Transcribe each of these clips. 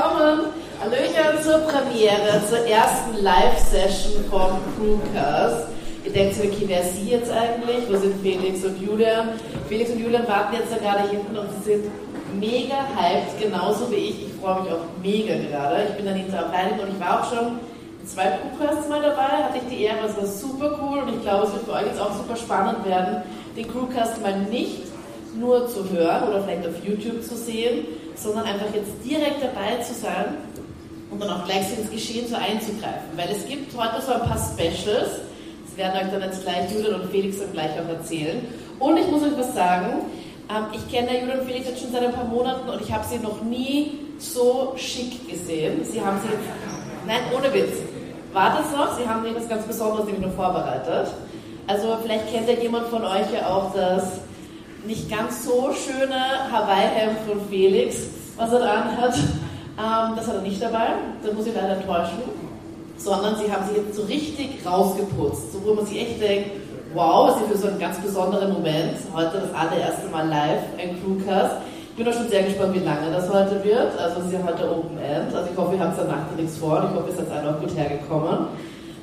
willkommen. Hallöchen zur Premiere, zur ersten Live-Session vom Crewcast. Ihr denkt so, okay, wer ist sie jetzt eigentlich? Wo sind Felix und Julian? Felix und Julian warten jetzt da gerade hinten und sie sind mega hyped, genauso wie ich. Ich freue mich auch mega gerade. Ich bin Anita Ableining und ich war auch schon in zwei Crewcasts mal dabei, hatte ich die Ehre, es war super cool und ich glaube, es wird für euch jetzt auch super spannend werden, den Crewcast mal nicht nur zu hören oder vielleicht auf YouTube zu sehen, sondern einfach jetzt direkt dabei zu sein und dann auch gleich ins Geschehen so einzugreifen. Weil es gibt heute so ein paar Specials, das werden euch dann jetzt gleich Julian und Felix dann gleich auch erzählen. Und ich muss euch was sagen, ähm, ich kenne Julian und Felix jetzt schon seit ein paar Monaten und ich habe sie noch nie so schick gesehen. Sie haben sie, nein, ohne Witz, war das noch? Sie haben etwas ganz Besonderes nämlich noch vorbereitet. Also vielleicht kennt ja jemand von euch ja auch das nicht ganz so schöne Hawaii-Hemd von Felix, was er dran hat. Ähm, das hat er nicht dabei, das muss ich leider enttäuschen. Sondern sie haben sich jetzt so richtig rausgeputzt, so wo man sich echt denkt, wow, sie für so einen ganz besonderen Moment, heute das allererste Mal live, ein Crewcast. Ich bin auch schon sehr gespannt, wie lange das heute wird. Also es ist ja heute Open End. Also ich hoffe, ihr habt danach nichts vor und ich hoffe, ihr seid alle auch gut hergekommen.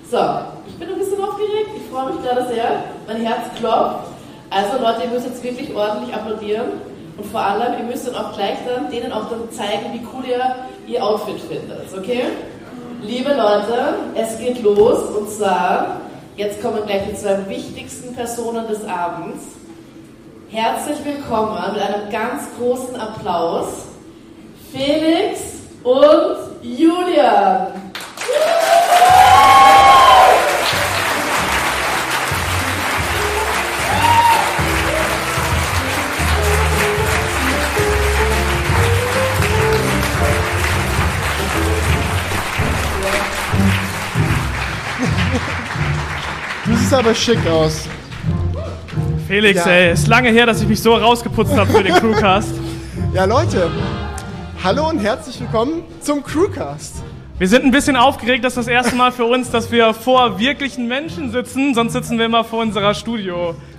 So, ich bin ein bisschen aufgeregt, ich freue mich gerade sehr. Mein Herz klopft. Also Leute, ihr müsst jetzt wirklich ordentlich applaudieren und vor allem, ihr müsst dann auch gleich dann denen auch dann zeigen, wie cool ihr ihr Outfit findet, okay? Liebe Leute, es geht los und zwar, jetzt kommen gleich die zwei wichtigsten Personen des Abends. Herzlich willkommen mit einem ganz großen Applaus, Felix und Julian. Siehst aber schick aus. Felix, Ja. ey, ist lange her, dass ich mich so rausgeputzt habe für den Crewcast. Ja, Leute, hallo und herzlich willkommen zum Crewcast. Wir sind ein bisschen aufgeregt, das ist das erste Mal für uns, dass wir vor wirklichen Menschen sitzen. Sonst sitzen wir immer vor unserer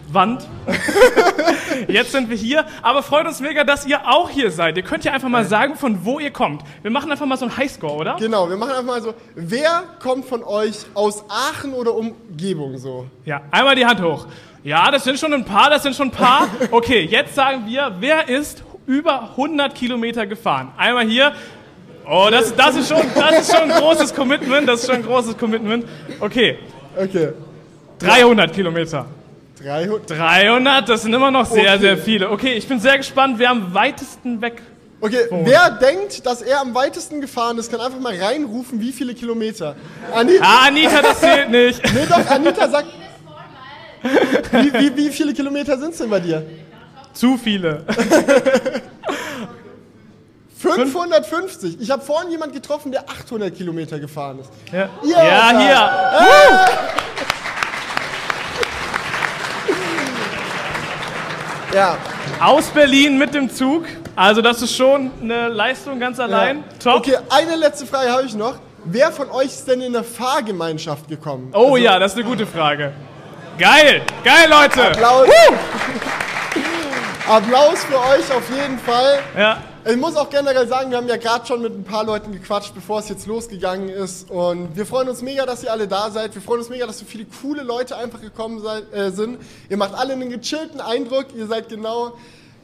Studiowand. Jetzt sind wir hier, aber freut uns mega, dass ihr auch hier seid. Ihr könnt ja einfach mal sagen, von wo ihr kommt. Wir machen einfach mal so einen Highscore, oder? Genau, wir machen einfach mal so, wer kommt von euch aus Aachen oder Umgebung so? Ja, einmal die Hand hoch. Ja, das sind schon ein paar, das sind schon ein paar. Okay, jetzt sagen wir, wer ist über 100 Kilometer gefahren? Einmal hier. Oh, das, das, ist schon, das ist schon ein großes Commitment, das ist schon ein großes Commitment. Okay, Okay, 300 Kilometer. 300. 300, das sind immer noch sehr, Okay. sehr viele. Okay, ich bin sehr gespannt, wer am weitesten weg... Okay, wer denkt, dass er am weitesten gefahren ist, kann einfach mal reinrufen, wie viele Kilometer. Anita, Ah, Anita, das zählt nicht. nee, doch, Anita sagt. Wie, wie, wie viele Kilometer sind es denn bei dir? Zu viele. 550. Ich habe vorhin jemand getroffen, der 800 Kilometer gefahren ist. Ja, ja hier. Ja, Aus Berlin mit dem Zug. Also das ist schon eine Leistung ganz allein. Top. Okay, eine letzte Frage habe ich noch. Wer von euch ist denn in der Fahrgemeinschaft gekommen? Oh ja, das ist eine gute Frage. Geil, geil, Leute. Applaus. Applaus für euch auf jeden Fall. Ja, Ich muss auch generell sagen, wir haben ja gerade schon mit ein paar Leuten gequatscht, bevor es jetzt losgegangen ist. Und wir freuen uns mega, dass ihr alle da seid. Wir freuen uns mega, dass so viele coole Leute einfach gekommen seid, äh, sind. Ihr macht alle einen gechillten Eindruck. Ihr seid genau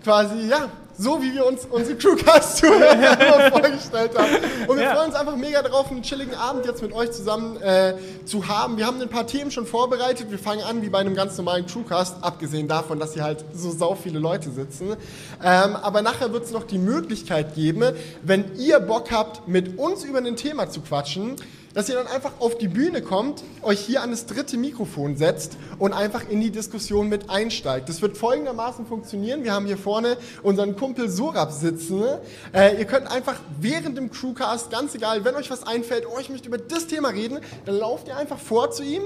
quasi, ja, so wie wir uns unsere Crewcast-Tour vorgestellt haben. Und wir Ja. freuen uns einfach mega darauf, einen chilligen Abend jetzt mit euch zusammen äh, zu haben. Wir haben ein paar Themen schon vorbereitet. Wir fangen an wie bei einem ganz normalen Crewcast, abgesehen davon, dass hier halt so sau viele Leute sitzen. Ähm, aber nachher wird es noch die Möglichkeit geben, wenn ihr Bock habt, mit uns über ein Thema zu quatschen, dass ihr dann einfach auf die Bühne kommt, euch hier an das dritte Mikrofon setzt und einfach in die Diskussion mit einsteigt. Das wird folgendermaßen funktionieren. Wir haben hier vorne unseren Kumpel Sorab sitzen. Äh, ihr könnt einfach während dem Crewcast, ganz egal, wenn euch was einfällt, oh, ich möchte über das Thema reden, dann lauft ihr einfach vor zu ihm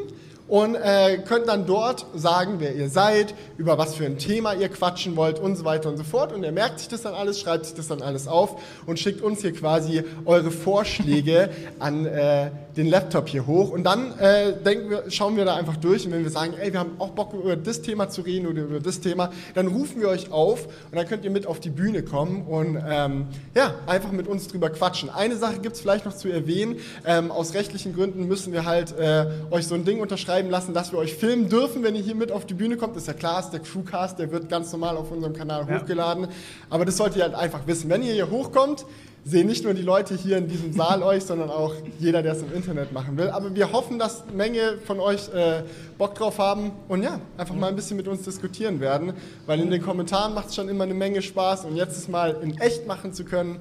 und äh, könnt dann dort sagen, wer ihr seid, über was für ein Thema ihr quatschen wollt und so weiter und so fort. Und er merkt sich das dann alles, schreibt sich das dann alles auf und schickt uns hier quasi eure Vorschläge an äh, den Laptop hier hoch und dann äh, denken wir, schauen wir da einfach durch und wenn wir sagen, ey, wir haben auch Bock über das Thema zu reden oder über das Thema, dann rufen wir euch auf und dann könnt ihr mit auf die Bühne kommen und ähm, ja, einfach mit uns drüber quatschen. Eine Sache gibt es vielleicht noch zu erwähnen, ähm, aus rechtlichen Gründen müssen wir halt äh, euch so ein Ding unterschreiben lassen, dass wir euch filmen dürfen, wenn ihr hier mit auf die Bühne kommt. Das ist ja klar, ist der Crewcast, der wird ganz normal auf unserem Kanal Ja. hochgeladen, aber das solltet ihr halt einfach wissen. Wenn ihr hier hochkommt, sehen nicht nur die Leute hier in diesem Saal euch, sondern auch jeder, der es im Internet machen will. Aber wir hoffen, dass eine Menge von euch äh, Bock drauf haben und ja, einfach mal ein bisschen mit uns diskutieren werden, weil in den Kommentaren macht es schon immer eine Menge Spaß und jetzt es mal in echt machen zu können,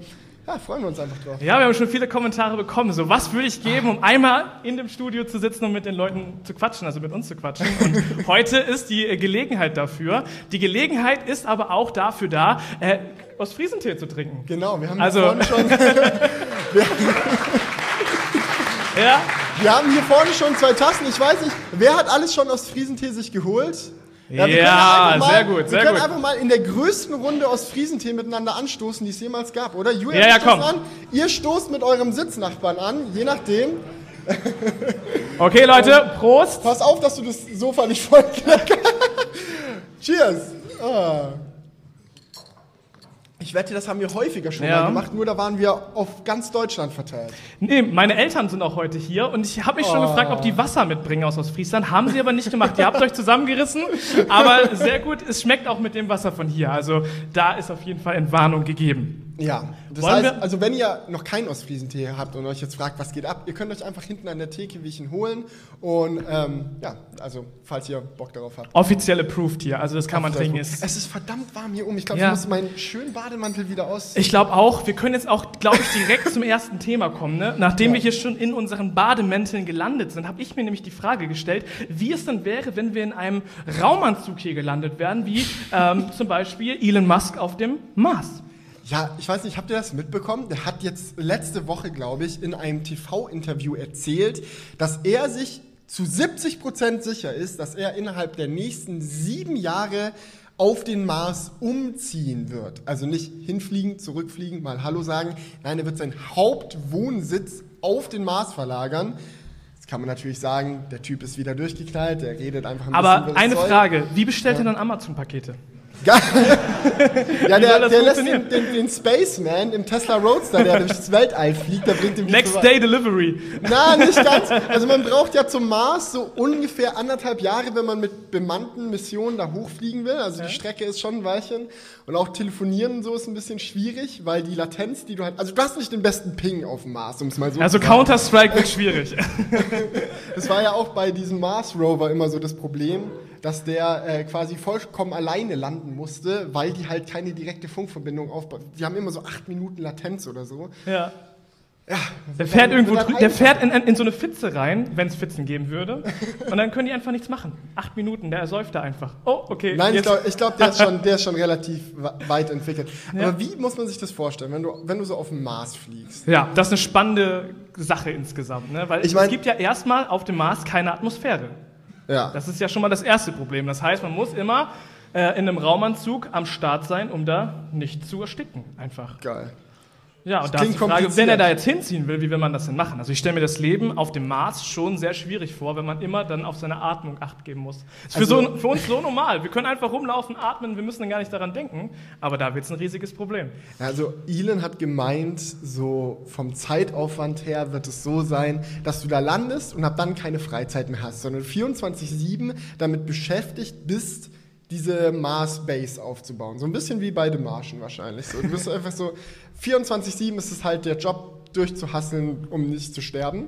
ja, freuen wir uns einfach drauf. Ja, wir haben schon viele Kommentare bekommen. So, was würde ich geben, um einmal in dem Studio zu sitzen und mit den Leuten zu quatschen, also mit uns zu quatschen? Und heute ist die Gelegenheit dafür. Die Gelegenheit ist aber auch dafür da, äh, Ostfriesentee zu trinken. Genau, wir haben Also- hier vorne schon, Ja, wir haben hier vorne schon zwei Tassen. Ich weiß nicht, wer hat alles schon aus Friesentee sich geholt? wir können Ja, einfach mal, sehr gut, sehr Wir können gut. einfach mal in der größten Runde aus Friesentee miteinander anstoßen, die es jemals gab, oder? Julia, Ja, ja, wir komm. An. Ihr stoßt mit eurem Sitznachbarn an, je nachdem. okay, Leute, Prost. Pass auf, dass du das Sofa nicht voll Cheers. Ah. Ich wette, das haben wir häufiger schon Ja. mal gemacht, nur da waren wir auf ganz Deutschland verteilt. Nee, meine Eltern sind auch heute hier und ich habe mich schon Oh. gefragt, ob die Wasser mitbringen aus Ostfriesland. Haben sie aber nicht gemacht. Ihr habt euch zusammengerissen, aber sehr gut. Es schmeckt auch mit dem Wasser von hier. Also da ist auf jeden Fall Entwarnung gegeben. Ja, das Wollen heißt, wir- also wenn ihr noch keinen Ostfriesentee habt und euch jetzt fragt, was geht ab, ihr könnt euch einfach hinten an der Theke wie ich ihn holen und ähm, ja, also falls ihr Bock darauf habt. Offiziell approved hier, also das kann man trinken. Es Ist ist verdammt warm hier oben. Ich glaube, Ja. ich muss meinen schönen Bademantel wieder aus. Ich glaube auch, wir können jetzt auch, glaube ich, direkt zum ersten Thema kommen. Ne? Nachdem wir hier schon in unseren Bademänteln gelandet sind, habe ich mir nämlich die Frage gestellt, wie es denn wäre, wenn wir in einem Raumanzug hier gelandet wären, wie ähm, zum Beispiel Elon Musk auf dem Mars. Ja, ich weiß nicht, habt ihr das mitbekommen? Der hat jetzt letzte Woche, glaube ich, in einem TV-Interview erzählt, dass er sich zu 70 Prozent sicher ist, dass er innerhalb der nächsten sieben Jahre auf den Mars umziehen wird. Also nicht hinfliegen, zurückfliegen, mal Hallo sagen. Nein, er wird seinen Hauptwohnsitz auf den Mars verlagern. Jetzt kann man natürlich sagen, der Typ ist wieder durchgeknallt, der redet einfach ein Aber bisschen. über eine. Frage, wie bestellt er dann Amazon-Pakete? Ja, der, der lässt den, den, den Spaceman im Tesla Roadster, der durchs Weltall fliegt, der bringt ihm Next. Day Delivery. Na, nicht ganz. Also man braucht ja zum Mars so ungefähr anderthalb Jahre, wenn man mit bemannten Missionen da hochfliegen will. Also die Strecke ist schon ein Weilchen. Und auch telefonieren und so ist ein bisschen schwierig, weil die Latenz, die du halt... Also du hast nicht den besten Ping auf dem Mars, um es mal so Also zu sagen. Counter-Strike wird schwierig. Das war ja auch bei diesem Mars Rover immer so das Problem, dass der äh, quasi vollkommen alleine landen musste, weil die halt keine direkte Funkverbindung aufbauen. Die haben immer so acht Minuten Latenz oder so. Ja. Ja, Der fährt dann- irgendwo, der fährt in, in so eine Pfütze rein, wenn es Pfützen geben würde. Und dann können die einfach nichts machen. Acht Minuten, der ersäuft da einfach. Oh, okay. Nein, ich jetzt- glaube, ich glaub, der, ist schon- der ist schon relativ weit entwickelt. Ja. Aber wie muss man sich das vorstellen, wenn du, wenn du so auf dem Mars fliegst? Ja, das ist eine spannende Sache insgesamt, ne? weil Ich mein- es gibt ja erstmal auf dem Mars keine Atmosphäre. Ja. Das ist ja schon mal das erste Problem. Das heißt, man muss immer äh, in einem Raumanzug am Start sein, um da nicht zu ersticken. Einfach. Geil. Ja, und da ist die Frage, wenn er da jetzt hinziehen will, wie will man das denn machen? Also ich stelle mir das Leben auf dem Mars schon sehr schwierig vor, wenn man immer dann auf seine Atmung Acht geben muss. Ist für, Also- so, für uns so normal. Wir können einfach rumlaufen, atmen, wir müssen dann gar nicht daran denken. Aber da wird es ein riesiges Problem. Also Elon hat gemeint, so vom Zeitaufwand her wird es so sein, dass du da landest und ab dann keine Freizeit mehr hast, sondern 24-7 damit beschäftigt bist, diese Mars Base aufzubauen. So ein bisschen wie bei The Martian wahrscheinlich. So, du bist einfach so, 24-7 ist es halt der Job durchzuhasseln, um nicht zu sterben.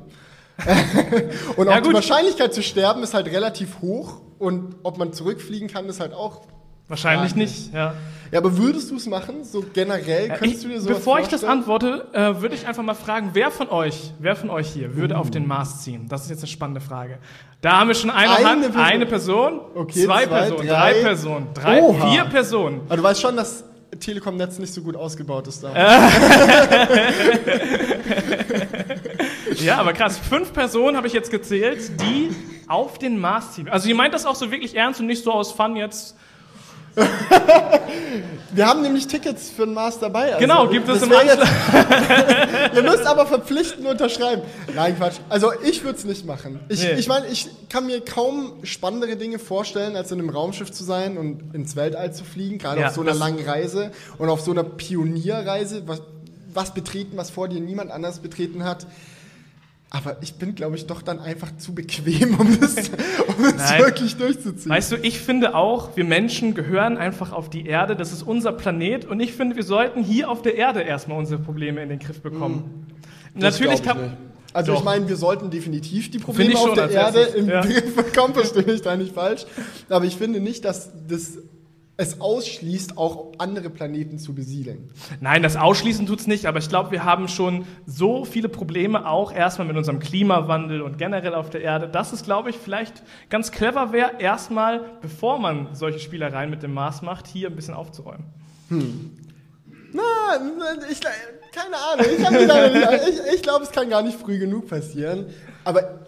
und Ja, auch die gut. Wahrscheinlichkeit zu sterben ist halt relativ hoch und ob man zurückfliegen kann, ist halt auch Wahrscheinlich nicht. Ja. Ja, aber würdest du es machen? So generell? Könntest Ich, du dir sowas bevor ich das antworte, äh, würde ich einfach mal fragen, wer von euch, wer von euch hier würde auf den Mars ziehen? Das ist jetzt eine spannende Frage. Da haben wir schon eine, Eine Hand, Person. eine Person, Okay, zwei, zwei, Personen, drei. drei Personen, drei, Oha. vier Personen. Aber du weißt schon, dass Telekom-Netz nicht so gut ausgebaut ist da. Ja, aber krass, fünf Personen habe ich jetzt gezählt, die auf den Mars ziehen. Also ihr meint das auch so wirklich ernst und nicht so aus Fun jetzt. Wir haben nämlich Tickets für den Mars dabei. Also Genau, gibt es im jetzt, Ihr müsst aber verpflichtend unterschreiben. Nein, Quatsch. Also ich würde es nicht machen. Ich, Nee. ich meine, ich kann mir kaum spannendere Dinge vorstellen, als in einem Raumschiff zu sein und ins Weltall zu fliegen, gerade Ja, auf so einer langen Reise und auf so einer Pionierreise, was, was betreten, was vor dir niemand anders betreten hat. Aber ich bin, glaube ich, doch dann einfach zu bequem, um das, um das wirklich durchzuziehen. Weißt du, ich finde auch, wir Menschen gehören einfach auf die Erde. Das ist unser Planet. Und ich finde, wir sollten hier auf der Erde erstmal unsere Probleme in den Griff bekommen. Das Natürlich kann. nicht. Also Doch. ich meine, wir sollten definitiv die Probleme auf der Erde im ja. Griff bekommen, verstehe ich da nicht falsch. Aber ich finde nicht, dass das es ausschließt, auch andere Planeten zu besiedeln. Nein, das Ausschließen tut's nicht, aber ich glaube, wir haben schon so viele Probleme, auch erstmal mit unserem Klimawandel und generell auf der Erde, dass es, glaube ich, vielleicht ganz clever wäre, erstmal, bevor man solche Spielereien mit dem Mars macht, hier ein bisschen aufzuräumen. Na, ich, keine Ahnung. Ich, ich glaube, es kann gar nicht früh genug passieren. Aber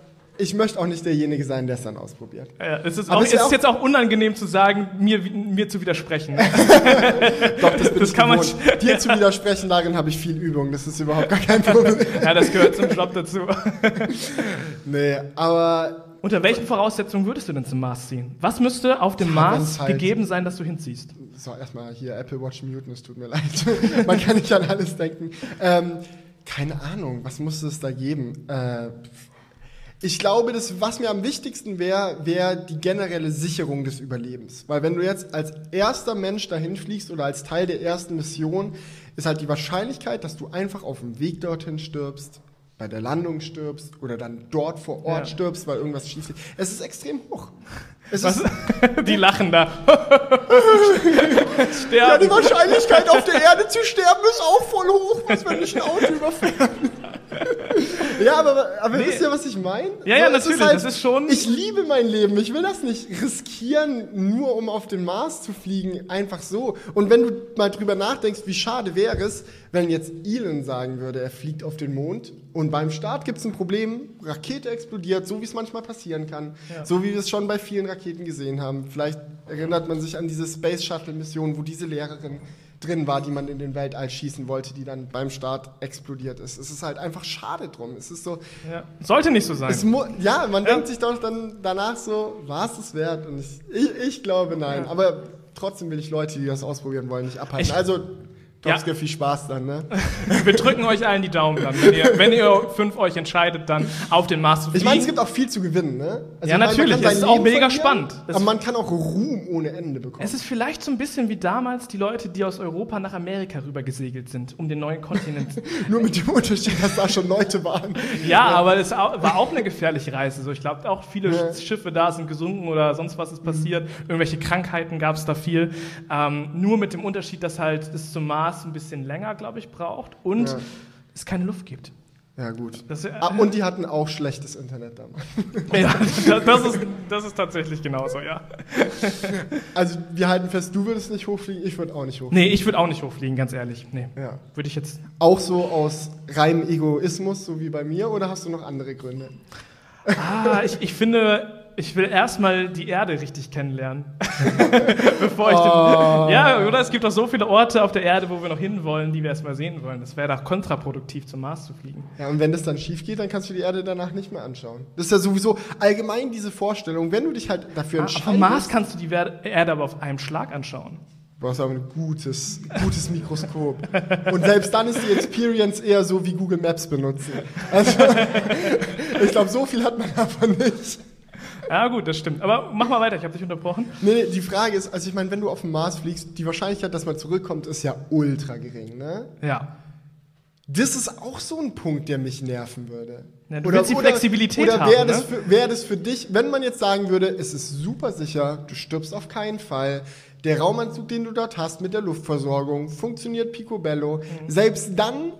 ich möchte auch nicht derjenige sein, der es dann ausprobiert. Ja, es ist, auch, es ist auch- jetzt auch unangenehm zu sagen, mir, mir zu widersprechen. Doch, das bin Das ich kann man. Dir zu widersprechen, darin habe ich viel Übung. Das ist überhaupt gar kein Problem. ja, das gehört zum Job dazu. Nee, aber Unter welchen Voraussetzungen würdest du denn zum Mars ziehen? Was müsste auf dem Ja, Mars halt- gegeben sein, dass du hinziehst? So, erstmal hier Apple Watch muten, es tut mir leid. Man kann nicht an alles denken. Ähm, keine Ahnung, was muss es da geben? Äh, ich glaube, das, was mir am wichtigsten wäre, wäre die generelle Sicherung des Überlebens. Weil wenn du jetzt als erster Mensch dahin fliegst oder als Teil der ersten Mission, ist halt die Wahrscheinlichkeit, dass du einfach auf dem Weg dorthin stirbst, bei der Landung stirbst oder dann dort vor Ort Ja. stirbst, weil irgendwas schief geht. Es ist extrem hoch. Was? ist, Die lachen da. Ja, die Wahrscheinlichkeit auf der Erde zu sterben ist auch voll hoch, was wenn ich ein Auto überfährt. ja, aber, aber Nee. wisst ihr, was ich meine? Ja, ja, es natürlich, das ist schon- Ich liebe mein Leben. Ich will das nicht riskieren, nur um auf den Mars zu fliegen, einfach so. Und wenn du mal drüber nachdenkst, wie schade wäre es, wenn jetzt Elon sagen würde, er fliegt auf den Mond und beim Start gibt es ein Problem, Rakete explodiert, so wie es manchmal passieren kann. So wie wir es schon bei vielen Raketen gesehen haben. Vielleicht erinnert man sich an diese Space Shuttle Mission, wo diese Lehrerin drin war, die man in den Weltall schießen wollte, die dann beim Start explodiert ist. Es ist halt einfach schade drum. Es ist so, Ja. Sollte nicht so sein. ja, man Ja. denkt sich doch dann danach so, war es das wert? Und ich, ich, ich glaube nein. Aber trotzdem will ich Leute, die das ausprobieren wollen, nicht abhalten. Ich- also, Ja. Topsker, viel Spaß dann, ne? Wir drücken euch allen die Daumen dann. Wenn ihr, wenn ihr fünf euch entscheidet, dann auf den Mars zu fliegen. Ich meine, es gibt auch viel zu gewinnen, ne? Also, Ja, natürlich. Es ist auch Leben mega spannend. Aber man kann auch Ruhm ohne Ende bekommen. es ist vielleicht so ein bisschen wie damals die Leute, die aus Europa nach Amerika rüber gesegelt sind, um den neuen Kontinent. Nur mit dem Unterschied, dass da schon Leute waren. ja, aber es war auch eine gefährliche Reise. So, ich glaube, auch viele Ja. Schiffe da sind gesunken oder sonst was ist passiert. Irgendwelche Krankheiten gab es da viel. Ähm, nur mit dem Unterschied, dass halt es zum Mars ein bisschen länger, glaube ich, braucht und Ja. es keine Luft gibt. Ja, gut. Das, äh, Ah, und die hatten auch schlechtes Internet damals. ja, das, das, ist, das ist tatsächlich genauso, ja. Also, wir halten fest, du würdest nicht hochfliegen, ich würde auch nicht hochfliegen. Nee, ich würde auch nicht hochfliegen, ganz ehrlich. Nee. Ja. Würde ich jetzt. Auch so aus reinem Egoismus, so wie bei mir, oder hast du noch andere Gründe? Ah, ich, ich finde, ich will erstmal die Erde richtig kennenlernen. Bevor ich Oh. den, Ja, oder? Es gibt doch so viele Orte auf der Erde, wo wir noch hinwollen, die wir erstmal sehen wollen. Das wäre doch kontraproduktiv, zum Mars zu fliegen. Ja, und wenn das dann schief geht, dann kannst du die Erde danach nicht mehr anschauen. Das ist ja sowieso allgemein diese Vorstellung, wenn du dich halt dafür Ah, entscheidest. vom Mars kannst du die Erde aber auf einem Schlag anschauen. Du brauchst aber ein gutes, gutes Mikroskop. Und selbst dann ist die Experience eher so wie Google Maps benutzen. Also, ich glaube, so viel hat man davon nicht. Ja, gut, das stimmt. Aber mach mal weiter, ich habe dich unterbrochen. Nee, nee, die Frage ist, also ich meine, wenn du auf den Mars fliegst, die Wahrscheinlichkeit, dass man zurückkommt, ist ja ultra gering, ne? Ja. Das ist auch so ein Punkt, der mich nerven würde. Ja, du willst die Flexibilität oder haben, wäre das, ne? für, wär das für dich, wenn man jetzt sagen würde, es ist super sicher, du stirbst auf keinen Fall, der Raumanzug, den du dort hast mit der Luftversorgung, funktioniert picobello, Mhm. selbst dann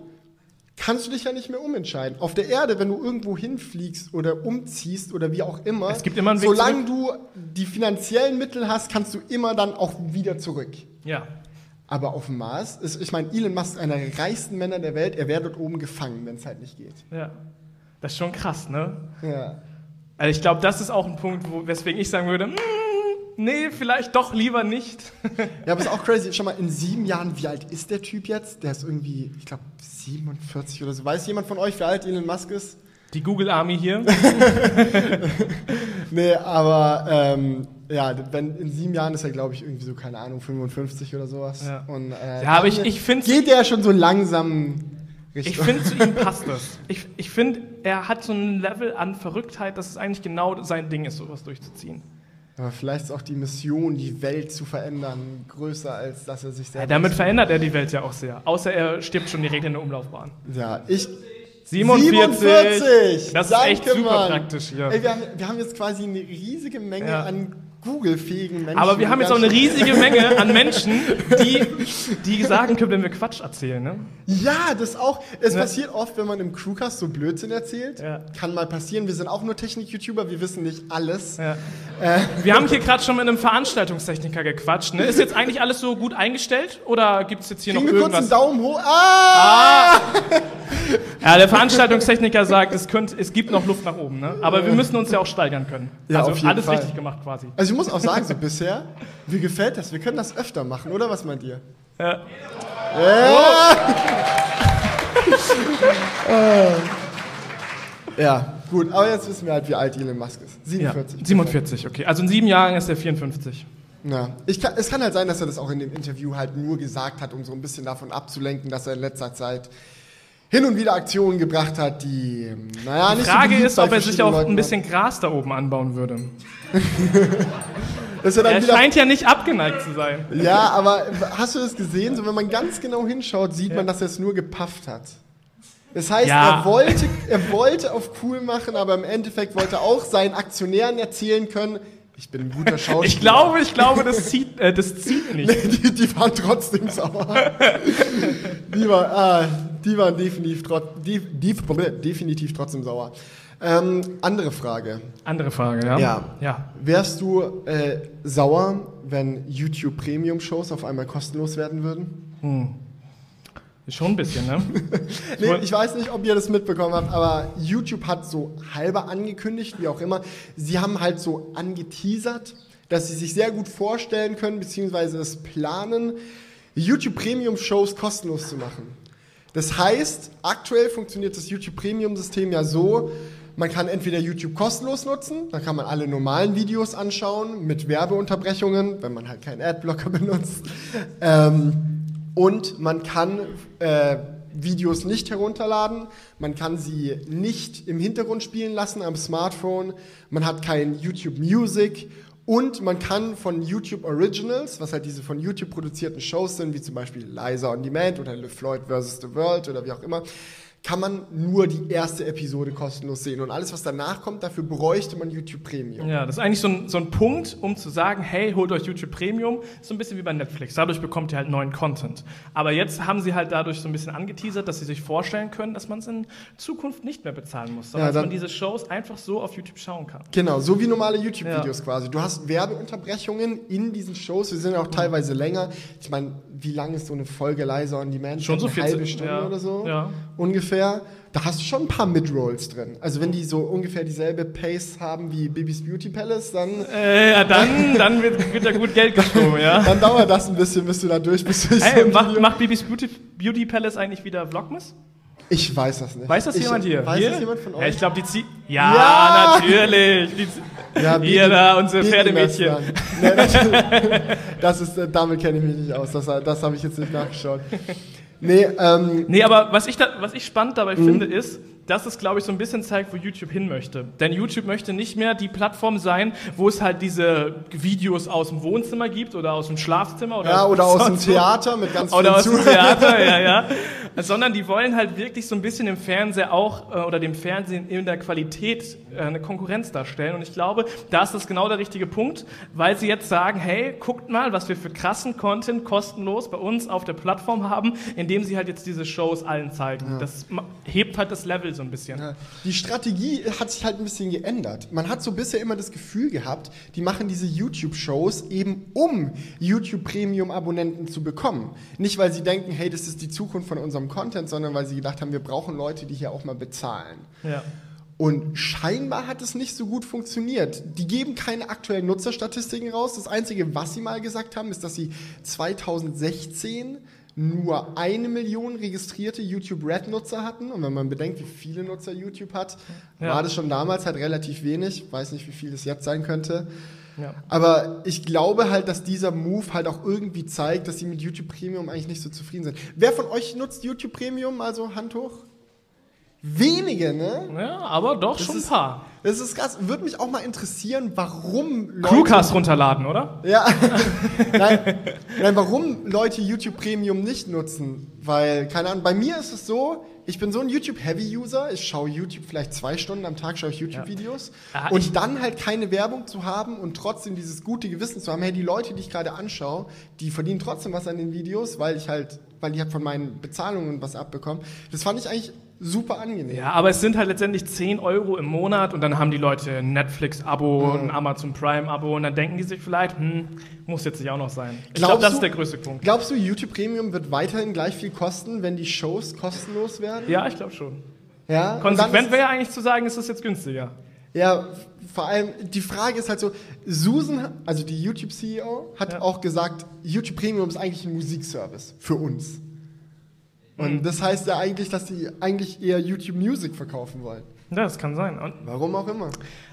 kannst du dich ja nicht mehr umentscheiden. Auf der Erde, wenn du irgendwo hinfliegst oder umziehst oder wie auch immer, Es gibt immer einen Weg solange du die finanziellen Mittel hast, kannst du immer dann auch wieder zurück. Ja. Aber auf dem Mars ist, ich meine, Elon Musk, einer der reichsten Männer der Welt, er wäre dort oben gefangen, wenn es halt nicht geht. Ja. Das ist schon krass, ne? Ja. Also ich glaube, das ist auch ein Punkt, wo, weswegen ich sagen würde, mm, nee, vielleicht doch lieber nicht. Ja, aber ist auch crazy. Schau mal, in sieben Jahren, wie alt ist der Typ jetzt? Der ist irgendwie, ich glaube, 47 oder so. Weiß jemand von euch, wie alt Elon Musk ist? Die Google Army hier. Nee, aber ähm, ja, wenn, in sieben Jahren ist er, glaube ich, irgendwie so, keine Ahnung, 55 oder sowas. Ja. Und, äh, Ja, aber ich, ich finde Geht der schon so langsam Richtung. Ich finde, zu ihm passt das. Ich, ich finde, er hat so ein Level an Verrücktheit, dass es eigentlich genau sein Ding ist, sowas durchzuziehen. Aber vielleicht ist auch die Mission, die Welt zu verändern, größer, als dass er sich Ja, selber. damit verändert er die Welt ja auch sehr. Außer er stirbt schon direkt in der Umlaufbahn. Ja, ich. 47. 47! Das ist Danke, echt super Mann. praktisch hier. Ey, wir, haben, wir haben jetzt quasi eine riesige Menge Ja. an Google-fähigen Menschen. Aber wir haben jetzt auch eine riesige Menge an Menschen, die, die sagen können, wenn wir Quatsch erzählen. Ne? Ja, das auch. Es Ne? passiert oft, wenn man im Crewcast so Blödsinn erzählt. Ja. Kann mal passieren. Wir sind auch nur Technik-YouTuber, wir wissen nicht alles. Ja. Wir haben hier gerade schon mit einem Veranstaltungstechniker gequatscht. Ne? Ist jetzt eigentlich alles so gut eingestellt oder gibt es jetzt hier Kriegen noch wir kurz einen? Daumen hoch. Ah! Ja, der Veranstaltungstechniker sagt, es, könnt, es gibt noch Luft nach oben. Ne? Aber wir müssen uns ja auch steigern können. Ja, also auf jeden alles Fall. richtig gemacht quasi. Also ich muss auch sagen, so bisher, mir gefällt das. Wir können das öfter machen, oder? Was meint ihr? Ja. Ja, gut. Aber jetzt wissen wir halt, wie alt Elon Musk ist. Ja, 47. 47, okay. Also in sieben Jahren ist er 54. Ja. Kann, es kann halt sein, dass er das auch in dem Interview halt nur gesagt hat, um so ein bisschen davon abzulenken, dass er in letzter Zeit hin und wieder Aktionen gebracht hat, die, naja, Die nicht Frage so ist, ob er sich auch Leuten ein bisschen Gras da oben anbauen würde. Dass er Er scheint ja nicht abgeneigt zu sein. Ja, aber hast du das gesehen? So, wenn man ganz genau hinschaut, sieht man, dass er es nur gepafft hat. Das heißt, Ja. er, wollte, er wollte auf cool machen, aber im Endeffekt wollte er auch seinen Aktionären erzählen können, ich bin ein guter Schauspieler. Ich glaube, ich glaube, das zieht, äh, das zieht nicht. die, die waren trotzdem sauer. die, war, ah, die waren definitiv, definitiv trotzdem sauer. Ähm, andere Frage. Andere Frage, ja? Ja. Ja. Wärst du äh, sauer, wenn YouTube Premium Shows auf einmal kostenlos werden würden? Schon ein bisschen, ne? Nee, ich weiß nicht, ob ihr das mitbekommen habt, aber YouTube hat so halber angekündigt, wie auch immer. Sie haben halt so angeteasert, dass sie sich sehr gut vorstellen können, beziehungsweise es planen, YouTube Premium Shows kostenlos zu machen. Das heißt, aktuell funktioniert das YouTube Premium System ja so, man kann entweder YouTube kostenlos nutzen, dann kann man alle normalen Videos anschauen mit Werbeunterbrechungen, wenn man halt keinen Adblocker benutzt. Ähm, und man kann äh, Videos nicht herunterladen, man kann sie nicht im Hintergrund spielen lassen am Smartphone, man hat kein YouTube Music und man kann von YouTube Originals, was halt diese von YouTube produzierten Shows sind, wie zum Beispiel Liza on Demand oder Le Floyd vs. The World oder wie auch immer, kann man nur die erste Episode kostenlos sehen. Und alles, was danach kommt, dafür bräuchte man YouTube Premium. Ja, das ist eigentlich so ein, so ein Punkt, um zu sagen, hey, holt euch YouTube Premium. So ein bisschen wie bei Netflix. Dadurch bekommt ihr halt neuen Content. Aber jetzt haben sie halt dadurch so ein bisschen angeteasert, dass sie sich vorstellen können, dass man es in Zukunft nicht mehr bezahlen muss, sondern Ja, dass man diese Shows einfach so auf YouTube schauen kann. Genau, so wie normale YouTube-Videos quasi. Du hast Werbeunterbrechungen in diesen Shows, die sind ja auch teilweise länger. Ich meine, wie lang ist so eine Folge Liza on Demand? Schon so eine 40, halbe Stunde ja. oder so? Ja. Ungefähr. Da hast du schon ein paar Midrolls drin. Also wenn die so ungefähr dieselbe Pace haben wie Bibis Beauty Palace, dann, Äh, ja, dann, dann wird, wird da gut Geld geschoben, ja. dann dauert das ein bisschen, bis du da durch bist. so Hey, ein macht, macht Bibis Beauty, Beauty Palace eigentlich wieder Vlogmas? Ich weiß das nicht. Weiß das ich, jemand hier? Weiß hier? das jemand von euch? Ja, ich glaube, die zieht. Ja, Ja! natürlich. Die Ja, hier da, unsere Pferdemädchen. Nee, das, das ist, äh, damit kenne ich mich nicht aus. Das, das habe ich jetzt nicht nachgeschaut. Nee, ähm, Nee, aber was ich, da, was ich spannend dabei Mhm. finde, ist, dass es, glaube ich, so ein bisschen zeigt, wo YouTube hin möchte. Denn YouTube möchte nicht mehr die Plattform sein, wo es halt diese Videos aus dem Wohnzimmer gibt oder aus dem Schlafzimmer oder, ja, oder aus dem. Theater mit ganz Oder aus dem. Theater, ja, ja. Sondern die wollen halt wirklich so ein bisschen im Fernseher auch äh, oder dem Fernsehen in der Qualität äh, eine Konkurrenz darstellen. Und ich glaube, da ist das genau der richtige Punkt, weil sie jetzt sagen, hey, guckt mal, was wir für krassen Content kostenlos bei uns auf der Plattform haben, indem sie halt jetzt diese Shows allen zeigen. Das ma- hebt halt das Level so ein bisschen. Ja. Die Strategie hat sich halt ein bisschen geändert. Man hat so bisher immer das Gefühl gehabt, die machen diese YouTube-Shows eben, um YouTube-Premium-Abonnenten zu bekommen. Nicht, weil sie denken, hey, das ist die Zukunft von unserem Content, sondern weil sie gedacht haben, wir brauchen Leute, die hier auch mal bezahlen. Ja. Und scheinbar hat es nicht so gut funktioniert. Die geben keine aktuellen Nutzerstatistiken raus. Das Einzige, was sie mal gesagt haben, ist, dass sie 2016 nur eine Million registrierte YouTube Red-Nutzer hatten. Und wenn man bedenkt, wie viele Nutzer YouTube hat, Ja. war das schon damals halt relativ wenig. Weiß nicht, wie viel es jetzt sein könnte. Ja. Aber ich glaube halt, dass dieser Move halt auch irgendwie zeigt, dass sie mit YouTube Premium eigentlich nicht so zufrieden sind. Wer von euch nutzt YouTube Premium? Also Hand hoch. Wenige, ne? Ja, aber doch schon ein paar. Das ist krass. Würde mich auch mal interessieren, warum Leute. Crewcast runterladen, oder? Ja. nein, nein, warum Leute YouTube Premium nicht nutzen? Weil, keine Ahnung, bei mir ist es so, ich bin so ein YouTube-Heavy-User. Ich schaue YouTube vielleicht zwei Stunden am Tag, schaue ich YouTube-Videos. Ah, ich- Und dann halt keine Werbung zu haben und trotzdem dieses gute Gewissen zu haben, hey, die Leute, die ich gerade anschaue, die verdienen trotzdem was an den Videos, weil ich halt, weil die halt von meinen Bezahlungen was abbekommen. Das fand ich eigentlich super angenehm. Ja, aber es sind halt letztendlich 10 Euro im Monat und dann haben die Leute ein Netflix-Abo, ein Amazon Prime-Abo und dann denken die sich vielleicht, hm, muss jetzt nicht auch noch sein. Ich glaube, das ist der größte Punkt. Glaubst du, YouTube Premium wird weiterhin gleich viel kosten, wenn die Shows kostenlos werden? Ja, ich glaube schon. Ja. Konsequent wäre ja eigentlich zu sagen, ist das jetzt günstiger. Ja, vor allem, die Frage ist halt so, Susan, also die YouTube-CEO, hat Ja. auch gesagt, YouTube Premium ist eigentlich ein Musikservice für uns. Und Hm. das heißt ja eigentlich, dass sie eigentlich eher YouTube Music verkaufen wollen. Ja, das kann sein. Und, Warum auch immer.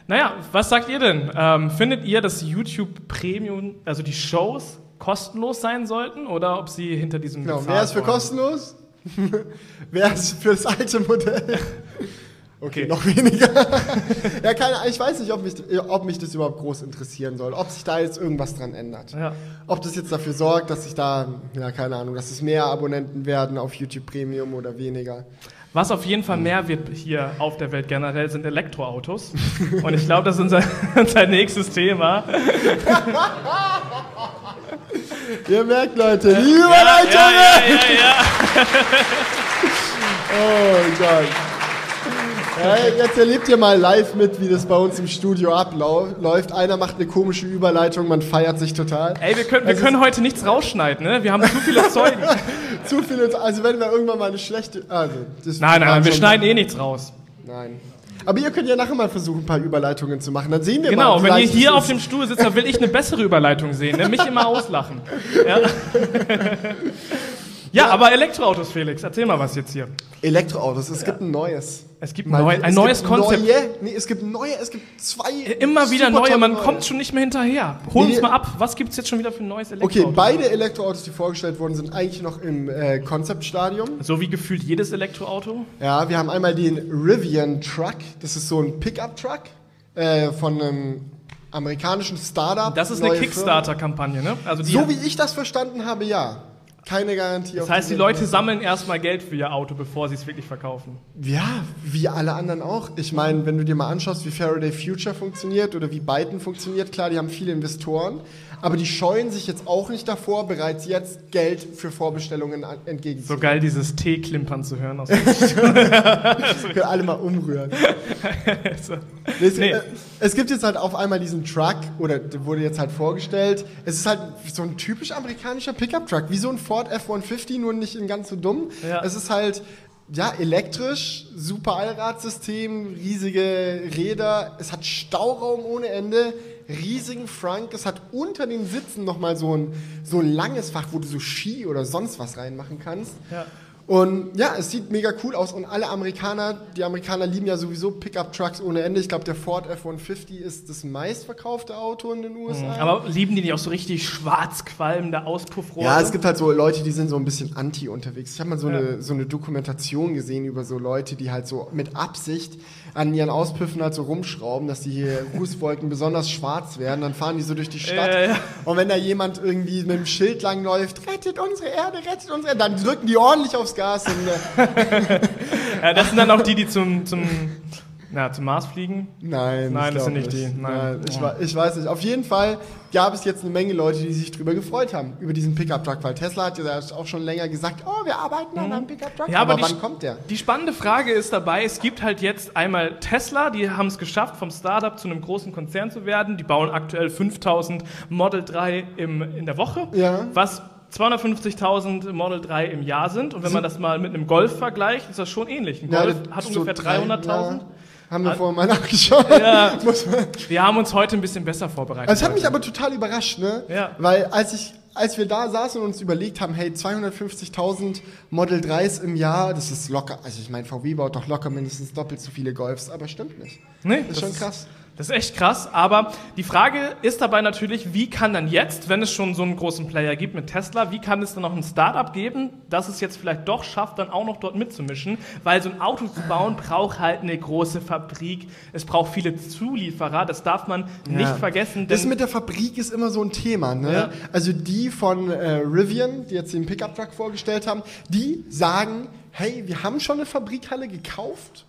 naja, was sagt ihr denn? Ähm, findet ihr, dass YouTube Premium, also die Shows, kostenlos sein sollten oder ob sie hinter diesem Genau, wer ist für kostenlos? wer ist für das alte Modell? Okay, noch weniger. ja, keine Ahnung, ich weiß nicht, ob mich, ob mich das überhaupt groß interessieren soll, ob sich da jetzt irgendwas dran ändert. Ja. Ob das jetzt dafür sorgt, dass sich da, ja, keine Ahnung, dass es mehr Abonnenten werden auf YouTube Premium oder weniger. Was auf jeden Fall mehr wird hier auf der Welt generell sind Elektroautos. Und ich glaube, das ist unser, unser nächstes Thema. Ihr merkt, Leute, die Ja, Überleitung! ja, ja, ja, ja. Oh Gott. Ja, jetzt erlebt ihr mal live mit, wie das bei uns im Studio abläuft. Einer macht eine komische Überleitung, man feiert sich total. Ey, wir können, wir Es können heute nichts rausschneiden, ne? Wir haben zu viele Zeugen. Zu viele, also wenn wir irgendwann mal eine schlechte. Also, Nein, nein, war wir schneiden eh nichts raus. Nein. Aber ihr könnt ja nachher mal versuchen, ein paar Überleitungen zu machen. Dann sehen wir mal. Genau, wenn ihr hier auf dem Stuhl sitzt, dann will ich eine bessere Überleitung sehen, ne? Mich immer auslachen. Ja, ja aber Elektroautos, Felix, erzähl mal was jetzt hier. Elektroautos, es gibt ein neues. Es gibt Mal- neu, es ein neues gibt Konzept. Neue, nee, es gibt neue, es gibt zwei. Immer wieder neue, man neue. kommt schon nicht mehr hinterher. Hol Nee, uns mal ab, was gibt's jetzt schon wieder für ein neues Elektroauto? Okay, beide Elektroautos, die vorgestellt wurden, sind eigentlich noch im äh, Konzeptstadium. So wie gefühlt jedes Elektroauto. Ja, wir haben einmal den Rivian Truck. Das ist so ein Pickup-Truck äh, von einem amerikanischen Startup. Das ist eine Kickstarter-Kampagne, ne? Also. So wie ich das verstanden habe, ja. Keine Garantie das heißt, die Leute sammeln erstmal Geld für ihr Auto, bevor sie es wirklich verkaufen. Ja, wie alle anderen auch. Ich meine, wenn du dir mal anschaust, wie Faraday Future funktioniert oder wie Byton funktioniert, klar, die haben viele Investoren, aber die scheuen sich jetzt auch nicht davor, bereits jetzt Geld für Vorbestellungen an- So entgegenzunehmen. geil, dieses T-Klimpern zu hören. Aus Können alle mal umrühren. so. Nee, es, Nee. äh, es gibt jetzt halt auf einmal diesen Truck, oder der wurde jetzt halt vorgestellt. Es ist halt so ein typisch amerikanischer Pickup-Truck, wie so ein Ford F-150, nur nicht in ganz so dumm. Ja. Es ist halt, ja, elektrisch, super Allradsystem, riesige Räder, es hat Stauraum ohne Ende, riesigen Frunk, es hat unter den Sitzen nochmal so ein, so ein langes Fach, wo du so Ski oder sonst was reinmachen kannst. Ja. Und ja, es sieht mega cool aus und alle Amerikaner, die Amerikaner lieben ja sowieso Pickup-Trucks ohne Ende. Ich glaube, der Ford F-150 ist das meistverkaufte Auto in den USA. Mhm. Aber lieben die nicht auch so richtig schwarz qualmende Auspuffrohre? ja, es gibt halt so Leute, die sind so ein bisschen anti unterwegs. Ich habe mal so, eine, so eine Dokumentation gesehen über so Leute, die halt so mit Absicht an ihren Auspüffen halt so rumschrauben, dass die hier Rußwolken besonders schwarz werden. Dann fahren die so durch die Stadt. Ja, ja. Und wenn da jemand irgendwie mit dem Schild langläuft, rettet unsere Erde, rettet unsere Erde, dann drücken die ordentlich aufs Gas. Und, äh, Ja, das sind dann auch die, die zum, zum, na, zum Mars fliegen. Nein, Nein, das sind nicht die. Nein. Nein, ich, Oh. ich weiß nicht. Auf jeden Fall gab es jetzt eine Menge Leute, die sich drüber gefreut haben, über diesen Pickup-Truck, weil Tesla hat ja auch schon länger gesagt, oh, wir arbeiten an einem Pickup-Truck. Mhm. Ja, aber, aber wann kommt der? Die spannende Frage ist dabei, es gibt halt jetzt einmal Tesla, die haben es geschafft, vom Startup zu einem großen Konzern zu werden. Die bauen aktuell 5000 Model 3 im, in der Woche, Ja. was 250.000 Model 3 im Jahr sind. Und wenn man das mal mit einem Golf vergleicht, ist das schon ähnlich. Ein Ja, Golf das- hat ungefähr drei, 300.000. Haben wir vorher mal nachgeschaut. Ja. Wir haben uns heute ein bisschen besser vorbereitet. also es hat mich aber total überrascht, ne? Ja. Weil als ich, als wir da saßen und uns überlegt haben, hey, 250.000 Model 3s im Jahr, das ist locker. Also ich meine, VW baut doch locker mindestens doppelt so viele Golfs, aber stimmt nicht. Nee, Das ist schon krass. Das ist echt krass, aber die Frage ist dabei natürlich, wie kann dann jetzt, wenn es schon so einen großen Player gibt mit Tesla, wie kann es dann noch ein Startup geben, das es jetzt vielleicht doch schafft, dann auch noch dort mitzumischen, weil so ein Auto zu bauen braucht halt eine große Fabrik, es braucht viele Zulieferer, das darf man nicht vergessen, Das mit der Fabrik ist immer so ein Thema. Ne? Ja. Also die von äh, Rivian, die jetzt den Pickup-Truck vorgestellt haben, die sagen, hey, wir haben schon eine Fabrikhalle gekauft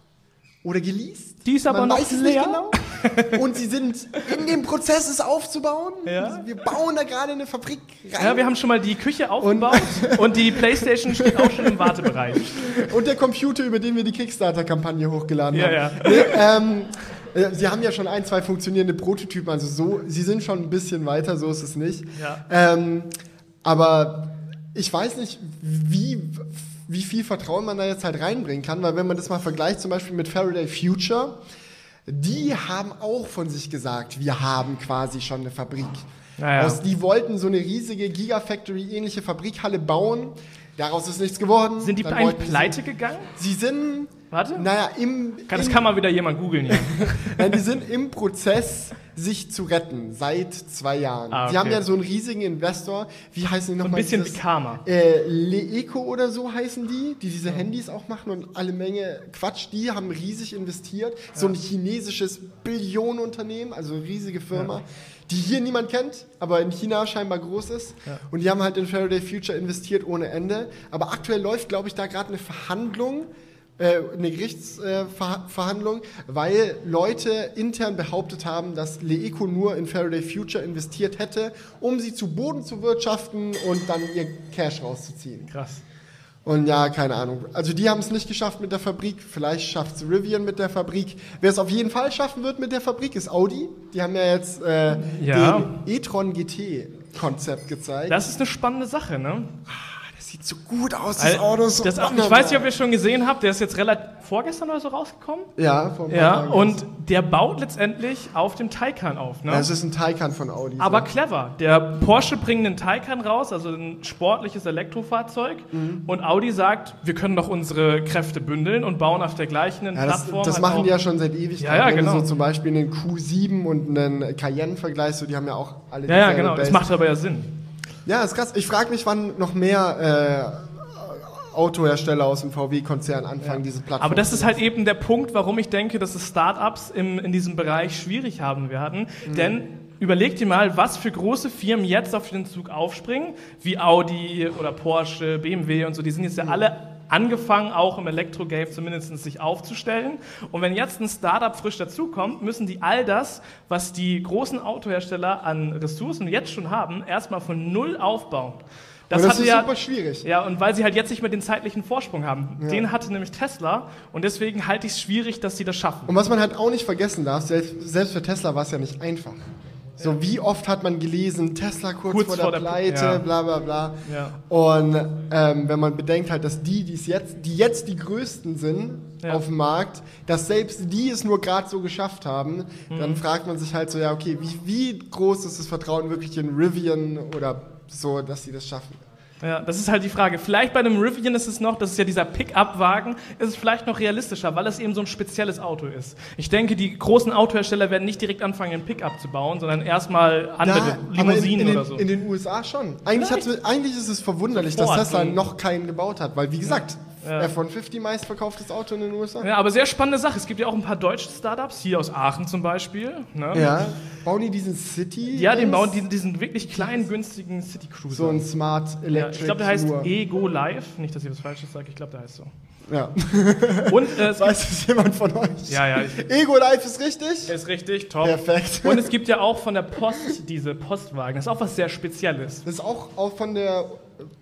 oder geleast. Die ist aber noch leer. nicht genau. Und sie sind in dem Prozess, es aufzubauen. Ja. Wir bauen da gerade eine Fabrik rein. ja, wir haben schon mal die Küche aufgebaut und, die Playstation steht auch schon im Wartebereich. Und der Computer, über den wir die Kickstarter-Kampagne hochgeladen Ja, haben. ja. Nee, ähm, äh, sie haben ja schon ein, zwei funktionierende Prototypen, also so, sie sind schon ein bisschen weiter, so ist es nicht. Ja. Ähm, aber ich weiß nicht, wie, wie viel Vertrauen man da jetzt halt reinbringen kann, weil wenn man das mal vergleicht, zum Beispiel mit Faraday Future, die haben auch von sich gesagt, wir haben quasi schon eine Fabrik. Naja. Aus, die wollten so eine riesige Gigafactory-ähnliche Fabrikhalle bauen. Daraus ist nichts geworden. Sind die Dann eigentlich pleite gegangen? Sie sind, Warte. naja, im, Das im, kann mal wieder jemand googeln hier. nein, die sind im Prozess, sich zu retten, seit zwei Jahren. Ah, Die haben okay. ja so einen riesigen Investor, wie heißen die Ein nochmal? bisschen wie Karma. Äh, Leeco oder so heißen die, die diese Handys auch machen und alle Menge Quatsch. Die haben riesig investiert. So ein chinesisches Billionenunternehmen, also eine riesige Firma, die hier niemand kennt, aber in China scheinbar groß ist. Und die haben halt in Faraday Future investiert ohne Ende. Aber aktuell läuft, glaube ich, da gerade eine Verhandlung. Äh, Eine Gerichtsverhandlung, weil Leute intern behauptet haben, dass Leeco nur in Faraday Future investiert hätte, um sie zu Boden zu wirtschaften und dann ihr Cash rauszuziehen. Krass. Und ja, keine Ahnung. Also die haben es nicht geschafft mit der Fabrik. Vielleicht schafft es Rivian mit der Fabrik. Wer es auf jeden Fall schaffen wird mit der Fabrik, ist Audi. Die haben ja jetzt äh, Ja. den e-tron GT-Konzept gezeigt. Das ist eine spannende Sache, ne? Das sieht so gut aus, das Al- Auto so das, ich weiß nicht, ob ihr schon gesehen habt, der ist jetzt relativ vorgestern oder so rausgekommen. Ja, vor Ja, und der baut letztendlich auf dem Taycan auf, ne? Ja, es ist ein Taycan von Audi. Aber so. clever. Der Porsche bringt einen Taycan raus, also ein sportliches Elektrofahrzeug. Mhm. Und Audi sagt, wir können doch unsere Kräfte bündeln und bauen auf der gleichen ja, das, Plattform. das halt machen die ja schon seit ewig. Ja, ja, Wenn genau. du so zum Beispiel einen Q7 und einen Cayenne vergleichst, so, die haben ja auch alle Ja, ja, genau. Das Base. macht aber ja Sinn. Ja, ist krass. Ich frage mich, wann noch mehr äh, Autohersteller aus dem VW-Konzern anfangen, diese Plattform Aber das ist halt eben der Punkt, warum ich denke, dass es Startups im, in diesem Bereich schwierig haben werden. Mhm. Denn überleg dir mal, was für große Firmen jetzt auf den Zug aufspringen, wie Audi oder Porsche, BMW und so. Die sind jetzt ja Mhm. alle angefangen, auch im Elektro-Game zumindest sich aufzustellen. Und wenn jetzt ein Startup frisch dazukommt, müssen die all das, was die großen Autohersteller an Ressourcen jetzt schon haben, erstmal von Null aufbauen. Das, das ist ja, super schwierig. ja, und weil sie halt jetzt nicht mehr den zeitlichen Vorsprung haben. Den hatte nämlich Tesla und deswegen halte ich es schwierig, dass sie das schaffen. Und was man halt auch nicht vergessen darf, selbst, selbst für Tesla war es ja nicht einfach. So, wie oft hat man gelesen, Tesla kurz, Kurz vor, vor der der- Pleite, ja. bla bla bla. Ja. Und ähm, wenn man bedenkt halt, dass die, die's jetzt, die jetzt die größten sind Ja. auf dem Markt, dass selbst die es nur gerade so geschafft haben, Mhm. dann fragt man sich halt so, ja, okay, wie, wie groß ist das Vertrauen wirklich in Rivian oder so, dass sie das schaffen? Ja, das ist halt die Frage. Vielleicht bei einem Rivian ist es noch, das ist ja dieser Pickup-Wagen, ist es vielleicht noch realistischer, weil es eben so ein spezielles Auto ist. Ich denke, die großen Autohersteller werden nicht direkt anfangen, einen Pickup zu bauen, sondern erstmal andere Ja, Limousinen in, in, oder den, so. in den USA schon. Eigentlich, eigentlich ist es verwunderlich, dass Tesla noch keinen gebaut hat, weil wie gesagt, Ja. F-150 meistverkauftes Auto in den USA. Ja, aber sehr spannende Sache. Es gibt ja auch ein paar deutsche Startups, hier aus Aachen zum Beispiel. Ne? Ja. Bauen die diesen City? Ja, den bauen diesen, diesen wirklich kleinen, günstigen City Cruiser. So ein Smart ja, Electric. ich glaube, der heißt. Ego Live. Nicht, dass ich was Falsches sage, ich glaube, der heißt so. Ja. Und äh, es Weiß das jemand von euch? ja, ja, Ego Life ist richtig? ist richtig, top. Perfekt. Und es gibt ja auch von der Post diese Postwagen. Das ist auch was sehr Spezielles. Das ist auch, auch von der.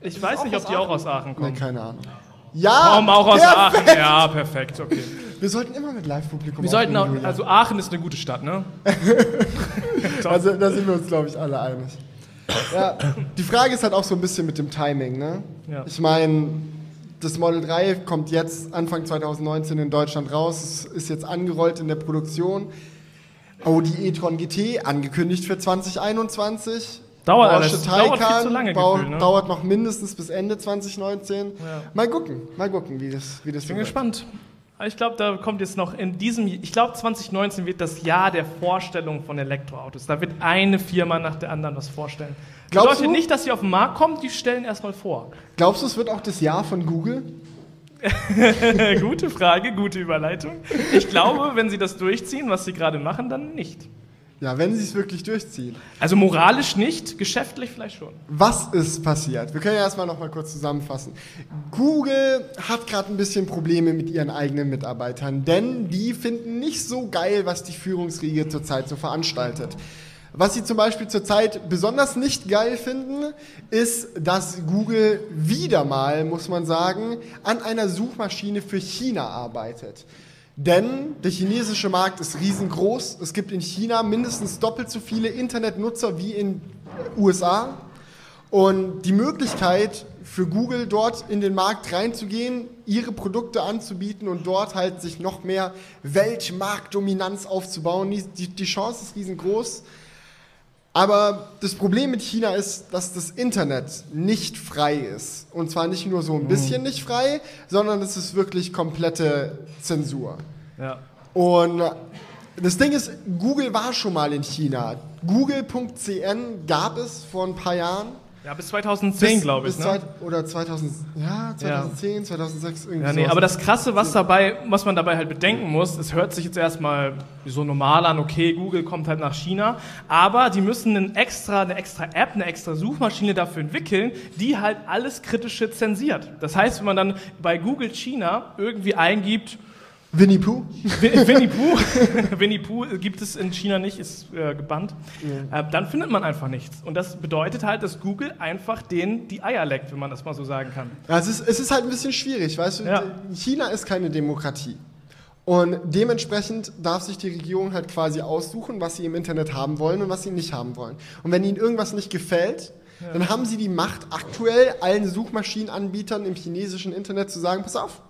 Ich weiß nicht, ob die auch Aachen? aus Aachen Nee, kommen. keine Ahnung. Ja! Kommen auch aus perfekt. Aachen. Ja, perfekt, okay. Wir sollten immer mit Live-Publikum Wir sollten auch, also Aachen ist eine gute Stadt, ne? Also da sind wir uns, glaube ich, alle einig. Ja, die Frage ist halt auch so ein bisschen mit dem Timing, ne? Ja. Ich meine, Das Model 3 kommt jetzt Anfang 2019 in Deutschland raus, ist jetzt angerollt in der Produktion. Audi e-tron GT angekündigt für 2021. Dauert alles. Dauert viel zu lange bau- gefühlt, ne? dauert noch mindestens bis Ende 2019. Ja. Mal gucken, mal gucken, wie das, wie das Ich bin gespannt. Ich glaube, da kommt jetzt noch in diesem, ich glaube 2019 wird das Jahr der Vorstellung von Elektroautos. Da wird eine Firma nach der anderen was vorstellen. Glaubst Bedeutet du? nicht, dass sie auf den Markt kommen, die stellen erstmal vor. Glaubst du, es wird auch das Jahr von Google? gute Frage, gute Überleitung. Ich glaube, wenn sie das durchziehen, was sie gerade machen, dann nicht. Ja, wenn sie es wirklich durchziehen. Also moralisch nicht, geschäftlich vielleicht schon. Was ist passiert? Wir können ja erstmal noch mal kurz zusammenfassen. Google hat gerade ein bisschen Probleme mit ihren eigenen Mitarbeitern, denn die finden nicht so geil, was die Führungsriege zurzeit so veranstaltet. Was sie zum Beispiel zurzeit besonders nicht geil finden, ist, dass Google wieder mal, muss man sagen, an einer Suchmaschine für China arbeitet. Denn der chinesische Markt ist riesengroß. Es gibt in China mindestens doppelt so viele Internetnutzer wie in USA. Und die Möglichkeit für Google dort in den Markt reinzugehen, ihre Produkte anzubieten und dort halt sich noch mehr Weltmarktdominanz aufzubauen, die, die, Chance ist riesengroß. Aber das Problem mit China ist, dass das Internet nicht frei ist. Und zwar nicht nur so ein bisschen nicht frei, sondern es ist wirklich komplette Zensur. Ja. Und das Ding ist, Google war schon mal in China. Google.cn gab es vor ein paar Jahren. Ja, bis 2010, glaube ich. bis Ne? Oder 2000, ja, 2010, 2006, irgendwie Ja, nee, sowas. aber das Krasse, was dabei, was man dabei halt bedenken muss, es hört sich jetzt erstmal so normal an, okay, Google kommt halt nach China, aber die müssen einen extra, eine extra App, eine extra Suchmaschine dafür entwickeln, die halt alles Kritische zensiert. Das heißt, wenn man dann bei Google China irgendwie eingibt, Winnie Pooh? Wi- Winnie Pooh, Winnie Pooh gibt es in China nicht, ist äh, gebannt. Äh, dann findet man einfach nichts. Und das bedeutet halt, dass Google einfach denen die Eier leckt, wenn man das mal so sagen kann. Ja, es, ist, es ist halt ein bisschen schwierig, weißt du? Ja. China ist keine Demokratie. Und dementsprechend darf sich die Regierung halt quasi aussuchen, was sie im Internet haben wollen und was sie nicht haben wollen. Und wenn ihnen irgendwas nicht gefällt, dann haben sie die Macht, aktuell allen Suchmaschinenanbietern im chinesischen Internet zu sagen, pass auf,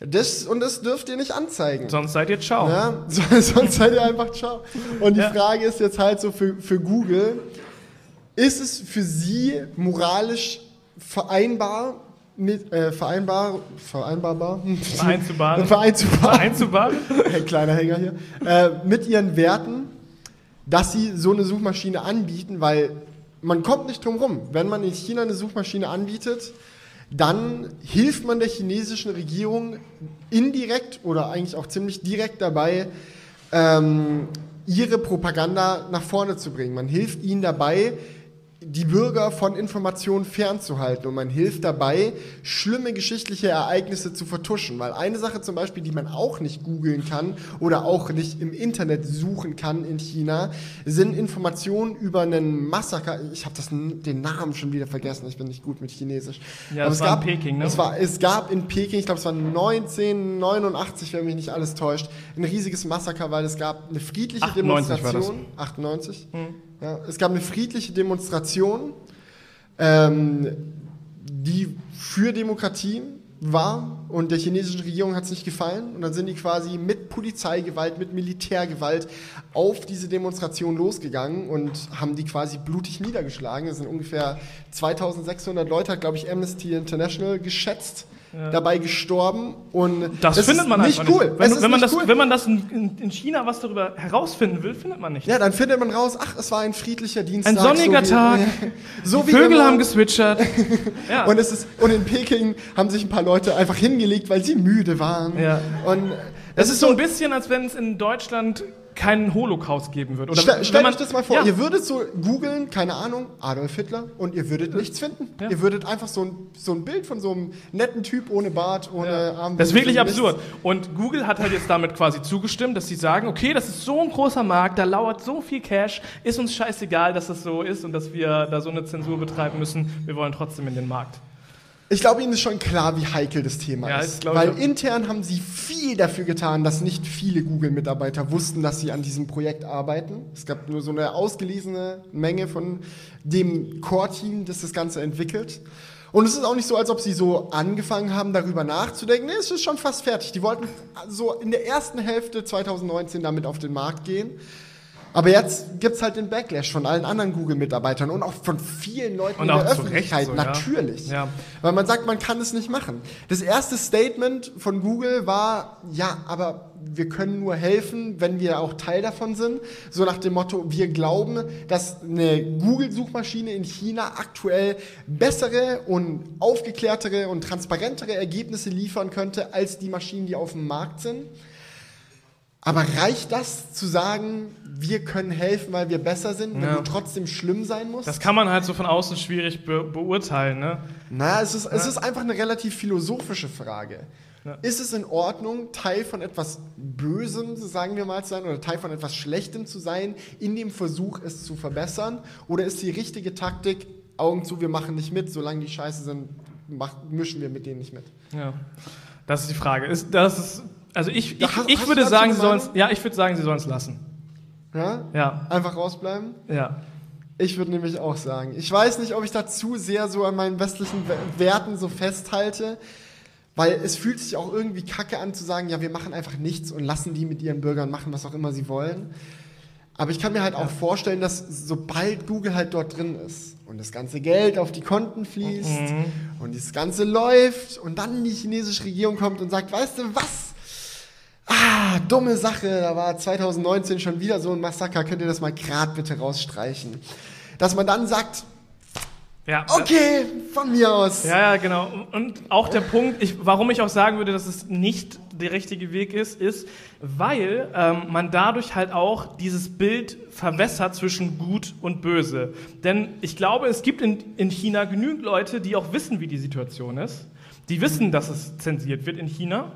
das und das dürft ihr nicht anzeigen. Sonst seid ihr ciao. Ja, so- sonst seid ihr einfach ciao. Und die Ja. Frage ist jetzt halt so für, für Google, ist es für sie moralisch vereinbar, mit, äh, vereinbar, vereinbarbar? Vereinzubar. vereinzubar, Einzubar? ein kleiner Hänger hier, äh, mit ihren Werten, dass sie so eine Suchmaschine anbieten, weil man kommt nicht drum rum. Wenn man in China eine Suchmaschine anbietet, dann hilft man der chinesischen Regierung indirekt oder eigentlich auch ziemlich direkt dabei, ähm, ihre Propaganda nach vorne zu bringen. Man hilft ihnen dabei, die Bürger von Informationen fernzuhalten und man hilft dabei, schlimme geschichtliche Ereignisse zu vertuschen. Weil eine Sache zum Beispiel, die man auch nicht googeln kann oder auch nicht im Internet suchen kann in China, sind Informationen über einen Massaker. Ich habe den Namen schon wieder vergessen, ich bin nicht gut mit Chinesisch. Ja, Aber das es war in gab, Peking, ne? Es, war, es gab in Peking, ich glaube es war 1989, wenn mich nicht alles täuscht, ein riesiges Massaker, weil es gab eine friedliche 98 war das. Demonstration. 98? Ja, es gab eine friedliche Demonstration, ähm, die für Demokratie war und der chinesischen Regierung hat es nicht gefallen und dann sind die quasi mit Polizeigewalt, mit Militärgewalt auf diese Demonstration losgegangen und haben die quasi blutig niedergeschlagen. Es sind ungefähr 2600 Leute, hat glaube ich Amnesty International geschätzt, dabei gestorben und Das, es findet man nicht cool. Wenn, Es wenn, man nicht das, cool. wenn man das in, in, in China was darüber herausfinden will, findet man nicht. Ja, dann findet man raus, ach, es war ein friedlicher Dienstag. Ein sonniger so wie, Tag. So wie Vögel haben geswitchert. ja. Und, es ist, und in Peking haben sich ein paar Leute einfach hingelegt, weil sie müde waren. Ja. Und das ist so ein bisschen, als wenn es in Deutschland keinen Holocaust geben würde. Oder Stell, stellt euch das mal vor, Ja. ihr würdet so googeln, keine Ahnung, Adolf Hitler, und ihr würdet nichts finden. Ja. Ihr würdet einfach so ein, so ein Bild von so einem netten Typ ohne Bart, ohne Ja. Armbinde. Das ist wirklich absurd. Und Google hat halt jetzt damit quasi zugestimmt, dass sie sagen, okay, das ist so ein großer Markt, da lauert so viel Cash, ist uns scheißegal, dass das so ist und dass wir da so eine Zensur betreiben müssen. Wir wollen trotzdem in den Markt. Ich glaube, Ihnen ist schon klar, wie heikel das Thema Ja, ist. Weil intern haben Sie viel dafür getan, dass nicht viele Google-Mitarbeiter wussten, dass sie an diesem Projekt arbeiten. Es gab nur so eine ausgelesene Menge von dem Core-Team, das das Ganze entwickelt. Und es ist auch nicht so, als ob sie so angefangen haben, darüber nachzudenken. Nee, es ist schon fast fertig. Die wollten so in der ersten Hälfte 2019 damit auf den Markt gehen. Aber jetzt gibt es halt den Backlash von allen anderen Google-Mitarbeitern und auch von vielen Leuten Und in der Öffentlichkeit. So. Natürlich. Ja. Weil man sagt, man kann es nicht machen. Das erste Statement von Google war, ja, aber wir können nur helfen, wenn wir auch Teil davon sind. So nach dem Motto, wir glauben, dass eine Google-Suchmaschine in China aktuell bessere und aufgeklärtere und transparentere Ergebnisse liefern könnte als die Maschinen, die auf dem Markt sind. Aber reicht das zu sagen, wir können helfen, weil wir besser sind, wenn Ja. du trotzdem schlimm sein musst? Das kann man halt so von außen schwierig be beurteilen, ne? Na, es ist, es ist einfach eine relativ philosophische Frage. Ist es in Ordnung, Teil von etwas Bösem, sagen wir mal, zu sein, oder Teil von etwas Schlechtem zu sein, in dem Versuch, es zu verbessern? Oder ist die richtige Taktik, Augen zu, wir machen nicht mit, solange die scheiße sind, mach, mischen wir mit denen nicht mit? Ja. Das ist die Frage. Ist, das ist, also ich, ich, hast- ich hast würde sagen, sie sollen ja, ich würde sagen, sie sollen es lassen. Ja? Ja, Einfach rausbleiben? ja. Ich würde nämlich auch sagen. Ich weiß nicht, ob ich da zu sehr so an meinen westlichen We- Werten so festhalte, weil es fühlt sich auch irgendwie kacke an zu sagen, ja, wir machen einfach nichts und lassen die mit ihren Bürgern machen, was auch immer sie wollen. Aber ich kann mir halt auch vorstellen, dass sobald Google halt dort drin ist und das ganze Geld auf die Konten fließt und das Ganze läuft und dann die chinesische Regierung kommt und sagt, weißt du was? Ah, dumme Sache, da war 2019 schon wieder so ein Massaker, könnt ihr das mal grad bitte rausstreichen? Dass man dann sagt, ja. okay, von mir aus. Ja, ja, genau. Und auch der Punkt, ich, warum ich auch sagen würde, dass es nicht der richtige Weg ist, ist, weil ähm, man dadurch halt auch dieses Bild verwässert zwischen gut und böse. Denn ich glaube, es gibt in, in China genügend Leute, die auch wissen, wie die Situation ist. Die wissen, dass es zensiert wird in China.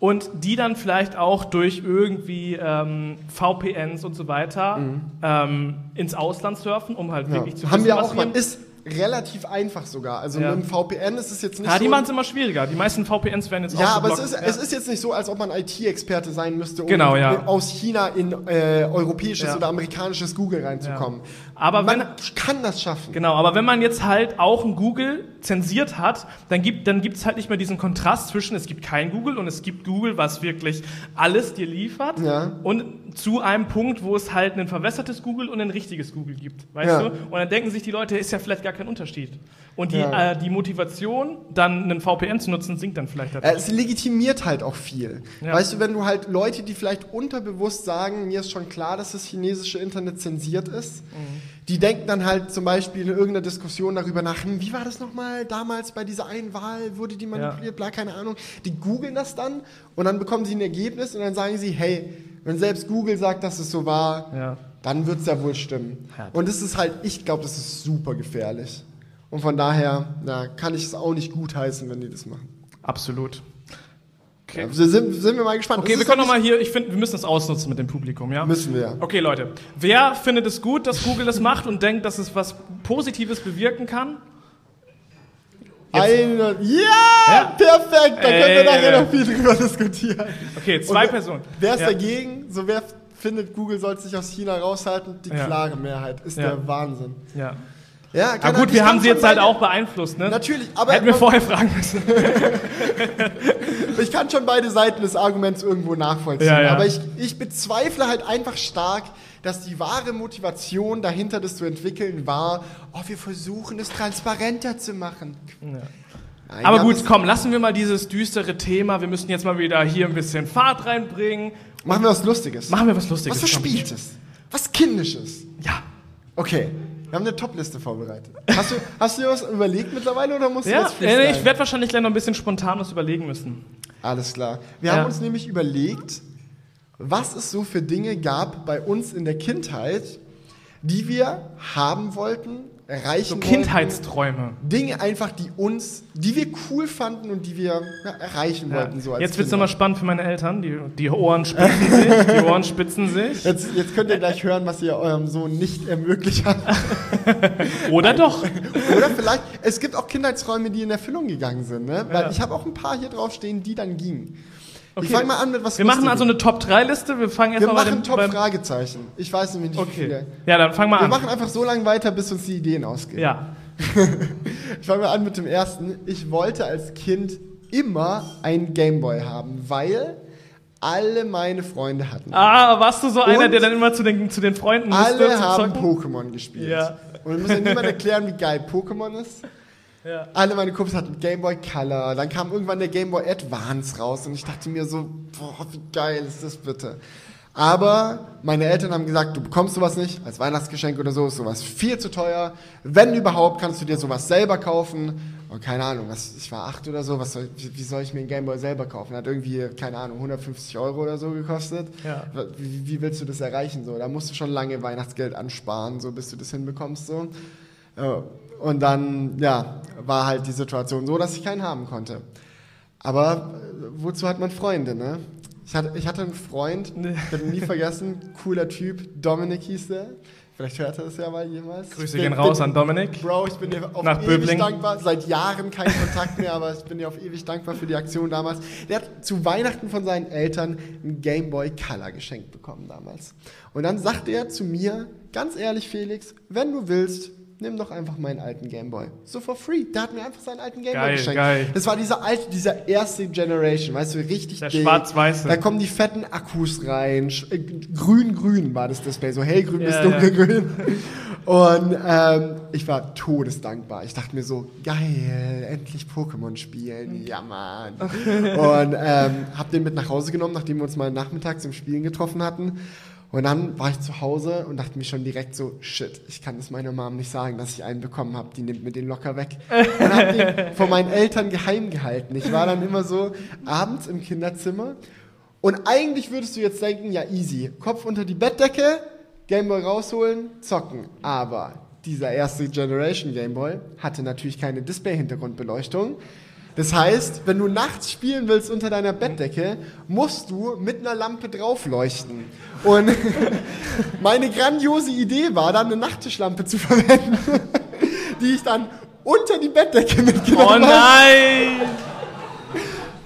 Und die dann vielleicht auch durch irgendwie ähm, VPNs und so weiter ähm, ins Ausland surfen, um halt Ja. wirklich zu Haben wissen, wir was auch hier- Ist relativ einfach sogar. Also Ja. mit dem VPN ist es jetzt nicht Ja, die so. machen es immer schwieriger. Die meisten VPNs werden jetzt Ja, aber es ist, es ist jetzt nicht so, als ob man IT-Experte sein müsste, um Genau, ja. aus China in äh, europäisches Ja. oder amerikanisches Google reinzukommen. Aber man wenn- kann das schaffen. Genau, aber wenn man jetzt halt auch ein Google zensiert hat, dann gibt dann gibt's halt nicht mehr diesen Kontrast zwischen, es gibt kein Google und es gibt Google, was wirklich alles dir liefert. Ja. Und zu einem Punkt, wo es halt ein verwässertes Google und ein richtiges Google gibt. Weißt Ja. du? Und dann denken sich die Leute, ist ja vielleicht gar kein Unterschied. Und die, Ja. äh, die Motivation, dann einen VPN zu nutzen, sinkt dann vielleicht dadurch. es legitimiert halt auch viel. Ja. Weißt du, wenn du halt Leute, die vielleicht unterbewusst sagen, mir ist schon klar, dass das chinesische Internet zensiert ist, Mhm. die denken dann halt zum Beispiel in irgendeiner Diskussion darüber nach, hm, wie war das nochmal damals bei dieser einen Wahl, wurde die manipuliert, bla, keine Ahnung. Die googeln das dann und dann bekommen sie ein Ergebnis und dann sagen sie, hey, wenn selbst Google sagt, dass es so war, Ja. Dann wird es ja wohl stimmen. Ja. Und das ist halt, ich glaube, das ist super gefährlich. Und von daher na, kann ich es auch nicht gutheißen, wenn die das machen. Absolut. Okay. Ja, sind, sind wir mal gespannt. Okay, Es wir können noch noch mal hier, ich finde, wir müssen das ausnutzen mit dem Publikum, ja? Müssen wir. Okay, Leute. Wer findet es gut, dass Google das macht und denkt, dass es was Positives bewirken kann? Eine, ja, Ja. perfekt. Da können wir Ey, nachher noch viel drüber diskutieren. Okay, zwei wer- Personen. Wer ist Ja. dagegen? So wer findet, Google sollte sich aus China raushalten? Die Ja. klare Mehrheit. Ist Ja. der Wahnsinn. Ja. Ja, Ah, kann- gut, wir haben sie jetzt halt auch beeinflusst, ne? Natürlich, aber Hätten wir vorher fragen müssen. ich kann schon beide Seiten des Arguments irgendwo nachvollziehen. Ja, ja. Aber ich, ich bezweifle halt einfach stark, dass die wahre Motivation dahinter, das zu entwickeln, war, oh, wir versuchen es transparenter zu machen. Nein, Aber gut, komm, lassen wir mal dieses düstere Thema. Wir müssen jetzt mal wieder hier ein bisschen Fahrt reinbringen. Machen wir was Lustiges. Machen wir was Lustiges. Was. Verspieltes. Was Kindisches. Ja. Okay, wir haben eine Top-Liste vorbereitet. Hast du, hast du dir was überlegt mittlerweile oder musst du Ja, das äh, freestylen? ich werde wahrscheinlich gleich noch ein bisschen spontan was überlegen müssen. Alles klar. Wir Ja. haben uns nämlich überlegt, was es so für Dinge gab bei uns in der Kindheit, die wir haben wollten, erreichen So wollten. Kindheitsträume. Dinge einfach, die uns, die wir cool fanden und die wir ja, erreichen Ja. wollten. So als Jetzt wird es nochmal spannend für meine Eltern. Die, die Ohren spitzen sich. Die Ohren spitzen sich. Jetzt, jetzt könnt ihr gleich hören, was ihr eurem Sohn nicht ermöglicht habt. Oder doch. Oder vielleicht, es gibt auch Kindheitsräume, die in Erfüllung gegangen sind. Ne? Weil Ja. ich habe auch ein paar hier drauf stehen, die dann gingen. Ich Okay. fange mal an mit was Wir machen also eine Top-3-Liste. Wir fangen Wir erstmal bei machen Top-Fragezeichen. Ich weiß nämlich nicht wie Okay. viele. Ja, dann fang mal Wir an. machen einfach so lange weiter, bis uns die Ideen ausgehen. Ja. ich fange mal an mit dem ersten. Ich wollte als Kind immer einen Gameboy haben, weil alle meine Freunde hatten. Ah, warst du so einer, Und der dann immer zu den, zu den Freunden musste, alle haben? Pokémon gespielt. Ja. Und ich muss ja niemand erklären, wie geil Pokémon ist. Ja. Alle meine Kumpels hatten Game Boy Color. Dann kam irgendwann der Game Boy Advance raus und ich dachte mir so, boah, wie geil ist das bitte. Aber meine Eltern haben gesagt, du bekommst sowas nicht als Weihnachtsgeschenk oder so, ist sowas viel zu teuer. Wenn überhaupt, kannst du dir sowas selber kaufen. Und keine Ahnung, was, ich war acht oder so, was soll, wie, wie soll ich mir einen Game Boy selber kaufen? Hat irgendwie, keine Ahnung, 150 Euro oder so gekostet. Ja. Wie, wie willst du das erreichen? So? Da musst du schon lange Weihnachtsgeld ansparen, so bis du das hinbekommst. So. Und dann, ja, war halt die Situation so, dass ich keinen haben konnte. Aber äh, wozu hat man Freunde, ne? Ich hatte, ich hatte einen Freund, ich werde ihn nie vergessen, cooler Typ, Dominik hieß der. Vielleicht hört er das ja mal jemals. Grüße Ich gehen bin- raus bin- an Dominik. Bro, ich bin dir auf Nach ewig Böblingen. dankbar. Seit Jahren kein Kontakt mehr, aber ich bin dir auf ewig dankbar für die Aktion damals. Der hat zu Weihnachten von seinen Eltern einen Game Boy Color geschenkt bekommen damals. Und dann sagte er zu mir, ganz ehrlich Felix, wenn du willst, nimm doch einfach meinen alten Game Boy. So for free. Der hat mir einfach seinen alten Game Boy Geil, geschenkt. geil. Das war dieser alte, dieser erste Generation, weißt du, richtig Der schwarz-weiße. Da kommen die fetten Akkus rein. Sch- äh, Grün-grün war das Display, so hellgrün bis Ja, dunkelgrün. Und ähm, ich war todesdankbar. Ich dachte mir so, geil, endlich Pokémon spielen. Ja, Mann. Und ähm, hab den mit nach Hause genommen, nachdem wir uns mal nachmittags im Spielen getroffen hatten. Und dann war ich zu Hause und dachte mir schon direkt so, shit, ich kann das meiner Mom nicht sagen, dass ich einen bekommen habe. Die nimmt mir den locker weg. Und hab den von meinen Eltern geheim gehalten. Ich war dann immer so abends im Kinderzimmer und eigentlich würdest du jetzt denken, ja easy, Kopf unter die Bettdecke, Gameboy rausholen, zocken. Aber dieser erste Generation Gameboy hatte natürlich keine Display-Hintergrundbeleuchtung. Das heißt, wenn du nachts spielen willst unter deiner Bettdecke, musst du mit einer Lampe draufleuchten. Und meine grandiose Idee war dann, eine Nachttischlampe zu verwenden, die ich dann unter die Bettdecke Oh mitgenommen habe. nein!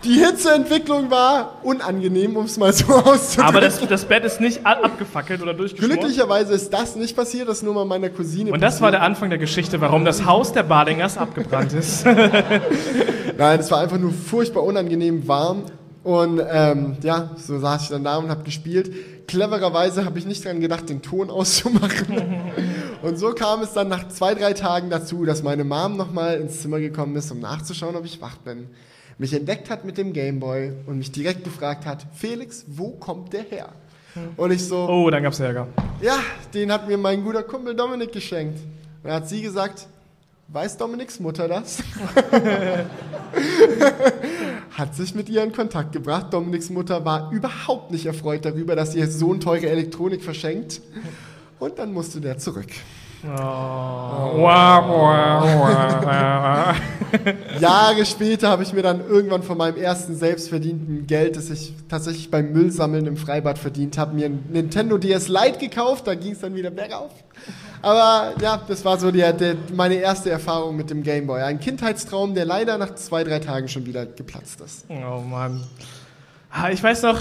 Die Hitzeentwicklung war unangenehm, um es mal so auszudrücken. Aber das, das Bett ist nicht abgefackelt oder durchgeschmort. Glücklicherweise ist das nicht passiert, das ist nur mal meiner Cousine Und das war passiert. der Anfang der Geschichte, warum das Haus der Badingers abgebrannt ist. Nein, es war einfach nur furchtbar unangenehm warm. Und ähm, ja, so saß ich dann da und habe gespielt. Clevererweise habe ich nicht dran gedacht, den Ton auszumachen. und so kam es dann nach zwei, drei Tagen dazu, dass meine Mom nochmal ins Zimmer gekommen ist, um nachzuschauen, ob ich wach bin. Mich entdeckt hat mit dem Gameboy und mich direkt gefragt hat, Felix, wo kommt der her? Und ich so, Oh, dann gab's Ärger. Ja, den hat mir mein guter Kumpel Dominik geschenkt. Und dann hat sie gesagt, weiß Dominiks Mutter das? hat sich mit ihr in Kontakt gebracht. Dominiks Mutter war überhaupt nicht erfreut darüber, dass ihr Sohn teure Elektronik verschenkt. Und dann musste der zurück. Oh. Jahre später habe ich mir dann irgendwann von meinem ersten selbstverdienten Geld, das ich tatsächlich beim Müllsammeln im Freibad verdient habe, mir ein Nintendo DS Lite gekauft. Da ging es dann wieder bergauf. Aber ja, das war so die, der, meine erste Erfahrung mit dem Gameboy. Ein Kindheitstraum, der leider nach zwei, drei Tagen schon wieder geplatzt ist. Oh Mann. Ah, Ich weiß noch,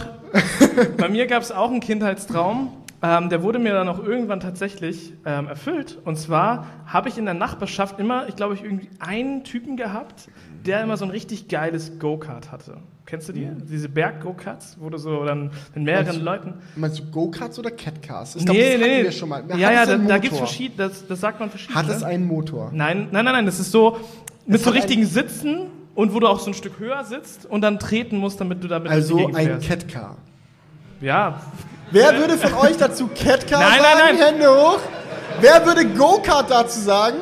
bei mir gab es auch einen Kindheitstraum. Ähm, der wurde mir dann auch irgendwann tatsächlich ähm, erfüllt. Und zwar habe ich in der Nachbarschaft immer, ich glaube, ich irgendwie einen Typen gehabt, der immer so ein richtig geiles Go-Kart hatte. Kennst du die? Diese Berg-Go-Karts, wo du so dann mit mehreren Meinst du- Leuten. Meinst du Go-Karts oder Catcars? Ich glaube, das hatten wir schon mal. Ja, Hat ja, da, da gibt es verschiedene, das, das sagt man verschiedene. Hat es einen Motor? Nein, nein, nein, nein, das ist so mit Es so richtigen Sitzen und wo du auch so ein Stück höher sitzt und dann treten musst, damit du damit Also ein. Catcar. Ja, Wer würde von euch dazu Catcar Nein, sagen? nein, nein. Hände hoch. Wer würde Go-Kart dazu sagen?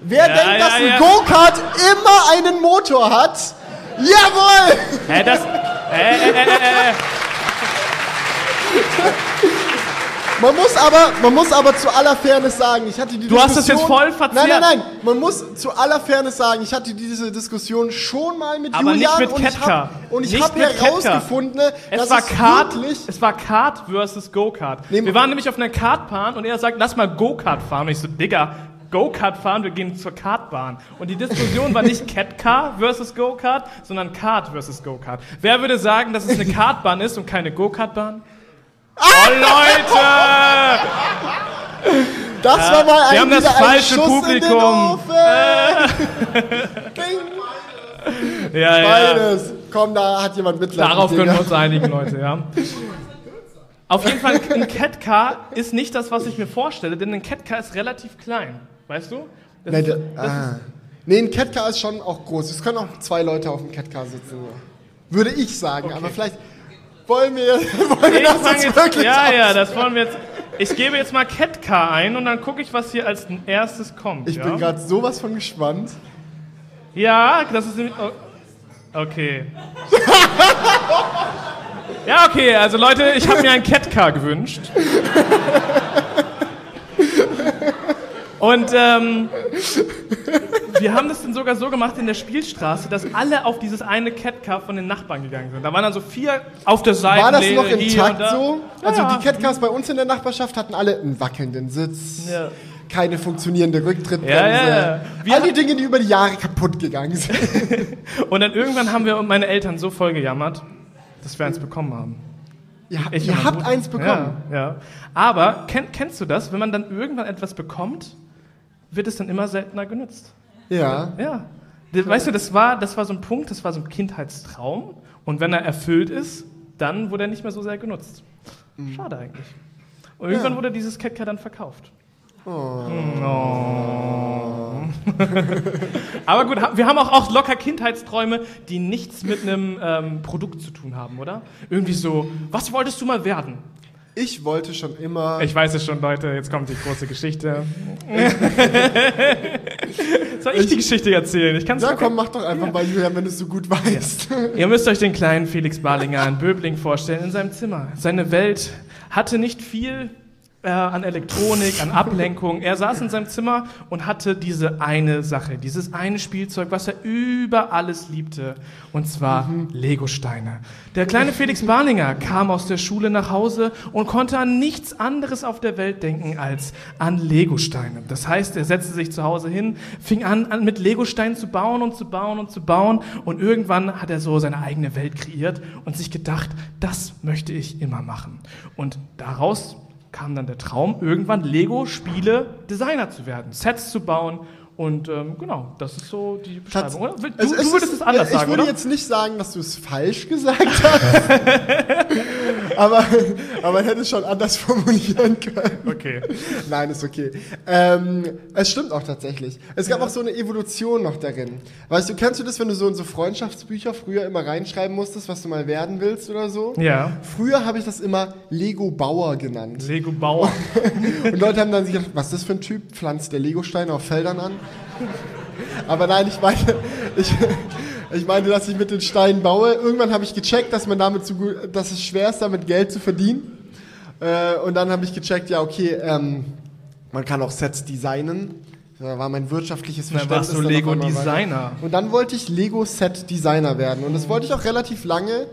Wer Ja, denkt, ja, dass ein ja. Go-Kart immer einen Motor hat? Jawohl! hä, das, äh, äh, äh, äh, Man muss aber, man muss aber zu aller Fairness sagen, ich hatte die Du hast das Diskussion... jetzt voll verzerrt. Nein, nein, nein. Man muss zu aller Fairness sagen, ich hatte diese Diskussion schon mal mit Aber nicht Julian mit und ich Ketka. habe und ich Nicht habe herausgefunden, es dass war es Kart, wirklich es war Kart versus Go-Kart. Nee, wir waren nämlich auf einer Kartbahn und er sagt, lass mal Go-Kart fahren. Und ich so, Digga, Go-Kart fahren, wir gehen zur Kartbahn. Und die Diskussion war nicht Cat-Car versus Go-Kart, sondern Kart versus Go-Kart. Wer würde sagen, dass es eine Kartbahn ist und keine Go-Kart-Bahn? Oh, Leute! Das war mal ein, wir haben das falsche Publikum. Ding. Ja, ja. Beides. Komm, da hat jemand Mitleid. Darauf mit können wir uns einigen, Leute, ja. Auf jeden Fall, ein Catcar ist nicht das, was ich mir vorstelle, denn ein Catcar ist relativ klein. Weißt du? Das Nee, der, das ah. nee, ein Catcar ist schon auch groß. Es können auch zwei Leute auf dem Catcar sitzen. Würde ich sagen. Aber vielleicht wollen wir, wollen wir das jetzt jetzt, wirklich ja, aus? ja, das wollen wir jetzt. Ich gebe jetzt mal Catcar ein und dann gucke ich, was hier als erstes kommt. Ich ja? bin gerade sowas von gespannt. Ja, das ist nämlich. oh, Okay. ja, okay, also Leute, ich habe mir ein Catcar gewünscht. Und ähm, wir haben das dann sogar so gemacht in der Spielstraße, dass alle auf dieses eine Catcar von den Nachbarn gegangen sind. Da waren dann so vier auf der Seite. War das noch intakt und da. so? Also Ja. die Catcars bei uns in der Nachbarschaft hatten alle einen wackelnden Sitz, Ja. keine funktionierende Rücktrittbremse. Ja, ja, ja. All die Dinge, die über die Jahre kaputt gegangen sind. Und dann irgendwann haben wir meine Eltern so voll gejammert, dass wir eins bekommen haben. Ihr, Ich ihr und habt Bruder. eins bekommen. Ja, ja. Aber kenn, kennst du das? Wenn man dann irgendwann etwas bekommt, wird es dann immer seltener genutzt. Ja. Ja. Weißt du, das war, das war so ein Punkt, das war so ein Kindheitstraum. Und wenn er erfüllt ist, dann wurde er nicht mehr so sehr genutzt. Schade eigentlich. Und irgendwann Ja. wurde dieses Catcar dann verkauft. Oh. Aber gut, wir haben auch, auch locker Kindheitsträume, die nichts mit einem ähm, Produkt zu tun haben, oder? Irgendwie so, was wolltest du mal werden? Ich wollte schon immer. Ich weiß es schon, Leute, jetzt kommt die große Geschichte. Soll ich die Geschichte erzählen? Ich kann es ja, komm, mach doch einfach mal, Julian, wenn du es so gut weißt. Ihr müsst euch den kleinen Felix Barlinger in Böbling vorstellen, in seinem Zimmer. Seine Welt hatte nicht viel äh, an Elektronik, an Ablenkung. Er saß in seinem Zimmer und hatte diese eine Sache, dieses eine Spielzeug, was er über alles liebte, und zwar Legosteine. Der kleine Felix Barlinger kam aus der Schule nach Hause und konnte an nichts anderes auf der Welt denken als an Legosteine. Das heißt, er setzte sich zu Hause hin, fing an, an mit Legosteinen zu bauen und zu bauen und zu bauen und irgendwann hat er so seine eigene Welt kreiert und sich gedacht, das möchte ich immer machen. Und daraus kam dann der Traum, irgendwann Lego-Spiele-Designer zu werden, Sets zu bauen und ähm, genau, das ist so die Beschreibung. Oder? Du, Es- du es würdest ist- es anders ich sagen, würde oder? jetzt nicht sagen, dass du es falsch gesagt hast. Aber, aber man hätte es schon anders formulieren können. Okay. Nein, ist okay. Ähm, es stimmt auch tatsächlich. Es gab auch so eine Evolution noch darin. Weißt du, kennst du das, wenn du so in so Freundschaftsbücher früher immer reinschreiben musstest, was du mal werden willst oder so? Ja. Früher habe ich das immer Lego-Bauer genannt. Lego Bauer. Und Leute haben dann sich gedacht, was ist das für ein Typ? Pflanzt der Lego-Steine auf Feldern an? Aber nein, ich meine, ich, ich meine, dass ich mit den Steinen baue. Irgendwann habe ich gecheckt, dass man damit zu gut, dass es schwer ist, damit Geld zu verdienen. Äh, und dann habe ich gecheckt, ja, okay, ähm, man kann auch Sets designen. Da war mein wirtschaftliches Dann Verständnis. warst du dann auf einmal Lego-Designer. weiter. Und dann wollte ich Lego-Set-Designer werden. Und das wollte ich auch relativ lange.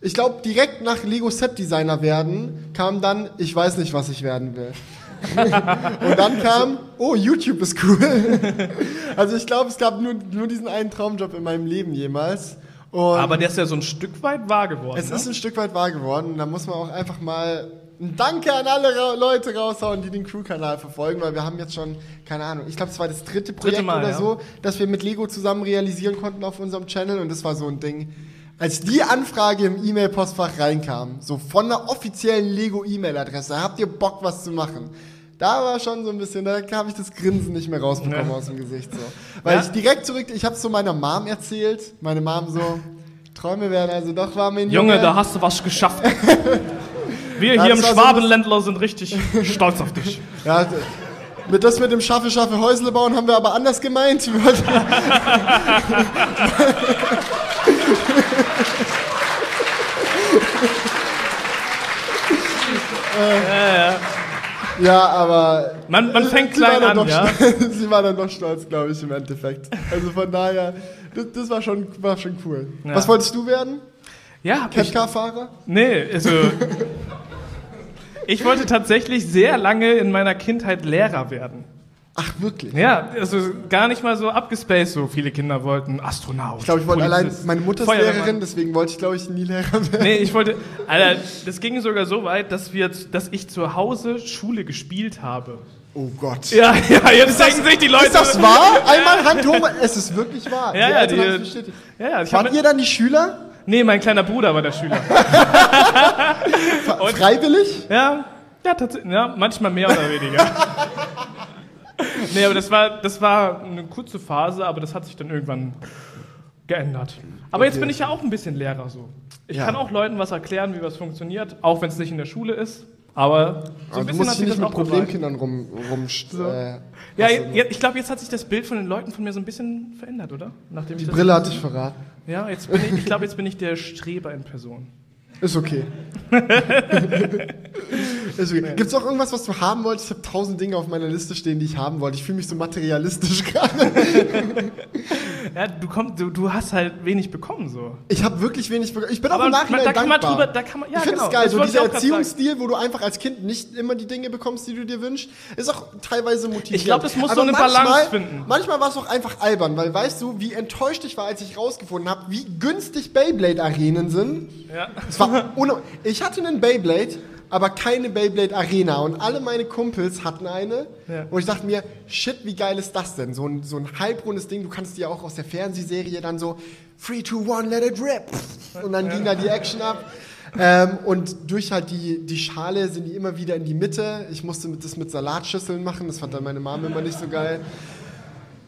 Ich glaube, direkt nach Lego-Set-Designer werden kam dann, ich weiß nicht, was ich werden will. Und dann kam, oh, YouTube ist cool. Also ich glaube, es gab nur, nur diesen einen Traumjob in meinem Leben jemals. Und Aber der ist ja so ein Stück weit wahr geworden. es ne? ist ein Stück weit wahr geworden. Da muss man auch einfach mal ein Danke an alle Ra Leute raushauen, die den Crew-Kanal verfolgen, weil wir haben jetzt schon, keine Ahnung, ich glaube, es war das dritte Projekt Mal, oder ja. so, das wir mit Lego zusammen realisieren konnten auf unserem Channel und das war so ein Ding. Als die Anfrage im E-Mail-Postfach reinkam, so von einer offiziellen Lego-E-Mail-Adresse, habt ihr Bock, was zu machen? Da war schon so ein bisschen, da habe ich das Grinsen nicht mehr rausbekommen Ja. aus dem Gesicht. So. Weil Ja. ich direkt zurück, ich habe es so meiner Mom erzählt, meine Mom so, Träume werden also doch wahr, mein Junge, da hast du was geschafft. Wir Ja, hier im war so- Schwabenländler sind richtig stolz auf dich. Ja, mit das mit dem Schaffe, Schaffe Häusle bauen haben wir aber anders gemeint. Wollten- ja, aber Man, man fängt klein an, ja. stolz- sie war dann doch stolz, glaube ich, im Endeffekt. Also von daher, das, das war, schon, war schon cool. Ja. Was wolltest du werden? Ja, Catcar-Fahrer? nee, also. Ich wollte tatsächlich sehr lange in meiner Kindheit Lehrer werden. Ach, wirklich? Ja, also gar nicht mal so abgespaced, so viele Kinder wollten Astronaut. Ich glaube, ich wollte allein, meine Mutter ist. Lehrerin, deswegen wollte ich, glaube ich, nie Lehrer werden. Nee, ich wollte, Alter, das ging sogar so weit, dass wir, dass ich zu Hause Schule gespielt habe. Oh Gott. Ja, ja, jetzt denken sich die Leute. Ist das wahr? Einmal Hand hoch. Es ist wirklich wahr. Ja, Die ja, die- bestätigt. Ja, ja, ich Wart ihr dann die Schüler? Nee, mein kleiner Bruder war der Schüler. Freiwillig? Ja, ja, tatsächlich. Ja, manchmal mehr oder weniger. nee, aber das war, das war eine kurze Phase, aber das hat sich dann irgendwann geändert. Aber jetzt Okay. bin ich ja auch ein bisschen Lehrer so. Ich Ja. kann auch Leuten was erklären, wie was funktioniert, auch wenn es nicht in der Schule ist. Aber so ein du bisschen musst hat sich nicht das mit. Problemkindern rum, rum äh, Ja, hast du- je- ich glaube, jetzt hat sich das Bild von den Leuten von mir so ein bisschen verändert, oder? Nachdem die ich Brille hat dich verraten. Ja, jetzt bin ich, ich glaube, jetzt bin ich der Streber in Person. Ist okay. Ist okay. Gibt es auch irgendwas, was du haben wolltest? Ich habe tausend Dinge auf meiner Liste stehen, die ich haben wollte. Ich fühle mich so materialistisch gerade. Ja, du, komm, du, du hast halt wenig bekommen so. Ich habe wirklich wenig bekommen. Ich bin Aber auch im Nachhinein da kann man drüber, da kann man, ja, ich finde genau, es geil, das so dieser. Erziehungsstil, wo du einfach als Kind nicht immer die Dinge bekommst, die du dir wünschst, ist auch teilweise motivierend. Ich glaub, es muss so eine manchmal, Balance finden. Manchmal war es auch einfach albern, weil weißt du, wie enttäuscht ich war, als ich rausgefunden habe, wie günstig Beyblade-Arenen sind. Ja. Es war ohne, ich hatte einen Beyblade, aber keine Beyblade Arena und alle meine Kumpels hatten eine Ja. und ich dachte mir, shit, wie geil ist das denn? So ein, so ein halbrundes Ding, du kannst dir auch aus der Fernsehserie dann so 3, 2, 1, let it rip und dann ging da die Action ab. Ähm, und durch halt die, die Schale sind die immer wieder in die Mitte. Ich musste das mit Salatschüsseln machen, das fand dann meine Mama immer nicht so geil.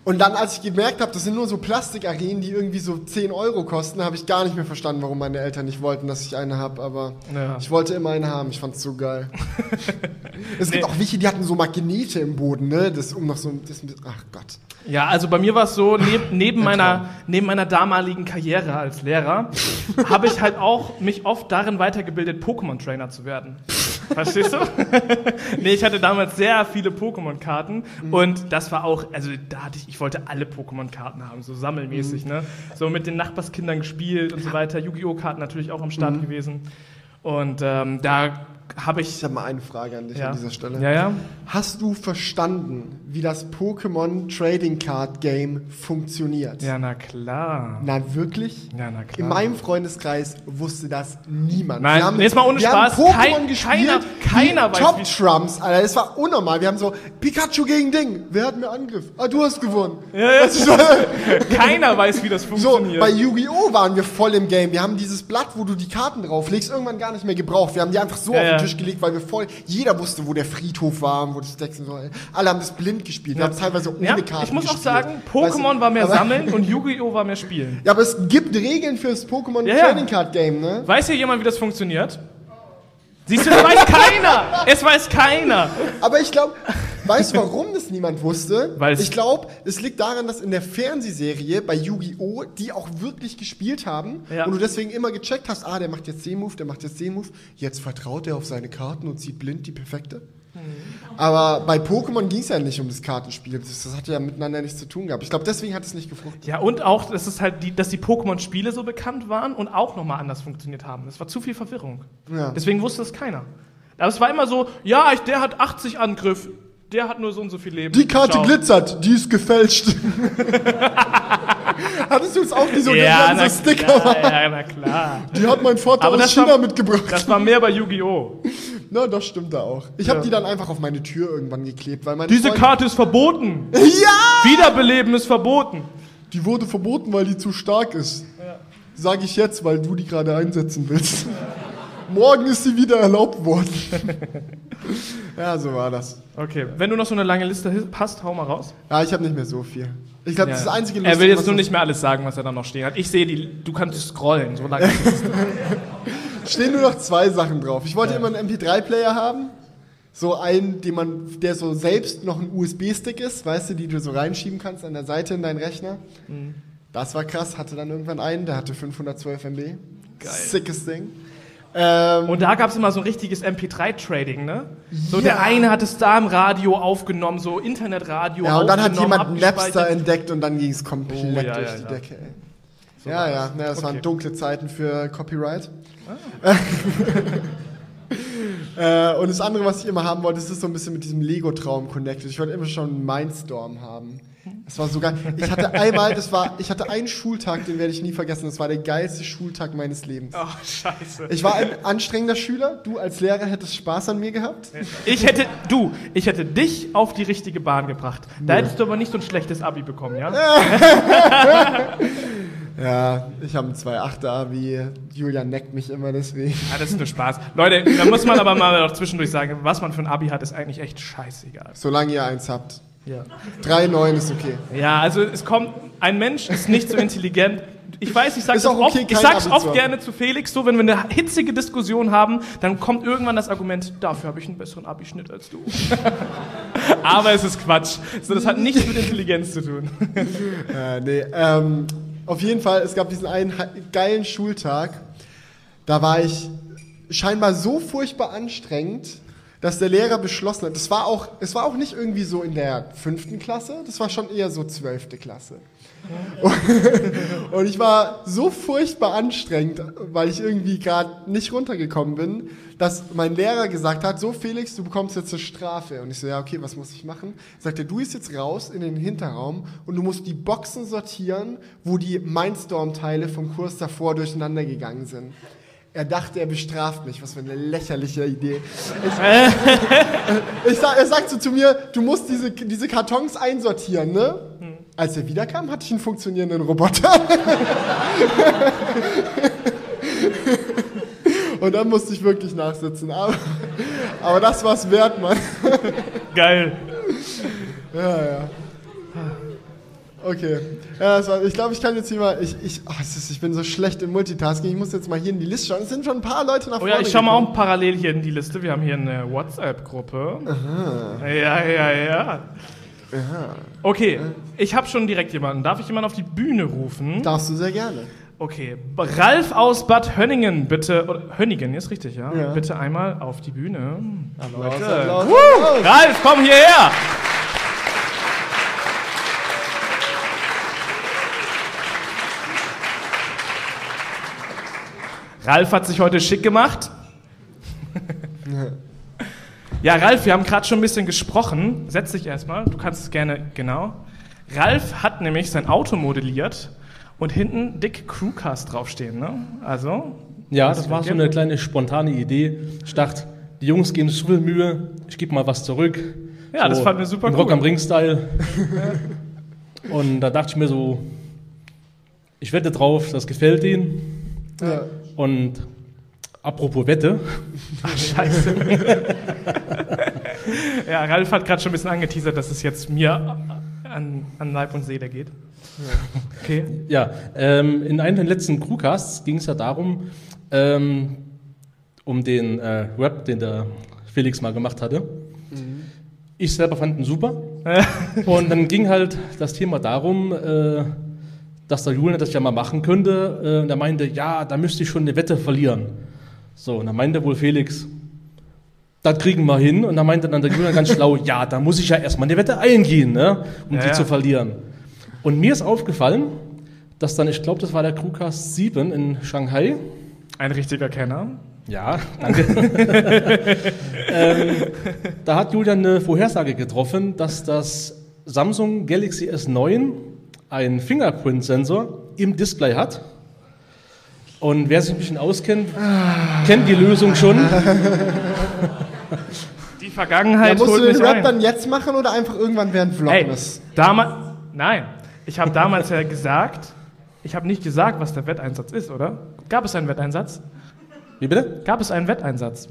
Und dann, als ich gemerkt habe, das sind nur so Plastikarenen, die irgendwie so 10 Euro kosten, habe ich gar nicht mehr verstanden, warum meine Eltern nicht wollten, dass ich eine habe. Aber Ja. ich wollte immer eine haben. Ich fand's so geil. es gibt Nee. auch welche, die hatten so Magnete im Boden, ne? Das um noch so. Das, ach Gott. Ja, also bei mir war es so, neb, neben, meiner, neben meiner damaligen Karriere als Lehrer habe ich halt auch mich oft darin weitergebildet, Pokémon-Trainer zu werden. Verstehst du? nee, ich hatte damals sehr viele Pokémon-Karten und das war auch, also da hatte ich, ich wollte alle Pokémon-Karten haben, so sammelmäßig, ne? So mit den Nachbarskindern gespielt und so weiter. Yu-Gi-Oh! Karten natürlich auch am Start gewesen. Und ähm, da habe ich. Ich habe mal eine Frage an dich ja. an dieser Stelle. Ja, ja. Hast du verstanden, wie das Pokémon Trading Card Game funktioniert? Ja, na klar. Na wirklich? Ja, na klar. In meinem Freundeskreis wusste das niemand. Nein, wir haben, jetzt mal ohne wir Spaß. Haben Pokémon Kein- gespielt, keiner- keiner weiß, Top Trumps, Alter. Das war unnormal. Wir haben so Pikachu gegen Ding. Wer hat mir Angriff? Ah, du hast gewonnen. Ist so, Keiner weiß, wie das so, funktioniert. bei Yu-Gi-Oh! waren wir voll im Game. Wir haben dieses Blatt, wo du die Karten drauflegst, irgendwann gar nicht mehr gebraucht. Wir haben die einfach so Ja, auf den. Tisch gelegt, weil wir voll, jeder wusste, wo der Friedhof war und wo das Decks und so. Alle haben das blind gespielt. Wir haben teilweise ohne ja, Karten ich muss auch gespielt. sagen, Weißt du, Pokémon war mehr Sammeln und Yu-Gi-Oh! war mehr Spielen. Ja, aber es gibt Regeln fürs Pokémon. Trading Card Game, ne? Weiß hier jemand, wie das funktioniert? Siehst du, das weiß keiner! Es weiß keiner! Aber ich glaube, weißt du, warum das niemand wusste? Weil's- ich glaube, es liegt daran, dass in der Fernsehserie bei Yu-Gi-Oh! die auch wirklich gespielt haben Ja. und du deswegen immer gecheckt hast, ah, der macht jetzt den Move, der macht jetzt den Move, jetzt vertraut er auf seine Karten und zieht blind die perfekte. Aber bei Pokémon ging es ja nicht um das Kartenspiel. Das, das hat ja miteinander nichts zu tun gehabt. Ich glaube, deswegen hat es nicht gefruchtet. Ja, und auch, dass, es halt die, dass die Pokémon-Spiele so bekannt waren und auch nochmal anders funktioniert haben. Es war zu viel Verwirrung. Ja. Deswegen wusste es keiner. Aber es war immer so, ja, ich, der hat 80 Angriff, der hat nur so und so viel Leben. Die Karte Ciao. glitzert, die ist gefälscht. Hattest du es auch, die so, Ja, so Sticker klar, waren? ja, na klar. Die hat mein Vater Aber aus das China war- mitgebracht. Das war mehr bei Yu-Gi-Oh! Na, das stimmt da auch. Ich habe die dann einfach auf meine Tür irgendwann geklebt, weil meine Diese Freundin- Karte ist verboten! Ja! Wiederbeleben ist verboten! Die wurde verboten, weil die zu stark ist. Sag ich jetzt, weil du die gerade einsetzen willst. Morgen ist sie wieder erlaubt worden. ja, so war das. Okay, wenn du noch so eine lange Liste hast, hau mal raus. Ja, ich habe nicht mehr so viel. Ich glaube, das ist das einzige er will jetzt nur nicht mehr alles sagen, was er da noch stehen hat. Ich sehe die, du kannst scrollen, so lange. Stehen nur noch zwei Sachen drauf. Ich wollte immer einen MP3-Player haben. So einen, den man, der so selbst noch ein USB-Stick ist, weißt du, die du so reinschieben kannst an der Seite in deinen Rechner. Mhm. Das war krass, hatte dann irgendwann einen, der hatte 512 MB. Geil. Sickes Ding. Ähm, Und da gab es immer so ein richtiges MP3-Trading, ne? So Ja. der eine hat es da im Radio aufgenommen, so Internetradio ja, und dann hat jemand Napster entdeckt und dann ging es komplett Oh, ja, durch ja, die. Decke. Ey. ja, ja, na, das waren Okay. dunkle Zeiten für Copyright. Ah. äh, und das andere, was ich immer haben wollte, das ist so ein bisschen mit diesem Lego-Traum connected. Ich wollte immer schon einen Mindstorm haben. Das war so geil. Ich hatte einmal, das war, ich hatte einen Schultag, den werde ich nie vergessen. Das war der geilste Schultag meines Lebens. Oh, scheiße. Ich war ein anstrengender Schüler. Du als Lehrer hättest Spaß an mir gehabt. Ich hätte, du, ich hätte dich auf die richtige Bahn gebracht. Da hättest du aber nicht so ein schlechtes Abi bekommen, ja? Ja, ich habe ein 2,8er Abi. Julian neckt mich immer deswegen. Ja, das ist nur Spaß. Leute, da muss man aber mal auch zwischendurch sagen, was man für ein Abi hat, ist eigentlich echt scheißegal. Solange ihr eins habt. Ja. 3,9 ist okay. Ja, also es kommt, ein Mensch ist nicht so intelligent. Ich weiß, ich sag's, Ist auch oft, okay, ich sag's oft gerne zu Felix, so wenn wir eine hitzige Diskussion haben, dann kommt irgendwann das Argument, dafür habe ich einen besseren Abischnitt als du. Aber es ist Quatsch. So, das hat nichts mit Intelligenz zu tun. Äh, nee, ähm, auf jeden Fall, es gab diesen einen geilen Schultag. Da war ich scheinbar so furchtbar anstrengend, dass der Lehrer beschlossen hat. Das war auch, es war auch nicht irgendwie so in der fünften Klasse, das war schon eher so zwölfte Klasse. Und ich war so furchtbar anstrengend, weil ich irgendwie gerade nicht runtergekommen bin, dass mein Lehrer gesagt hat, so Felix, du bekommst jetzt eine Strafe. Und ich so, ja, okay, was muss ich machen? Sagt er, du gehst jetzt raus in den Hinterraum und du musst die Boxen sortieren, wo die Mindstorm-Teile vom Kurs davor durcheinander gegangen sind. Er dachte, er bestraft mich. Was für eine lächerliche Idee. Ich, ich sag, er sagt so zu mir, du musst diese, diese Kartons einsortieren, ne? Als er wiederkam, hatte ich einen funktionierenden Roboter. Und dann musste ich wirklich nachsitzen. Aber, aber das war's wert, Mann. Geil. Ja, ja. Okay. Ja, war, ich glaube, ich kann jetzt hier mal. Ich, ich, oh, es ist, ich bin so schlecht im Multitasking. Ich muss jetzt mal hier in die Liste schauen. Es sind schon ein paar Leute nach Oh vorne. ja, ich schau mal auch parallel hier in die Liste. Wir haben hier eine WhatsApp-Gruppe. Ja, ja, ja. Okay, ich habe schon direkt jemanden. Darf ich jemanden auf die Bühne rufen? Darfst du sehr gerne. Okay, Ralf aus Bad Hönningen, bitte. Oder Hönningen, ist richtig, ja? Ja. Bitte einmal auf die Bühne. Applaus. Applaus! Applaus. Ralf, komm hierher! Ralf hat sich heute schick gemacht. Ja, Ralf, wir haben gerade schon ein bisschen gesprochen. Setz dich erstmal, du kannst es gerne, genau. Ralf hat nämlich sein Auto modelliert und hinten dick Crewcast draufstehen, ne? Also, Ja, Das das war so eine kleine spontane Idee. Ich dachte, die Jungs geben sich so viel Mühe, ich gebe mal was zurück. Ja, so das fanden wir super cool. Rock am Ring-Style. Und da dachte ich mir so, ich wette drauf, das gefällt denen. Ja. Und apropos Wette, Scheiße. ja, Ralf hat gerade schon ein bisschen angeteasert, dass es jetzt mir an, an Leib und Seele geht. Okay. ja, ähm, in einem der letzten Crewcasts ging es ja darum, ähm, um den äh, Rap, den der Felix mal gemacht hatte. Ich selber fand ihn super. Und dann ging halt das Thema darum, äh, dass der Julian das ja mal machen könnte. Äh, und er meinte, ja, da müsste ich schon eine Wette verlieren. So, und dann meinte wohl Felix, das kriegen wir hin. Und dann meinte dann der Julian ganz schlau, ja, da muss ich ja erstmal eine Wette eingehen, ne, um Ja, die ja. zu verlieren. Und mir ist aufgefallen, dass dann, ich glaube, das war der Crewcast 7 in Shanghai. Ein richtiger Kenner. Ja, danke. ähm, da hat Julian eine Vorhersage getroffen, dass das Samsung Galaxy S9 einen Fingerprint-Sensor im Display hat. Und wer sich ein bisschen auskennt, kennt die Lösung schon. Die Ja, Vergangenheit musst du den Rap ein. dann jetzt machen oder einfach irgendwann während Hey, Vlogmas? damals. Nein, ich habe damals ja gesagt, ich habe nicht gesagt, was der Wetteinsatz ist, oder? Gab es einen Wetteinsatz? Wie bitte? Gab es einen Wetteinsatz?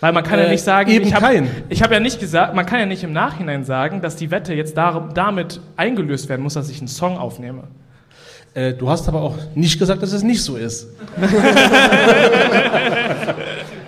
Weil man kann ja Äh, nicht sagen, eben ich habe hab ja nicht gesagt, man kann ja nicht im Nachhinein sagen, dass die Wette jetzt dar damit eingelöst werden muss, dass ich einen Song aufnehme. Äh, du hast aber auch nicht gesagt, dass es nicht so ist.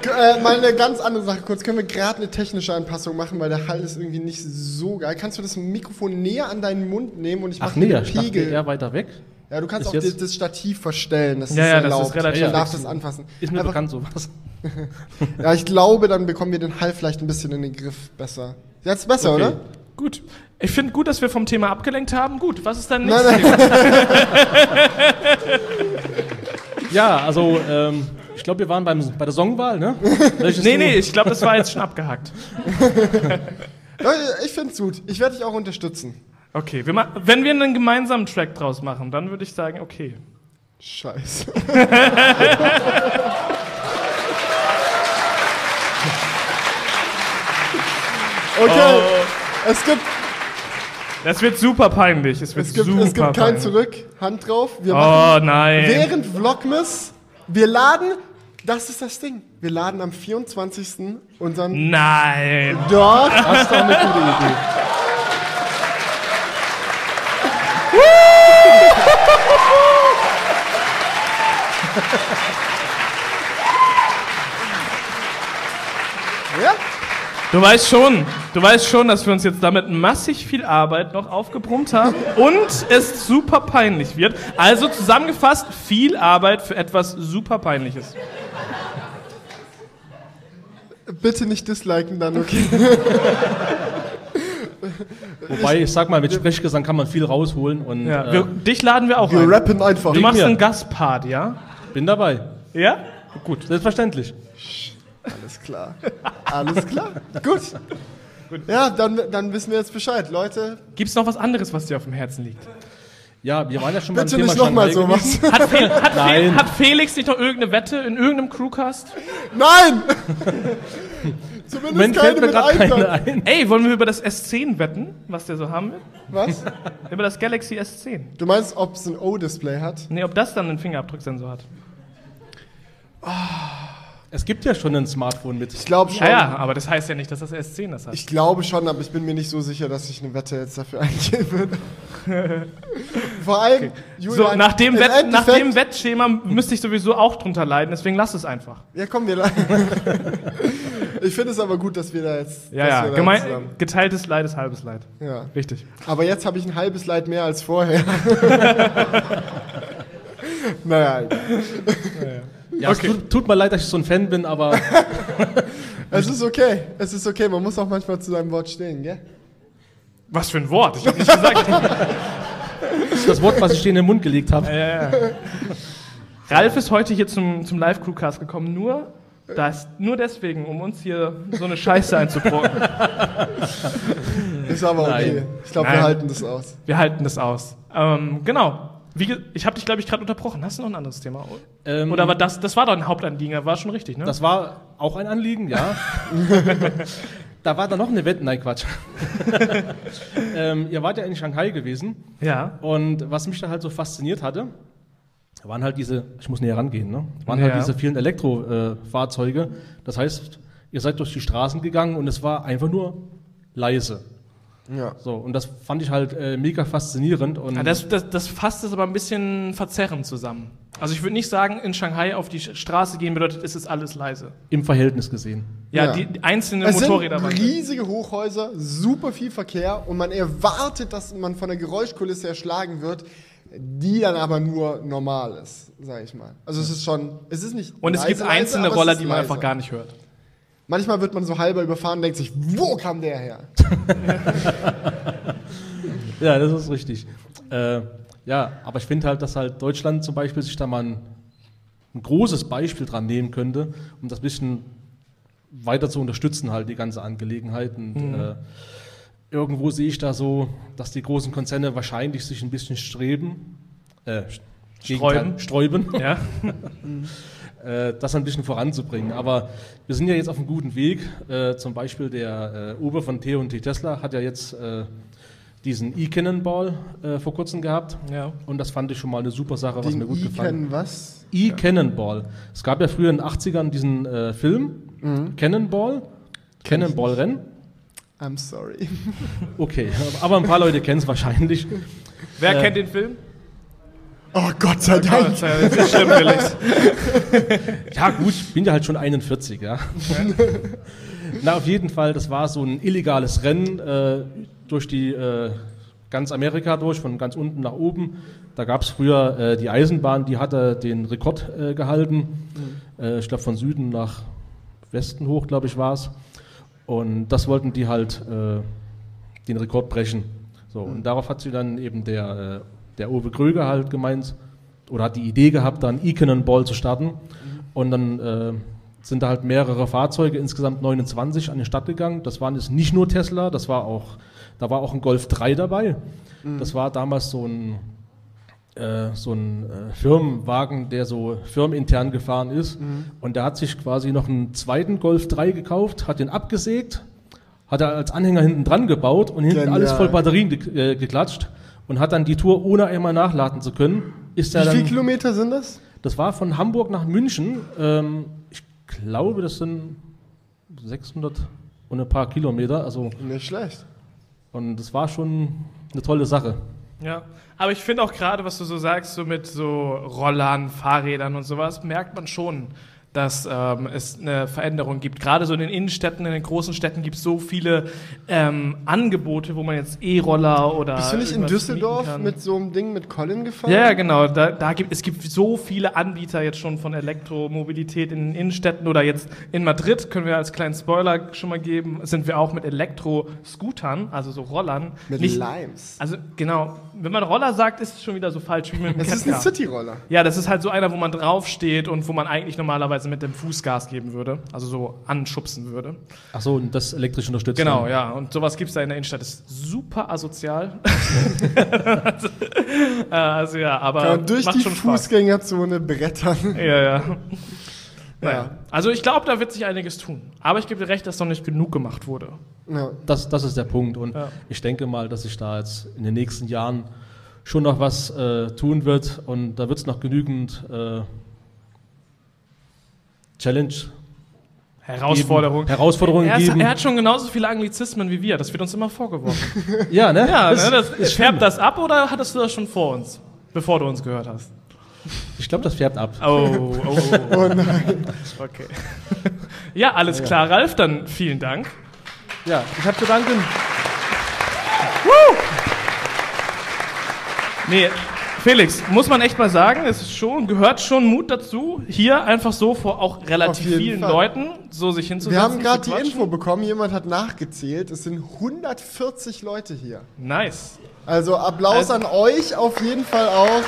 Äh, mal eine ganz andere Sache kurz. Können wir gerade eine technische Anpassung machen, weil der Hall ist irgendwie nicht so geil. Kannst du das Mikrofon näher an deinen Mund nehmen und ich Ach mache nee, den ich dachte Pegel? eher weiter weg. Ja, du kannst auch das, das Stativ verstellen. Das Ja, ist ja, das erlaubt. ist relativ Man darf das anfassen. Ist mir Einfach- bekannt sowas. Ja, ich glaube, dann bekommen wir den Hall vielleicht ein bisschen in den Griff besser. Jetzt besser, Okay. oder? Gut. Ich finde gut, dass wir vom Thema abgelenkt haben. Gut, was ist dein nächstes nein. Thema? Ja, also ähm, ich glaube, wir waren beim, bei der Songwahl, ne? Welches Nee, nee, ich glaube, das war jetzt schon abgehakt. Ja, Ich finde es gut. Ich werde dich auch unterstützen. Okay, wir wenn wir einen gemeinsamen Track draus machen, dann würde ich sagen, okay. Scheiße. okay, es gibt, Das wird super peinlich. Es wird es gibt, super es gibt kein peinlich. Zurück. Hand drauf. Wir Oh machen nein. während Vlogmas, wir laden, das ist das Ding, wir laden am 24. unseren Nein. Dort. Das ist doch eine gute Idee. Ja? Du weißt schon, du weißt schon, dass wir uns jetzt damit massig viel Arbeit noch aufgebrummt haben und es super peinlich wird. Also zusammengefasst, viel Arbeit für etwas super peinliches. Bitte nicht disliken dann, okay? Wobei, ich sag mal, mit Sprechgesang kann man viel rausholen und Ja, äh, wir, dich laden wir auch Wir ein. rappen einfach. Du machst einen Gastpart, ja? Bin dabei. Ja? Gut, selbstverständlich. Alles klar. Alles klar. Gut. Ja, dann, dann wissen wir jetzt Bescheid. Leute, Gibt's noch was anderes, was dir auf dem Herzen liegt? Ja, wir waren ja schon beim bitte Thema nicht nochmal Shanghai so gewesen. was. Hat, Fel hat, Fel Nein. hat Felix nicht noch irgendeine Wette in irgendeinem Crewcast? Nein! Zumindest Moment, keine fällt mir mit gerade keine. Ey, wollen wir über das S10 wetten, was der so haben will? Was? Über das Galaxy S10. Du meinst, ob es ein O-Display hat? Nee, ob das dann einen Fingerabdrucksensor hat. Es gibt ja schon ein Smartphone mit. Ich glaube schon. Ja, ja, aber das heißt ja nicht, dass das S10 das hat. Ich glaube schon, aber ich bin mir nicht so sicher, dass ich eine Wette jetzt dafür eingehen würde. Vor allem, so, Julian, nach dem, Wett, nach dem Wettschema müsste ich sowieso auch drunter leiden, deswegen lass es einfach. Ja, komm, wir la- Ich finde es aber gut, dass wir da jetzt. Ja, ja, gemein, geteiltes Leid ist halbes Leid. ja. Richtig. Aber jetzt habe ich ein halbes Leid mehr als vorher. naja, Ja, es tut, tut mir leid, dass ich so ein Fan bin, aber es ist okay. Es ist okay. Man muss auch manchmal zu seinem Wort stehen, gell? Was für ein Wort, ich hab nicht gesagt. das ist das Wort, was ich dir in den Mund gelegt habe. ja, ja. Ralf ist heute hier zum, zum Live-Crewcast gekommen, nur, das, nur deswegen, um uns hier so eine Scheiße einzubrocken. Ist aber okay. Nein. Ich glaube, wir halten das aus. Wir halten das aus. Ähm, genau. Wie, ich habe dich, glaube ich, gerade unterbrochen. Hast du noch ein anderes Thema? Ähm, Oder war das, das war doch ein Hauptanliegen, war schon richtig, ne? Das war auch ein Anliegen, ja. da war da noch eine Wette, nein, Quatsch. ähm, ihr wart ja in Shanghai gewesen ja. und was mich da halt so fasziniert hatte, waren halt diese, ich muss näher rangehen, ne? waren Ja. halt diese vielen Elektrofahrzeuge. Das heißt, ihr seid durch die Straßen gegangen und es war einfach nur leise. Ja. So, und das fand ich halt äh, mega faszinierend. Und Ja, das, das, das fasst es aber ein bisschen verzerrend zusammen. Also ich würde nicht sagen, in Shanghai auf die Straße gehen bedeutet, es ist alles leise. im Verhältnis gesehen. Ja, Ja. die, die einzelnen Es sind Motorräder waren. riesige Hochhäuser, super viel Verkehr und man erwartet, dass man von der Geräuschkulisse erschlagen wird, die dann aber nur normal ist, sag ich mal. Also es ist schon, es ist nicht Und es leise, gibt leise, einzelne es Roller, die man leise. einfach gar nicht hört. Manchmal wird man so halber überfahren und denkt sich, wo kam der her? Ja, das ist richtig. Äh, ja, aber ich finde halt, dass halt Deutschland zum Beispiel sich da mal ein, ein großes Beispiel dran nehmen könnte, um das bisschen weiter zu unterstützen, halt die ganze Angelegenheit. Und, äh, irgendwo sehe ich da so, dass die großen Konzerne wahrscheinlich sich ein bisschen streben, äh, Gegenteil, sträuben, Ja? äh, das ein bisschen voranzubringen. Aber wir sind ja jetzt auf einem guten Weg. Äh, zum Beispiel der äh, Ober von T&T Tesla hat ja jetzt äh, diesen E-Cannonball äh, vor kurzem gehabt. ja. Und das fand ich schon mal eine super Sache, was mir Den gut I gefallen kennen was? E-Cannonball. Es gab ja früher in den 80ern diesen äh, Film, Mhm. Cannonball, Cannonball-Rennen. I'm sorry. Okay, aber ein paar Leute kennen es wahrscheinlich. Wer Äh, kennt den Film? Oh Gott sei Dank. Gott, das ist schlimm, Felix. Ja gut, ich bin ja halt schon 41, ja. Na, auf jeden Fall, das war so ein illegales Rennen äh, durch die äh, ganz Amerika durch, von ganz unten nach oben. Da gab es früher äh, die Eisenbahn, die hatte den Rekord äh, gehalten. Äh, ich glaube von Süden nach Westen hoch, glaube ich, war es. Und das wollten die halt äh, den Rekord brechen. So, und darauf hat sie dann eben der, äh, der Uwe Kröger halt gemeint, oder hat die Idee gehabt, dann E-Cannonball zu starten. Und dann äh, sind da halt mehrere Fahrzeuge, insgesamt 29, an den Start gegangen. Das waren jetzt nicht nur Tesla, das war auch Da war auch ein Golf 3 dabei. Das war damals so ein, äh, so ein äh, Firmenwagen, der so firmenintern gefahren ist. Und der hat sich quasi noch einen zweiten Golf 3 gekauft, hat den abgesägt, hat er als Anhänger hinten dran gebaut und hinten Genial. alles voll Batterien ge äh, geklatscht und hat dann die Tour, ohne einmal nachladen zu können, ist er Wie viele dann, Kilometer sind das? das war von Hamburg nach München, ähm, ich glaube, das sind 600 und ein paar Kilometer, also Nicht schlecht. und das war schon eine tolle Sache. Ja, aber ich finde auch gerade, was du so sagst, so mit so Rollern, Fahrrädern und sowas, merkt man schon, dass ähm, es eine Veränderung gibt. Gerade so in den Innenstädten, in den großen Städten gibt es so viele ähm, Angebote, wo man jetzt E-Roller oder. Bist du nicht in Düsseldorf mit so einem Ding mit Colin gefahren? Ja, ja, genau. Da, da gibt, es gibt so viele Anbieter jetzt schon von Elektromobilität in den Innenstädten oder jetzt in Madrid, können wir als kleinen Spoiler schon mal geben, sind wir auch mit Elektro-Scootern, also so Rollern. Mit nicht, Limes. Also genau, wenn man Roller sagt, ist es schon wieder so falsch wie mit dem Es ist ein. City-Roller. Ja, das ist halt so einer, wo man draufsteht und wo man eigentlich normalerweise mit dem Fuß Gas geben würde, also so anschubsen würde. Ach so, und das elektrisch unterstützt. Genau, dann. ja. Und sowas gibt's da in der Innenstadt. ist super asozial. also ja, aber Kann man durch macht die schon Spaß. Fußgängerzone brettern. Ja, ja. Naja. Ja. Also ich glaube, da wird sich einiges tun. Aber ich gebe dir recht, dass noch nicht genug gemacht wurde. Ja. Das, das ist der Punkt. Und Ja. ich denke mal, dass sich da jetzt in den nächsten Jahren schon noch was äh, tun wird. Und da wird es noch genügend äh, Challenge, Herausforderung. Geben. Herausforderungen er, ist, geben. er hat schon genauso viele Anglizismen wie wir. Das wird uns immer vorgeworfen. ja, ne? ja, Das ne, das, färbt das ab oder hattest du das schon vor uns? Bevor du uns gehört hast. Ich glaube, das färbt ab. Oh, oh, oh. Oh nein. Okay. Ja, alles klar, Ralf, dann vielen Dank. Ja, ich habe zu danken. Nee, Felix, muss man echt mal sagen, es ist schon, gehört schon Mut dazu, hier einfach so vor auch relativ vielen Fall. Leuten so sich hinzusetzen. Wir haben gerade die. Info bekommen, jemand hat nachgezählt. Es sind 140 Leute hier. Nice. Also Applaus Also- an euch auf jeden Fall auch.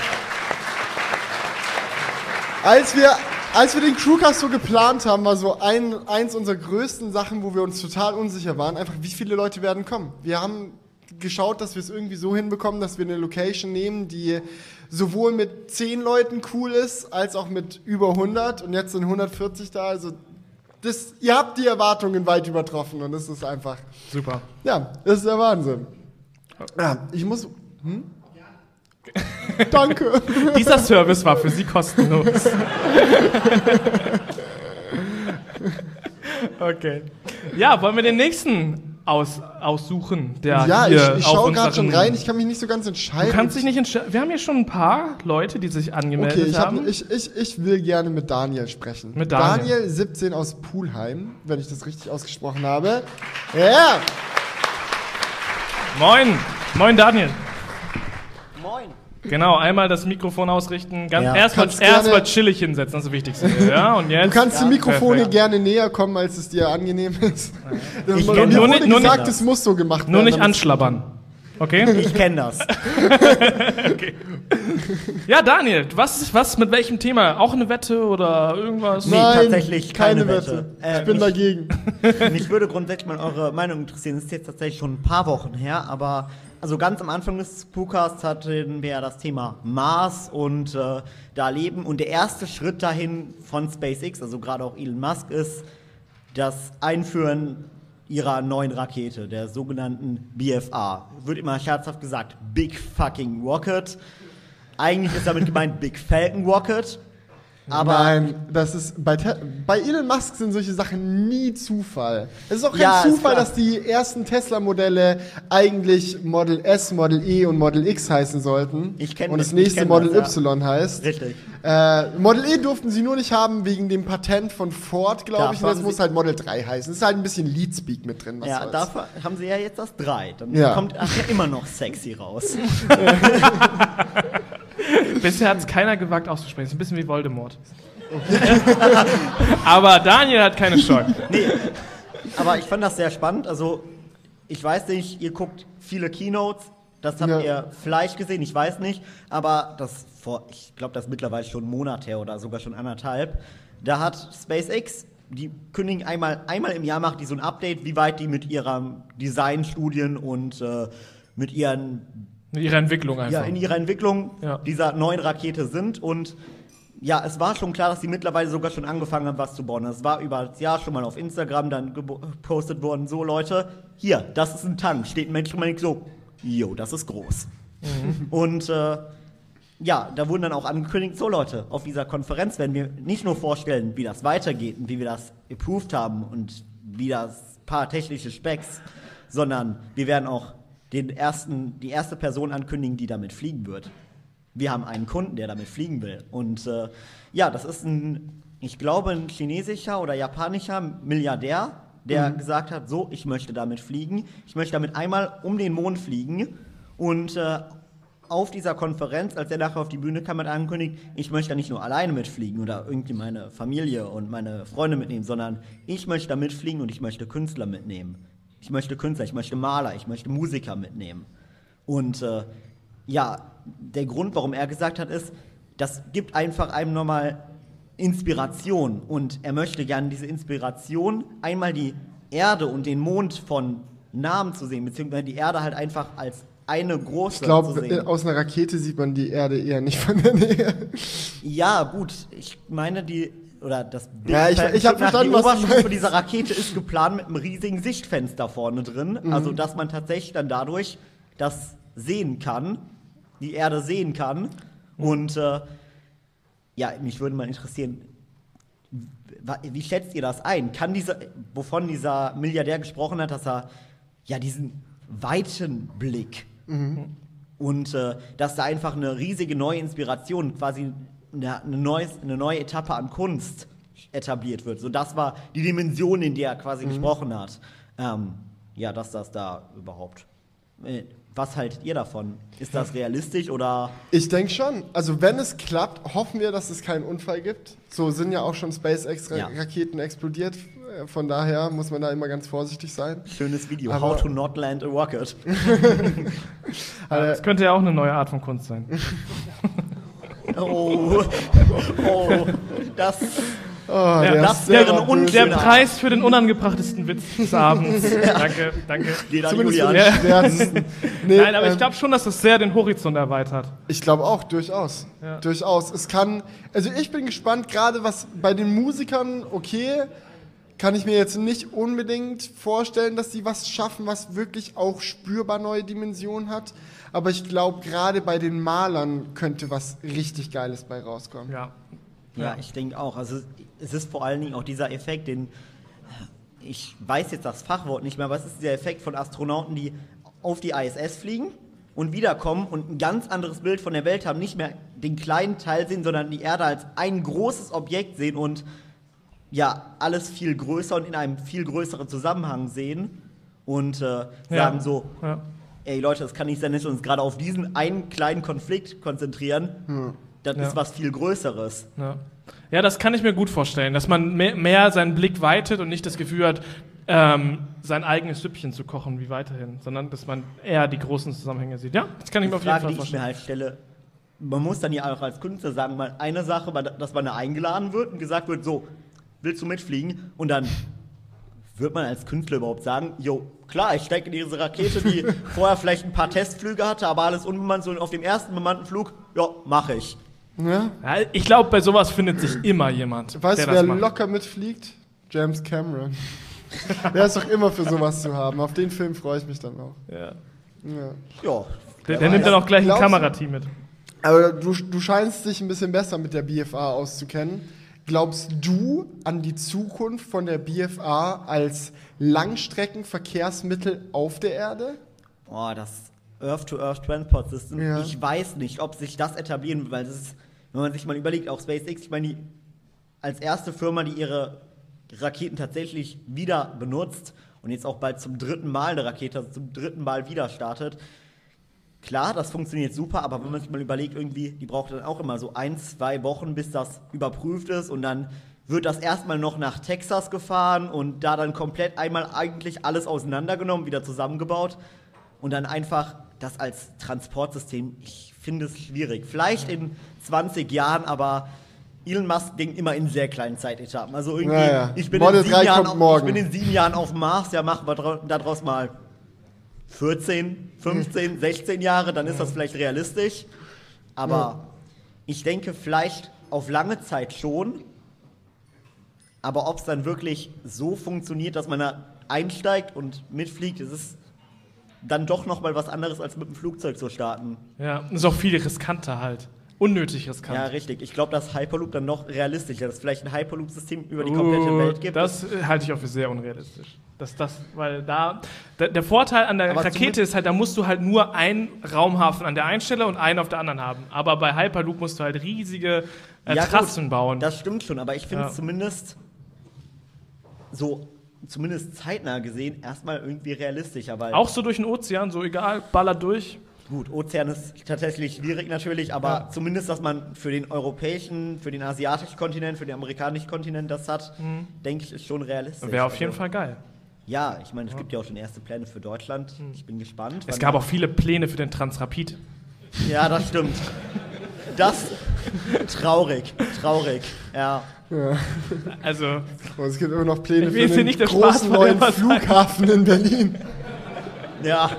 Als wir, als wir den Crewcast so geplant haben, war so ein, eins unserer größten Sachen, wo wir uns total unsicher waren, einfach wie viele Leute werden kommen. Wir haben geschaut, dass wir es irgendwie so hinbekommen, dass wir eine Location nehmen, die sowohl mit 10 Leuten cool ist, als auch mit über 100 und jetzt sind 140 da, also das, ihr habt die Erwartungen weit übertroffen und es ist einfach, Super. ja, das ist der Wahnsinn. Ja, ich muss. Hm? Danke. Dieser Service war für Sie kostenlos. okay. Ja, wollen wir den nächsten aus, aussuchen, der Ja, ich, hier ich auf schaue gerade schon rein. Ich kann mich nicht so ganz entscheiden. Du kannst dich nicht entscheiden. Wir haben hier schon ein paar Leute, die sich angemeldet Okay, ich, hab, haben. ich, ich, ich will gerne mit Daniel sprechen. Mit Daniel. 17 aus Pulheim, wenn ich das richtig ausgesprochen habe. Ja, Moin. Moin, Daniel. Genau, einmal das Mikrofon ausrichten. Ganz, Ja. Erstmal erst chillig hinsetzen, das ist das Wichtigste. Ja, und jetzt. du kannst die Mikrofone perfekt. gerne näher kommen, als es dir angenehm ist. Ich Mir wurde nur nicht- nur gesagt, nicht- es muss so gemacht werden. Nur nicht anschlabbern. Okay? Ich kenne das. Ja, Daniel, was, was mit welchem Thema? Auch eine Wette oder irgendwas? Nee. Nein, tatsächlich keine, keine Wette. Wette. Äh, ich bin ich- dagegen. Mich würde grundsätzlich mal eure Meinung interessieren. Das ist jetzt tatsächlich schon ein paar Wochen her, aber also ganz am Anfang des Podcasts hatten wir ja das Thema Mars und äh, da leben. Und der erste Schritt dahin von SpaceX, also gerade auch Elon Musk, ist das Einführen ihrer neuen Rakete, der sogenannten BFR. Wird immer scherzhaft gesagt, Big Fucking Rocket. Eigentlich ist damit gemeint Big Falcon Rocket. Aber Nein, das ist bei, Te bei Elon Musk sind solche Sachen nie Zufall. Es ist auch kein Ja, Zufall, dass die ersten Tesla-Modelle eigentlich Model S, Model E und Model X heißen sollten. Ich kenn und das nächste Model das, ja. Y heißt. richtig. Äh, Model E durften sie nur nicht haben wegen dem Patent von Ford, glaube ich. Und das muss halt Model 3 heißen. Es ist halt ein bisschen Leadspeak mit drin. Ja, soll's. dafür haben sie ja jetzt das 3. Dann Ja. kommt ach, ja immer noch sexy raus. Bisher hat es keiner gewagt auszusprechen. Ist ein bisschen wie Voldemort. Aber Daniel hat keine Scheu. nee, aber ich fand das sehr spannend. Also, ich weiß nicht, ihr guckt viele Keynotes. Das habt Ja. ihr vielleicht gesehen, ich weiß nicht. Aber das vor, ich glaube, das ist mittlerweile schon ein Monat her oder sogar schon anderthalb. Da hat SpaceX die kündigen einmal, einmal im Jahr macht die so ein Update, wie weit die mit ihren Designstudien und äh, mit ihren In ihrer Entwicklung einfach. ja, in ihrer Entwicklung Ja. dieser neuen Rakete sind. Und ja, es war schon klar, dass sie mittlerweile sogar schon angefangen haben, was zu bauen. Das war über das Jahr schon mal auf Instagram dann gepostet worden. So, Leute, hier, das ist ein Tank. Steht ein Mensch und man denkt so, jo, das ist groß. Und äh, ja, da wurden dann auch angekündigt, so Leute, auf dieser Konferenz werden wir nicht nur vorstellen, wie das weitergeht und wie wir das approved haben und wie das paar technische Specks, sondern wir werden auch den ersten, die erste Person ankündigen, die damit fliegen wird. Wir haben einen Kunden, der damit fliegen will. Und äh, ja, das ist ein, ich glaube, ein chinesischer oder japanischer Milliardär, der gesagt hat, so, ich möchte damit fliegen. Ich möchte damit einmal um den Mond fliegen. Und äh, auf dieser Konferenz, als er nachher auf die Bühne kam, hat angekündigt, ich möchte da nicht nur alleine mitfliegen oder irgendwie meine Familie und meine Freunde mitnehmen, sondern ich möchte da mitfliegen und ich möchte Künstler mitnehmen. Ich möchte Künstler, ich möchte Maler, ich möchte Musiker mitnehmen. Und äh, ja, der Grund, warum er gesagt hat, ist, das gibt einfach einem nochmal Inspiration. Und er möchte gerne diese Inspiration, einmal die Erde und den Mond von Namen zu sehen, beziehungsweise die Erde halt einfach als eine große Ich glaube, zu sehen. aus einer Rakete sieht man die Erde eher nicht von der Nähe. Ja, gut, ich meine, die, oder das Bild, Ja, ich- ich hab nach- verstanden, die Oberstufe dieser Rakete ist geplant mit einem riesigen Sichtfenster vorne drin, Mhm. also dass man tatsächlich dann dadurch das sehen kann, die Erde sehen kann. Und äh, ja, mich würde mal interessieren, wie schätzt ihr das ein? Kann dieser, wovon dieser Milliardär gesprochen hat, dass er ja diesen weiten Blick und äh, dass da einfach eine riesige neue Inspiration, quasi eine, neues, eine neue Etappe an Kunst etabliert wird. So, das war die Dimension, in der er quasi gesprochen hat. Ähm, ja, dass das da überhaupt. Äh, was haltet ihr davon? Ist das realistisch oder? Ich denke schon. Also wenn es klappt, hoffen wir, dass es keinen Unfall gibt. So sind ja auch schon Ja. SpaceX-Raketen explodiert. Äh, Von daher muss man da immer ganz vorsichtig sein. Schönes Video. Aber- How to not land a rocket. Das könnte ja auch eine neue Art von Kunst sein. Oh, oh, das. Oh, Ja, der das wäre un-. Der. Preis für den unangebrachtesten Witz des Abends. Danke, danke. Geht an Zumindest Julian. schwärzesten. Nee, Nein, aber ich ähm, glaube schon, dass das sehr den Horizont erweitert. Ich glaube auch, durchaus. Ja. Durchaus. Es kann, also ich bin gespannt, gerade was bei den Musikern, okay, kann ich mir jetzt nicht unbedingt vorstellen, dass sie was schaffen, was wirklich auch spürbar neue Dimensionen hat. Aber ich glaube, gerade bei den Malern könnte was richtig Geiles bei rauskommen. Ja. Ja, ich denke auch. Also es ist vor allen Dingen auch dieser Effekt, den ich weiß jetzt das Fachwort nicht mehr, aber es ist dieser Effekt von Astronauten, die auf die ISS fliegen und wiederkommen und ein ganz anderes Bild von der Welt haben, nicht mehr den kleinen Teil sehen, sondern die Erde als ein großes Objekt sehen und ja, alles viel größer und in einem viel größeren Zusammenhang sehen und äh, sagen so, Ja. Ey Leute, es kann nicht sein, dass wir uns gerade auf diesen einen kleinen Konflikt konzentrieren. Das Ja. ist was viel Größeres. Ja. ja, das kann ich mir gut vorstellen, dass man mehr, mehr seinen Blick weitet und nicht das Gefühl hat, ähm, sein eigenes Süppchen zu kochen wie weiterhin, sondern dass man eher die großen Zusammenhänge sieht. Ja, das kann ich mir auf Die jeden Frage, Fall die ich mir vorstellen. halt stelle, man muss dann ja auch als Künstler sagen, mal eine Sache, dass man da eingeladen wird und gesagt wird, so, willst du mitfliegen? Und dann wird man als Künstler überhaupt sagen, jo, klar, ich steige in diese Rakete, die vorher vielleicht ein paar Testflüge hatte, aber alles unbemannt, so und auf dem ersten bemannten Flug, ja, mache ich. Ja? Ja, ich glaube, bei sowas findet sich immer jemand. Weißt du, wer macht. locker mitfliegt? James Cameron. der ist doch immer für sowas zu haben. Auf den Film freue ich mich dann auch. Ja. Ja. Ja, Der, der nimmt dann auch gleich ein Kamerateam mit. Aber du, du scheinst dich ein bisschen besser mit der BFA auszukennen. Glaubst du an die Zukunft von der BFA als Langstreckenverkehrsmittel auf der Erde? Boah, das Earth-to-Earth Transport System, Ja. ich weiß nicht, ob sich das etablieren wird, weil das ist, wenn man sich mal überlegt, auch SpaceX, ich meine, die als erste Firma, die ihre Raketen tatsächlich wieder benutzt und jetzt auch bald zum dritten Mal eine Rakete, also zum dritten Mal wieder startet. Klar, das funktioniert super, aber wenn man sich mal überlegt, irgendwie, die braucht dann auch immer so ein, zwei Wochen, bis das überprüft ist und dann wird das erstmal noch nach Texas gefahren und da dann komplett einmal eigentlich alles auseinandergenommen, wieder zusammengebaut und dann einfach das als Transportsystem, ich finde es schwierig. Vielleicht in 20 Jahren, aber Elon Musk denkt immer in sehr kleinen Zeitetappen. Also irgendwie, Ja, ja. ich, bin Model in sieben 3 Jahren ich bin in sieben Jahren auf dem Mars, ja, machen wir daraus mal 14, 15, 16 Jahre, dann ist das vielleicht realistisch. Aber ich denke vielleicht auf lange Zeit schon. Aber ob es dann wirklich so funktioniert, dass man da einsteigt und mitfliegt, das ist dann doch noch mal was anderes, als mit dem Flugzeug zu starten. Ja, ist auch viel riskanter halt. Unnötig riskant. Ja, richtig. Ich glaube, dass Hyperloop dann noch realistischer, dass es vielleicht ein Hyperloop-System über die komplette Uh, Welt gibt. Das äh, halte ich auch für sehr unrealistisch. Dass das, weil da, der, der Vorteil an der Aber Rakete ist halt, da musst du halt nur einen Raumhafen an der einen Stelle und einen auf der anderen haben. Aber bei Hyperloop musst du halt riesige äh, Ja, gut, Trassen bauen. Das stimmt schon, aber ich finde Ja. es zumindest so, zumindest zeitnah gesehen, erstmal irgendwie realistischer, weil auch so durch den Ozean, so egal, baller durch. Gut, Ozean ist tatsächlich schwierig natürlich, aber Ja. zumindest, dass man für den europäischen, für den asiatischen Kontinent, für den amerikanischen Kontinent das hat, denke ich, ist schon realistisch. Wäre auf jeden Also, Fall geil. Ja, ich meine, es gibt ja auch schon erste Pläne für Deutschland. Ich bin gespannt. Es gab auch viele Pläne für den Transrapid. Ja, das stimmt. Das traurig, traurig. Ja. Also, Und es gibt immer noch Pläne für den nicht Spaß großen neuen. Flughafen in Berlin. Ja.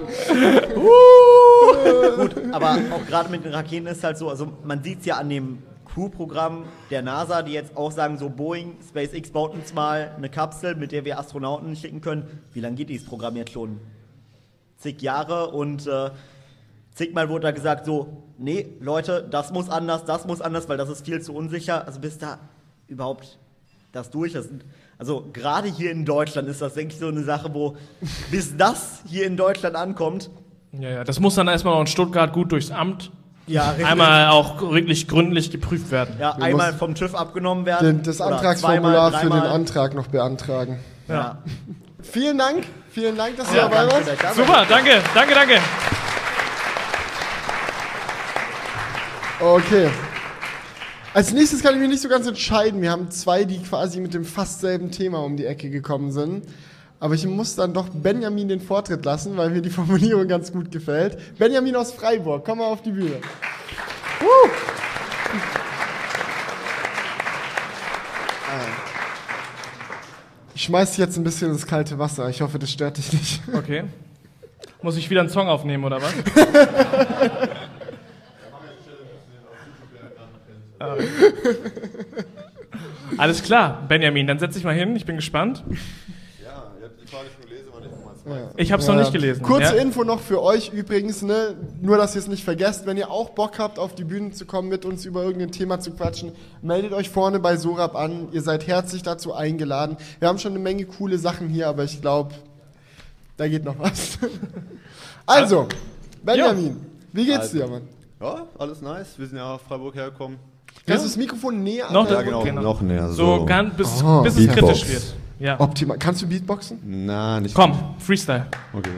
Gut, aber auch gerade mit den Raketen ist halt so, also man sieht es ja an dem Crew-Programm der NASA, die jetzt auch sagen, so Boeing, SpaceX baut uns mal eine Kapsel, mit der wir Astronauten schicken können. Wie lange geht dieses Programm jetzt schon? Zig Jahre und äh, zigmal wurde da gesagt, so, nee, Leute, das muss anders, das muss anders, weil das ist viel zu unsicher. Also bis da überhaupt das durch ist. Also gerade hier in Deutschland ist das, denke ich, so eine Sache, wo bis das hier in Deutschland ankommt, ja, ja, das muss dann erstmal noch in Stuttgart gut durchs Amt ja, richtig. einmal auch wirklich gründlich geprüft werden. ja, Wir einmal vom TÜV abgenommen werden. Den, das Antragsformular zweimal, für den. Antrag noch beantragen. Ja. Vielen Dank, vielen Dank, dass ihr Ja, dabei danke, wart. ihr Super, danke, danke, danke. Okay. Als nächstes kann ich mich nicht so ganz entscheiden. Wir haben zwei, die quasi mit dem fast selben Thema um die Ecke gekommen sind. Aber ich muss dann doch Benjamin den Vortritt lassen, weil mir die Formulierung ganz gut gefällt. Benjamin aus Freiburg, komm mal auf die Bühne. Woo! Ich schmeiß dich jetzt ein bisschen ins kalte Wasser. Ich hoffe, das stört dich nicht. Okay. Muss ich wieder einen Song aufnehmen oder was? Ah. Alles klar, Benjamin, dann setz dich mal hin, ich bin gespannt. Ich habe es noch Ja. nicht gelesen. Kurze ja? Info noch für euch übrigens, ne? nur dass ihr es nicht vergesst, wenn ihr auch Bock habt, auf die Bühne zu kommen, mit uns über irgendein Thema zu quatschen, meldet euch vorne bei Sorab an. Ihr seid herzlich dazu eingeladen. Wir haben schon eine Menge coole Sachen hier, aber ich glaube, da geht noch was. also, Benjamin, wie geht's Also. dir, Mann? Ja, alles nice. Wir sind ja aus Freiburg hergekommen. Kannst du das Mikrofon näher Noch an Ja, Ja, genau, genau. noch näher. So, So, ganz, bis, Oh. bis es kritisch wird. Ja. Optimal. Kannst du Beatboxen? Na, nicht. Komm, Freestyle. Okay,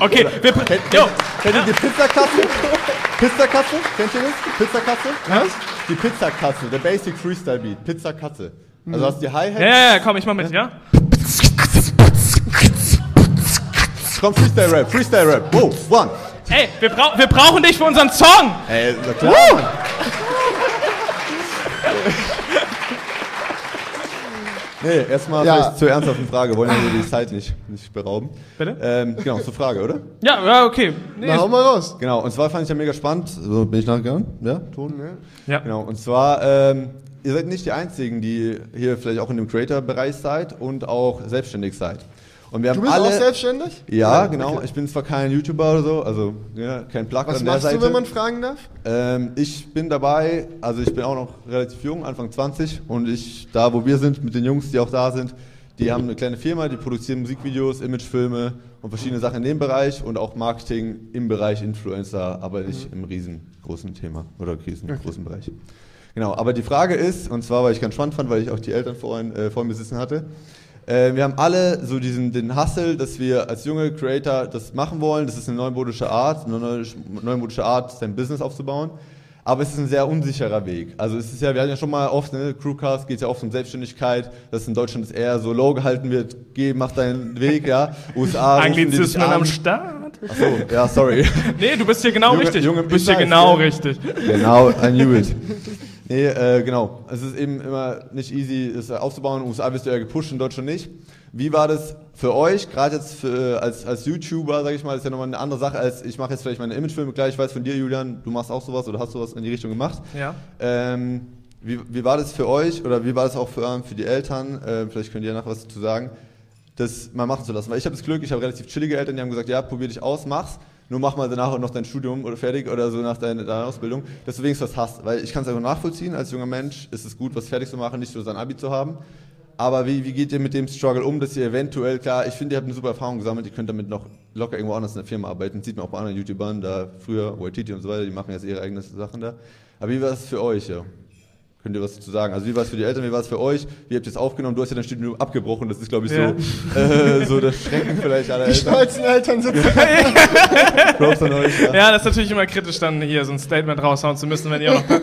Okay, wir, jo, Kennt ihr die Pizzakatze? Pizzakatze? Kennt ihr das? Pizzakatze? Was? Die Pizzakatze, der Basic Freestyle Beat. Pizzakatze. Also hast die Hi-Hat. ja, ja, ja, komm, ich mach mit, ja? Komm, Freestyle-Rap, Freestyle-Rap. Wow, one. Ey, wir, brau wir brauchen dich für unseren Song! Ey, na klar. Mann. Nee, erstmal Ja. vielleicht zur ernsthaften Frage. Wollen wir die Zeit nicht, nicht berauben? Bitte? Ähm, genau, zur Frage, oder? Ja, ja, okay. Nee, Na, hau mal raus. Genau, und zwar fand ich ja mega spannend. So, bin ich nachgegangen? Ja, Ton? ja. Genau, und zwar, ähm, ihr seid nicht die Einzigen, die hier vielleicht auch in dem Creator-Bereich seid und auch selbstständig seid. Und wir haben Du bist alle, auch selbstständig? Ja, genau. Ich bin zwar kein YouTuber oder so, also ja, kein Plug Was an der machst Seite. du, wenn man fragen darf? Ähm, ich bin dabei, also ich bin auch noch relativ jung, Anfang 20 und ich, da wo wir sind, mit den Jungs, die auch da sind, die haben eine kleine Firma, die produzieren Musikvideos, Imagefilme und verschiedene Sachen in dem Bereich und auch Marketing im Bereich Influencer, aber nicht im riesengroßen Thema oder riesengroßen Bereich. Genau, aber die Frage ist, und zwar, weil ich ganz spannend fand, weil ich auch die Eltern vorhin äh, vor mir sitzen hatte, äh, wir haben alle so diesen den Hustle, dass wir als junge Creator das machen wollen. Das ist eine neumodische Art, eine neu- neumodische Art, sein Business aufzubauen. Aber es ist ein sehr unsicherer Weg. Also es ist ja, wir hatten ja schon mal oft, ne, Crewcast geht ja oft um Selbstständigkeit, dass in Deutschland eher so low gehalten wird, geh, mach deinen Weg, ja. USA Anglizismen an. am Start. Achso, ja, sorry. Nee, du bist hier genau Junge- richtig. Junge du bist hier genau richtig. genau, I knew it. Nee, äh, genau. Es ist eben immer nicht easy, es aufzubauen. In den USA wirst du ja gepusht, in Deutschland nicht. Wie war das für euch, gerade jetzt für, als, als YouTuber, sage ich mal, ist ja nochmal eine andere Sache, als ich mache jetzt vielleicht meine Imagefilme gleich. Ich weiß von dir, Julian, du machst auch sowas oder hast sowas in die Richtung gemacht. Ja. Ähm, wie, wie war das für euch oder wie war das auch für, für die Eltern? Äh, vielleicht könnt ihr nachher was dazu sagen, das mal machen zu lassen. Weil ich habe das Glück, ich habe relativ chillige Eltern, die haben gesagt, ja, probier dich aus, mach's. Nur mach mal danach auch noch dein Studium oder fertig oder so nach deiner, deiner Ausbildung, dass du wenigstens was hast. Weil ich kann es einfach nachvollziehen, als junger Mensch ist es gut, was fertig zu machen, nicht nur sein Abi zu haben. Aber wie, wie geht ihr mit dem Struggle um, dass ihr eventuell, klar, ich finde, ihr habt eine super Erfahrung gesammelt, ihr könnt damit noch locker irgendwo anders in der Firma arbeiten. sieht man auch bei anderen YouTubern, da früher, YTT und so weiter, die machen jetzt ihre eigenen Sachen da. Aber wie war es für euch? Ja? Könnt ihr was dazu sagen? Also wie war es für die Eltern, wie war es für euch? Wie habt ihr es aufgenommen? Du hast ja dein Studium abgebrochen, das ist glaube ich Ja. so, äh, so das Schrecken vielleicht aller Die Eltern. stolzen Eltern sitzen. Props an euch. Ja. Ja, das ist natürlich immer kritisch, dann hier so ein Statement raushauen zu müssen, wenn ihr auch noch.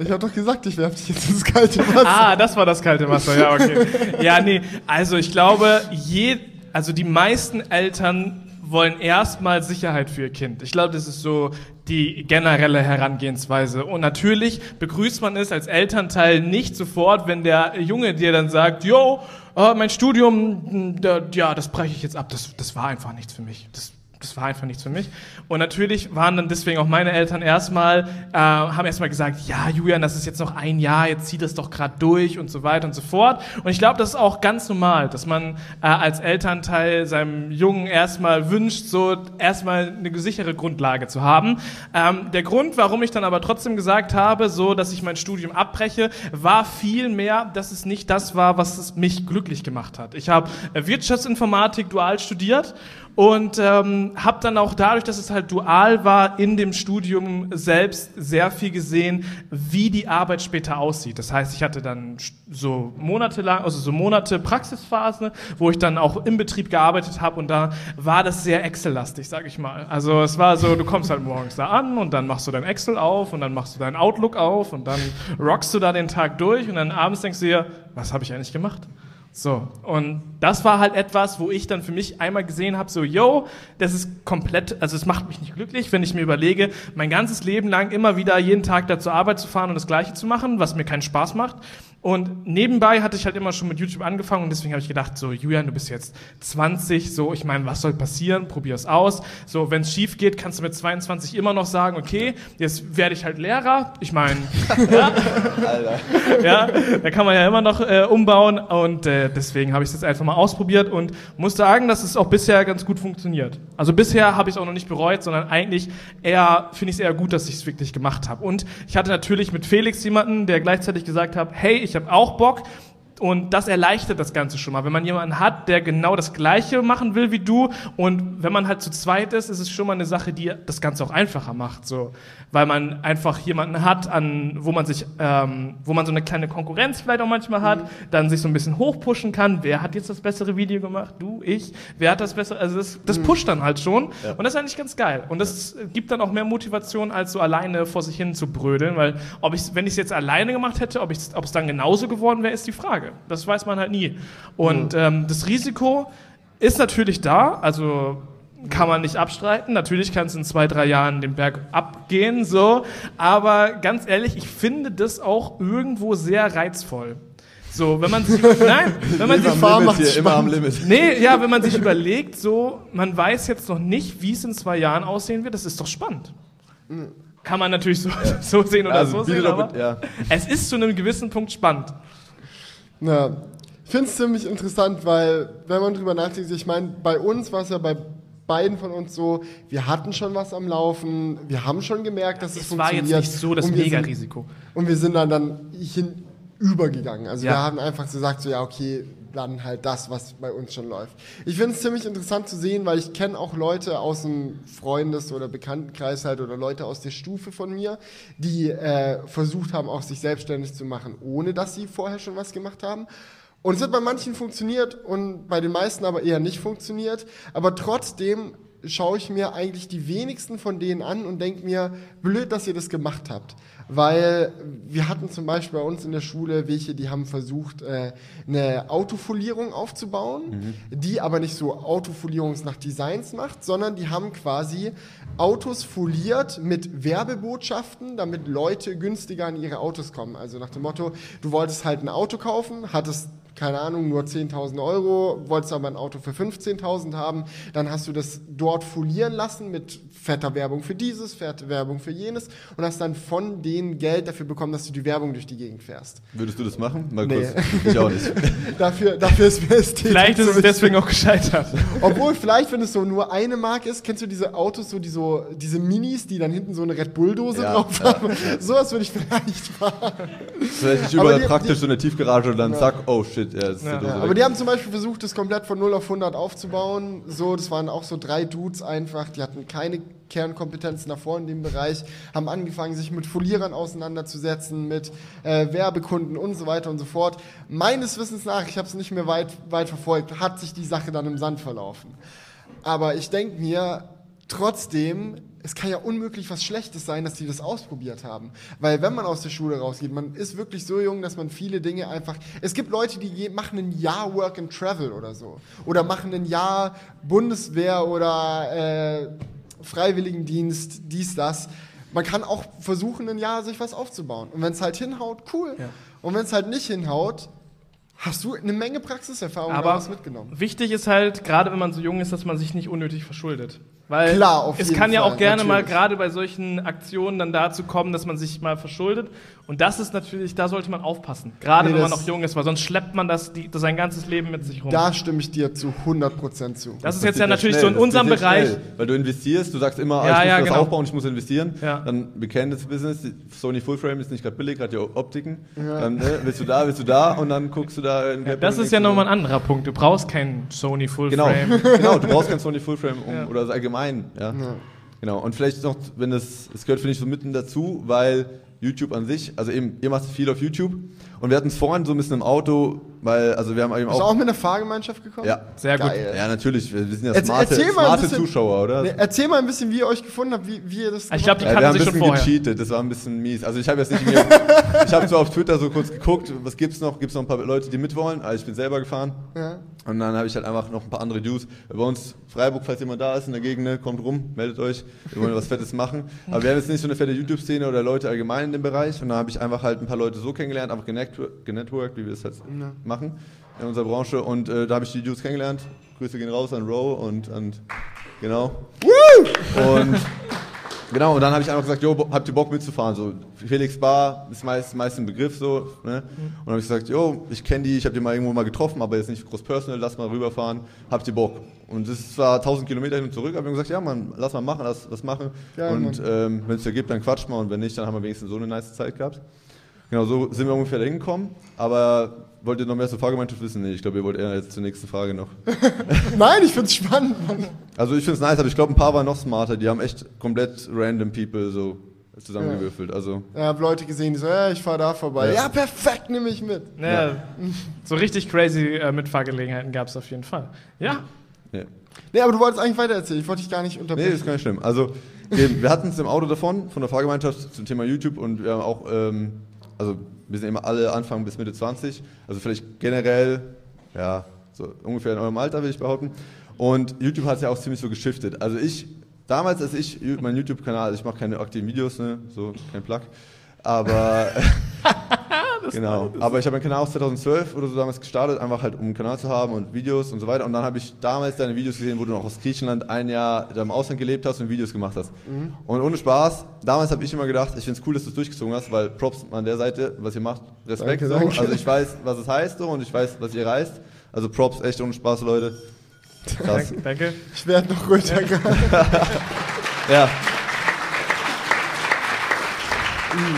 Ich habe doch gesagt, ich werfe dich jetzt ins kalte Wasser. Ah, das war das kalte Wasser, ja, okay. Ja, nee, also ich glaube, je, also die meisten Eltern wollen erstmal Sicherheit für ihr Kind. Ich glaube, das ist so die generelle Herangehensweise. Und natürlich begrüßt man es als Elternteil nicht sofort, wenn der Junge dir dann sagt, yo, äh, mein Studium, da, ja, das breche ich jetzt ab. Das, das war einfach nichts für mich. Das, das war einfach nichts für mich. Und natürlich waren dann deswegen auch meine Eltern erstmal, äh, haben erstmal gesagt, ja, Julian, das ist jetzt noch ein Jahr, jetzt zieh das doch gerade durch und so weiter und so fort. Und ich glaube, das ist auch ganz normal, dass man äh, als Elternteil seinem Jungen erstmal wünscht, so erstmal eine sichere Grundlage zu haben. Ähm, der Grund, warum ich dann aber trotzdem gesagt habe, so, dass ich mein Studium abbreche, war vielmehr, dass es nicht das war, was es mich glücklich gemacht hat. Ich habe äh, Wirtschaftsinformatik dual studiert und ähm, habe dann auch dadurch, dass es halt dual war, in dem Studium selbst sehr viel gesehen, wie die Arbeit später aussieht. Das heißt, ich hatte dann so Monate lang, also so Monate Praxisphase, wo ich dann auch im Betrieb gearbeitet habe und da war das sehr Excel-lastig, sag ich mal. Also es war so, du kommst halt morgens da an und dann machst du dein Excel auf und dann machst du dein Outlook auf und dann rockst du da den Tag durch und dann abends denkst du dir, was habe ich eigentlich gemacht? So, und das war halt etwas, wo ich dann für mich einmal gesehen habe, so, yo, das ist komplett, also es macht mich nicht glücklich, wenn ich mir überlege, mein ganzes Leben lang immer wieder jeden Tag da zur Arbeit zu fahren und das Gleiche zu machen, was mir keinen Spaß macht. Und nebenbei hatte ich halt immer schon mit YouTube angefangen und deswegen habe ich gedacht, so, Julian, du bist jetzt 20, so, ich meine, was soll passieren? Probier es aus. So, wenn es schief geht, kannst du mit 22 immer noch sagen, okay, jetzt werde ich halt Lehrer. Ich meine, ja, ja, da kann man ja immer noch äh, umbauen und äh, deswegen habe ich es jetzt einfach mal ausprobiert und muss sagen, dass es auch bisher ganz gut funktioniert. Also bisher habe ich es auch noch nicht bereut, sondern eigentlich eher finde ich es eher gut, dass ich es wirklich gemacht habe. Und ich hatte natürlich mit Felix jemanden, der gleichzeitig gesagt hat, hey, ich habe auch Bock. Und das erleichtert das Ganze schon mal. Wenn man jemanden hat, der genau das Gleiche machen will wie du und wenn man halt zu zweit ist, ist es schon mal eine Sache, die das Ganze auch einfacher macht. So, weil man einfach jemanden hat, an wo man sich, ähm, wo man so eine kleine Konkurrenz vielleicht auch manchmal hat, dann sich so ein bisschen hochpushen kann. Wer hat jetzt das bessere Video gemacht? Du, ich. Wer hat das bessere? Also das, das pusht dann halt schon und das ist eigentlich ganz geil. Und das gibt dann auch mehr Motivation, als so alleine vor sich hin zu brödeln, weil ob ich, wenn ich es jetzt alleine gemacht hätte, ob ich, ob es dann genauso geworden wäre, ist die Frage. Das weiß man halt nie. Und ähm, das Risiko ist natürlich da, also kann man nicht abstreiten. Natürlich kann es in zwei, drei Jahren den Berg abgehen, so. Aber ganz ehrlich, ich finde das auch irgendwo sehr reizvoll. So, wenn man sich, nein, wenn man sich, Fahr macht's hier, immer am. Limit. nee, ja, wenn man sich überlegt, so, man weiß jetzt noch nicht, wie es in zwei Jahren aussehen wird, das ist doch spannend. Kann man natürlich so, so sehen oder Also, so sehen, aber mit- ja. es ist zu einem gewissen Punkt spannend. Ja, ich finde es ziemlich interessant, weil, wenn man drüber nachdenkt, ich meine, bei uns war es ja bei beiden von uns so, wir hatten schon was am Laufen, wir haben schon gemerkt, dass es, Es war funktioniert. jetzt nicht so das Mega-Risiko. Und wir sind dann, dann hin übergegangen. Also Ja. wir haben einfach gesagt, so ja, okay, dann halt das, was bei uns schon läuft. Ich finde es ziemlich interessant zu sehen, weil ich kenne auch Leute aus dem Freundes- oder Bekanntenkreis halt oder Leute aus der Stufe von mir, die äh, versucht haben, auch sich selbstständig zu machen, ohne dass sie vorher schon was gemacht haben. Und es hat bei manchen funktioniert und bei den meisten aber eher nicht funktioniert. Aber trotzdem schaue ich mir eigentlich die wenigsten von denen an und denke mir, blöd, dass ihr das gemacht habt. Weil wir hatten zum Beispiel bei uns in der Schule welche, die haben versucht, äh, eine Autofolierung aufzubauen, die aber nicht so Autofolierungs nach Designs macht, sondern die haben quasi Autos foliert mit Werbebotschaften, damit Leute günstiger an ihre Autos kommen. Also nach dem Motto, du wolltest halt ein Auto kaufen, hattest keine Ahnung, nur 10.000 Euro, wolltest aber ein Auto für 15.000 haben, dann hast du das dort folieren lassen mit fetter Werbung für dieses, fette Werbung für jenes und hast dann von denen Geld dafür bekommen, dass du die Werbung durch die Gegend fährst. Würdest du das machen? Mal Nee. kurz. Ich auch nicht. dafür, dafür ist mir Ästhetik Vielleicht ist es deswegen auch gescheitert. Obwohl, vielleicht, wenn es so nur eine Marke ist, kennst du diese Autos, so, die so diese Minis, die dann hinten so eine Red Bull-Dose Ja, drauf ja, haben? Sowas würde ich vielleicht fahren. Vielleicht nicht überall die- praktisch die- so eine Tiefgarage und dann zack, oh shit, ja, Ja, aber die haben zum Beispiel versucht, das komplett von 0 auf 100 aufzubauen. So, das waren auch so drei Dudes einfach, die hatten keine Kernkompetenzen davor in dem Bereich, haben angefangen, sich mit Folierern auseinanderzusetzen, mit äh, Werbekunden und so weiter und so fort. Meines Wissens nach, ich habe es nicht mehr weit, weit verfolgt, hat sich die Sache dann im Sand verlaufen. Aber ich denke mir, trotzdem, es kann ja unmöglich was Schlechtes sein, dass die das ausprobiert haben. Weil wenn man aus der Schule rausgeht, man ist wirklich so jung, dass man viele Dinge einfach. Es gibt Leute, die machen ein Jahr Work and Travel oder so. Oder machen ein Jahr Bundeswehr oder äh, Freiwilligendienst, dies, das. Man kann auch versuchen, ein Jahr sich was aufzubauen. Und wenn es halt hinhaut, cool. Und wenn es halt nicht hinhaut, hast du eine Menge Praxiserfahrung Aber mitgenommen. wichtig ist halt, gerade wenn man so jung ist, dass man sich nicht unnötig verschuldet. Weil Klar, auf es jeden kann ja Fall, auch gerne mal natürlich. gerade bei solchen Aktionen dann dazu kommen, dass man sich mal verschuldet. Und das ist natürlich, da sollte man aufpassen. Gerade Nee, wenn man das- noch jung ist, weil sonst schleppt man das, die, das sein ganzes Leben mit sich rum. Da stimme ich dir zu 100% zu. das ist Das jetzt ja natürlich schnell, so in das unserem Bereich. Schnell, weil du investierst, du sagst immer, ah, Ja, ich muss ja, das genau. aufbauen, ich muss investieren. Ja. Dann bekennendes Business, die Sony Full Frame ist nicht gerade billig, hat ja Optiken. Dann ne, willst du da, willst du da und dann guckst du da in Das ist ja nochmal ein anderer Punkt. Du brauchst keinen Sony Full Genau, Frame. genau, du brauchst kein Sony Full Frame um, Ja. oder so allgemein, ja. Genau, und vielleicht noch, wenn das, es gehört, finde ich, so mitten dazu, weil YouTube an sich, also eben, ihr macht viel auf YouTube. Und wir hatten es vorhin so ein bisschen im Auto, weil, also wir haben eben Bist du auch, auch mit einer Fahrgemeinschaft gekommen? ja, Sehr gut. Geil. ja, natürlich, wir wir sind ja Erzähl- smarte, erzähl mal ein smarte bisschen- Zuschauer, oder? Nee, erzähl mal ein bisschen, wie ihr euch gefunden habt, wie, wie ihr das Ich glaube, die Ja, wir kannten haben ein schon bisschen vorher. gecheatet, das war ein bisschen mies. Also ich habe jetzt nicht mir, ich habe so auf Twitter so kurz geguckt, was gibt's noch? Gibt's noch ein paar Leute, die mitwollen? Also ich bin selber gefahren. Ja. Und dann habe ich halt einfach noch ein paar andere Dudes. Bei uns Freiburg, falls jemand da ist in der Gegend, ne, kommt rum, meldet euch. Wir wollen was Fettes machen. Aber wir haben jetzt nicht so eine fette YouTube-Szene oder Leute allgemein in dem Bereich. Und dann habe ich einfach halt ein paar Leute so kennengelernt, einfach genetwork- genetworked, wie wir es halt machen in unserer Branche. Und äh, da habe ich die Dudes kennengelernt. Grüße gehen raus an Row und an, genau. Und Genau, und dann habe ich einfach gesagt, jo, habt ihr Bock mitzufahren? So, Felix Bar ist meist, meist ein Begriff so. Ne? Und dann habe ich gesagt, jo, ich kenne die, ich habe die mal irgendwo mal getroffen, aber jetzt nicht groß personal, lass mal rüberfahren, habt ihr Bock? Und das ist zwar 1000 Kilometer hin und zurück, aber wir haben gesagt, ja Mann, lass mal machen, lass das machen. Geil, und ähm, wenn es dir gibt, dann quatscht mal und wenn nicht, dann haben wir wenigstens so eine nice Zeit gehabt. Genau, so sind wir ungefähr da hingekommen. Aber wollt ihr noch mehr zur Fahrgemeinschaft wissen? Nee, ich glaube, ihr wollt eher jetzt zur nächsten Frage noch. Nein, ich find's spannend. Mann. Also ich finde es nice, aber ich glaube, ein paar waren noch smarter. Die haben echt komplett random people so zusammengewürfelt. Also Ich habe Leute gesehen, die so, ja, ich fahr da vorbei. Ja. Ja, perfekt, nehme ich mit. Ja. So richtig crazy äh, Mitfahrgelegenheiten gab es auf jeden Fall. Ja. ja. Nee, aber du wolltest eigentlich weiter erzählen. Ich wollte dich gar nicht Nee, unterbrechen. ist gar nicht schlimm. Also eben, wir hatten es im Auto davon, von der Fahrgemeinschaft zum Thema YouTube und wir haben auch, ähm, also wir sind immer alle Anfang bis Mitte 20, also vielleicht generell, ja, so ungefähr in eurem Alter will ich behaupten. Und YouTube hat es ja auch ziemlich so geschiftet. Also ich, damals als ich, mein YouTube-Kanal, also ich mache keine aktiven Videos, ne, so kein Plug, aber genau. Aber ich habe meinen Kanal auch 2012 oder so damals gestartet, einfach halt um einen Kanal zu haben und Videos und so weiter. Und dann habe ich damals deine Videos gesehen, wo du noch aus Griechenland ein Jahr da im Ausland gelebt hast und Videos gemacht hast. Und ohne Spaß, damals habe ich immer gedacht, ich finde es cool, dass du es durchgezogen hast, weil Props an der Seite, was ihr macht, Respekt. Danke, so. danke. Also ich weiß, was es heißt so und ich weiß, was ihr reißt. Also Props, echt ohne Spaß, Leute. Krass. Danke. danke. Ich werde noch ruhiger gerade. Ja.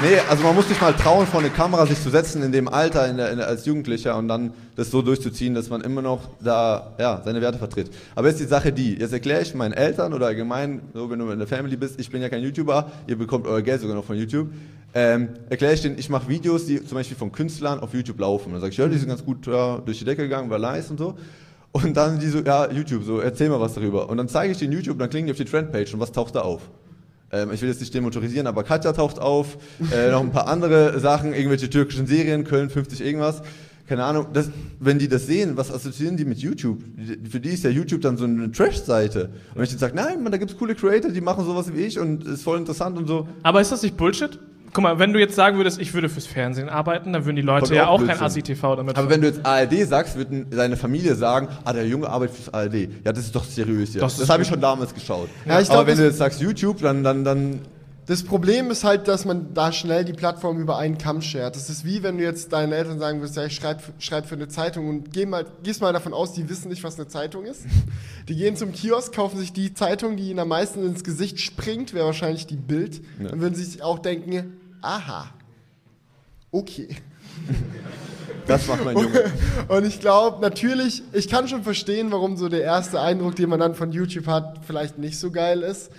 Nee, also man muss sich mal trauen, vor eine Kamera sich zu setzen in dem Alter, in der, in der, als Jugendlicher und dann das so durchzuziehen, dass man immer noch da ja, seine Werte vertritt. Aber jetzt die Sache die, jetzt erkläre ich meinen Eltern oder allgemein, so wenn du in der Family bist, ich bin ja kein YouTuber, ihr bekommt euer Geld sogar noch von YouTube, ähm, erkläre ich denen, ich mache Videos, die zum Beispiel von Künstlern auf YouTube laufen. Und dann sage ich, ja, die sind ganz gut ja, durch die Decke gegangen, war nice und so. Und dann die so, ja, YouTube, so, erzähl mal was darüber. Und dann zeige ich den YouTube, dann klicken die auf die Trendpage und was taucht da auf? Ähm, ich will jetzt nicht demotorisieren, aber Katja taucht auf, äh, noch ein paar andere Sachen, irgendwelche türkischen Serien, Köln 50 irgendwas. Keine Ahnung, das, wenn die das sehen, was assoziieren die mit YouTube? Für die ist ja YouTube dann so eine Trash-Seite. Und wenn ich dann sage, nein, man, da gibt's coole Creator, die machen sowas wie ich und ist voll interessant und so. Aber ist das nicht Bullshit? Guck mal, wenn du jetzt sagen würdest, ich würde fürs Fernsehen arbeiten, dann würden die Leute Kommt ja auch kein. Assi-TV damit Aber wenn du jetzt ARD sagst, wird seine Familie sagen, ah, der Junge arbeitet fürs ARD. Ja, das ist doch seriös, ja. Das Das, habe ich schon damals geschaut. Ja, ich Aber glaub, wenn das- du jetzt sagst YouTube, dann, dann, dann Das Problem ist halt, dass man da schnell die Plattform über einen Kamm schert. Das ist wie wenn du jetzt deinen Eltern sagen würdest, ja, ich schreibe schreib für eine Zeitung und geh mal, gehst mal davon aus, die wissen nicht, was eine Zeitung ist. Die gehen zum Kiosk, kaufen sich die Zeitung, die ihnen am meisten ins Gesicht springt, wäre wahrscheinlich die Bild. Ja. Dann würden sie sich auch denken, aha, okay. das macht mein Junge. Und ich glaube, natürlich, ich kann schon verstehen, warum so der erste Eindruck, den man dann von YouTube hat, vielleicht nicht so geil ist.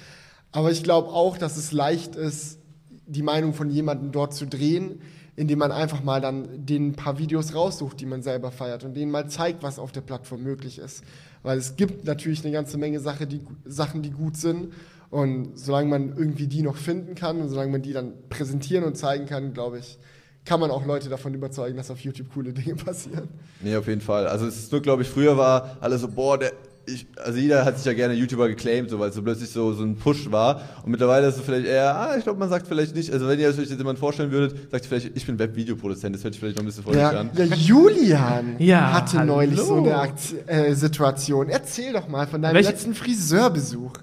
Aber ich glaube auch, dass es leicht ist, die Meinung von jemandem dort zu drehen, indem man einfach mal dann den ein paar Videos raussucht, die man selber feiert und denen mal zeigt, was auf der Plattform möglich ist. Weil es gibt natürlich eine ganze Menge Sache, die, Sachen, die gut sind. Und solange man irgendwie die noch finden kann und solange man die dann präsentieren und zeigen kann, glaube ich, kann man auch Leute davon überzeugen, dass auf YouTube coole Dinge passieren. Nee, auf jeden Fall. Also es ist nur, glaube ich, früher war alles so, boah, der, ich, also jeder hat sich ja gerne YouTuber geclaimed, so, weil es so plötzlich so, so ein Push war. Und mittlerweile ist es vielleicht eher, ah, ich glaube, man sagt vielleicht nicht, also wenn ihr euch jetzt jemand vorstellen würdet, sagt ihr vielleicht, ich bin Webvideoproduzent, das hört sich vielleicht noch ein bisschen freundlich Ja, an. ja, Julian Ja, hatte hallo. neulich so eine Akt äh, Situation. Erzähl doch mal von deinem Welche- letzten Friseurbesuch.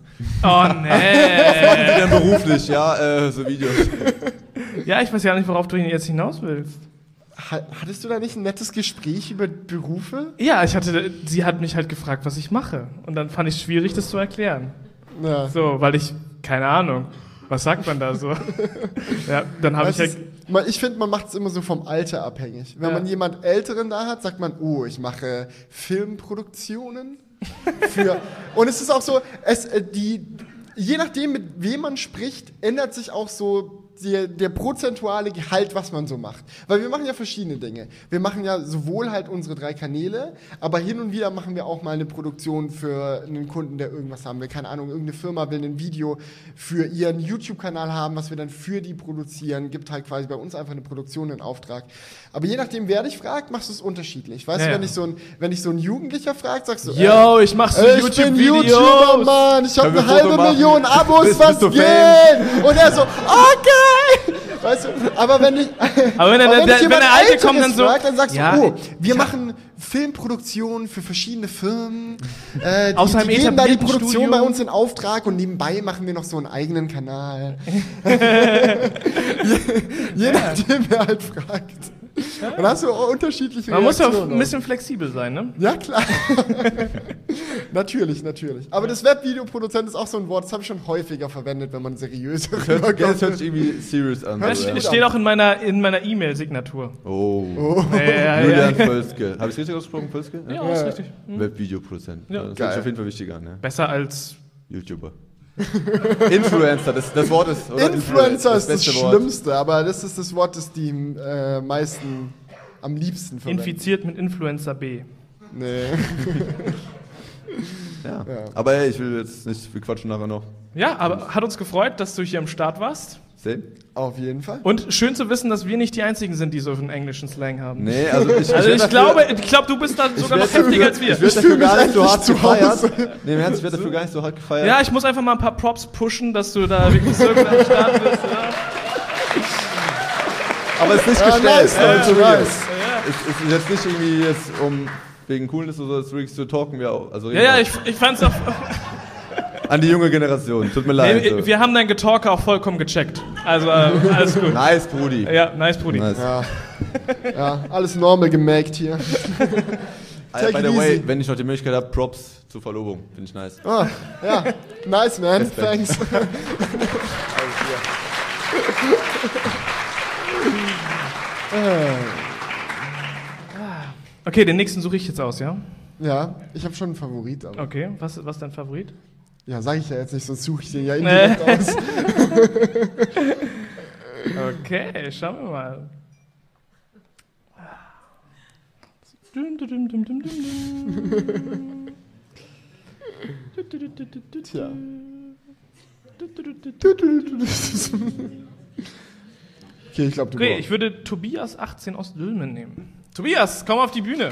Oh nee. Die dann beruflich, ja, äh, so Videos. ja, ich weiß ja nicht, worauf du jetzt hinaus willst. Ha hattest du da nicht ein nettes Gespräch über Berufe? Ja, ich hatte, sie hat mich halt gefragt, was ich mache. Und dann fand ich es schwierig, das zu erklären. Ja. So, weil ich, keine Ahnung, was sagt man da so? ja, dann habe ich halt, man- ich finde, man macht es immer so vom Alter abhängig. Wenn Ja. man jemand Älteren da hat, sagt man, oh, ich mache Filmproduktionen. Für, und es ist auch so, es, äh, die, je nachdem, mit wem man spricht, ändert sich auch so der, der prozentuale Gehalt, was man so macht. Weil wir machen ja verschiedene Dinge. Wir machen ja sowohl halt unsere drei Kanäle, aber hin und wieder machen wir auch mal eine Produktion für einen Kunden, der irgendwas haben will. Keine Ahnung, irgendeine Firma will ein Video für ihren YouTube-Kanal haben, was wir dann für die produzieren. Gibt halt quasi bei uns einfach eine Produktion in Auftrag. Aber je nachdem, wer dich fragt, machst du es unterschiedlich. Weißt Ja, du, wenn dich so ein, wenn dich so ein Jugendlicher fragt, sagst du, yo, ich mach so äh, ich bin YouTuber. Mann, ich wir eine halbe? Million Abos, was geht? Und er so, okay! Weißt du, aber wenn ich, Aber wenn der- aber der- dich wenn der Alte Älteres kommt, dann so, fragt, dann sagst ja, du, oh, wir machen Filmproduktionen für verschiedene Firmen. Äh, die, Aus einem die geben da die Produktion Studio. bei uns in Auftrag und nebenbei machen wir noch so einen eigenen Kanal. je, je nachdem, wer halt fragt. Und hast du unterschiedliche Man muss ja Reaktionen ein bisschen flexibel sein, ne? ja, klar. natürlich, natürlich. Aber das Webvideoproduzent ist auch so ein Wort, das habe ich schon häufiger verwendet, wenn man seriös Das hört, ja, das hört sich irgendwie serious an. Das So, sich ja. ste- steht auch in meiner in meiner E-Mail-Signatur. Oh. Ja, ja, ja, Julian ja. Völske. Habe ich richtig ausgesprochen, Völske? ja, ist richtig. Webvideoproduzent. Ja. Ja, das hört Geil. sich auf jeden Fall wichtig an, ja. Besser als YouTuber. Influencer, das, das Wort ist. oder Influencer ist das Wort. Schlimmste, aber das ist das Wort, das die äh, meisten am liebsten verwenden. infiziert mit Influencer B. Nee. Ja. Ja. Aber ey, ich will jetzt nicht, wir quatschen nachher noch. Ja, aber hat uns gefreut, dass du hier am Start warst. Same? Auf jeden Fall. Und schön zu wissen, dass wir nicht die einzigen sind, die so einen englischen Slang haben. Nee, also ich, Also ich glaube, ich glaube, du bist da sogar noch heftiger als wir. Ich werde dafür gar mich nicht so hart zu gefeiert. Nee, im Ernst, ich werde dafür gar nicht so hart gefeiert. Ja, ich muss einfach mal ein paar Props pushen, dass du da wirklich so gut am Start bist. Ja. aber es ist nicht Ja, gestellt. nice, es ist wirklich- nice. Es es ist jetzt nicht irgendwie jetzt um wegen Coolness oder so, es ist wirklich so talken wir auch. Also Ja, ja, ich, ich fand's auch. An die junge Generation, tut mir leid. Nee, so. wir haben dein Getalke auch vollkommen gecheckt. Also äh, alles gut. Nice, Brudi. Ja, nice, Brudi. Nice. Ja. ja, alles normal gemaked hier. Take by the way, easy. wenn ich noch die Möglichkeit habe, Props zur Verlobung. Finde ich nice. Ah, ja, nice, man. Respekt. Thanks. Okay, den nächsten suche ich jetzt aus, ja? Ja, ich habe schon einen Favorit, aber. Okay, was, was ist dein Favorit? Ja, sage ich ja jetzt nicht, sonst suche ich den ja Nee. indirekt aus. Okay, schauen wir mal. Dum, dum, dum, dum, dum, dum, dum. Tja. Okay, ich glaube, du Okay, brauchst- ich würde Tobias 18 aus Dülmen nehmen. Tobias, komm auf die Bühne.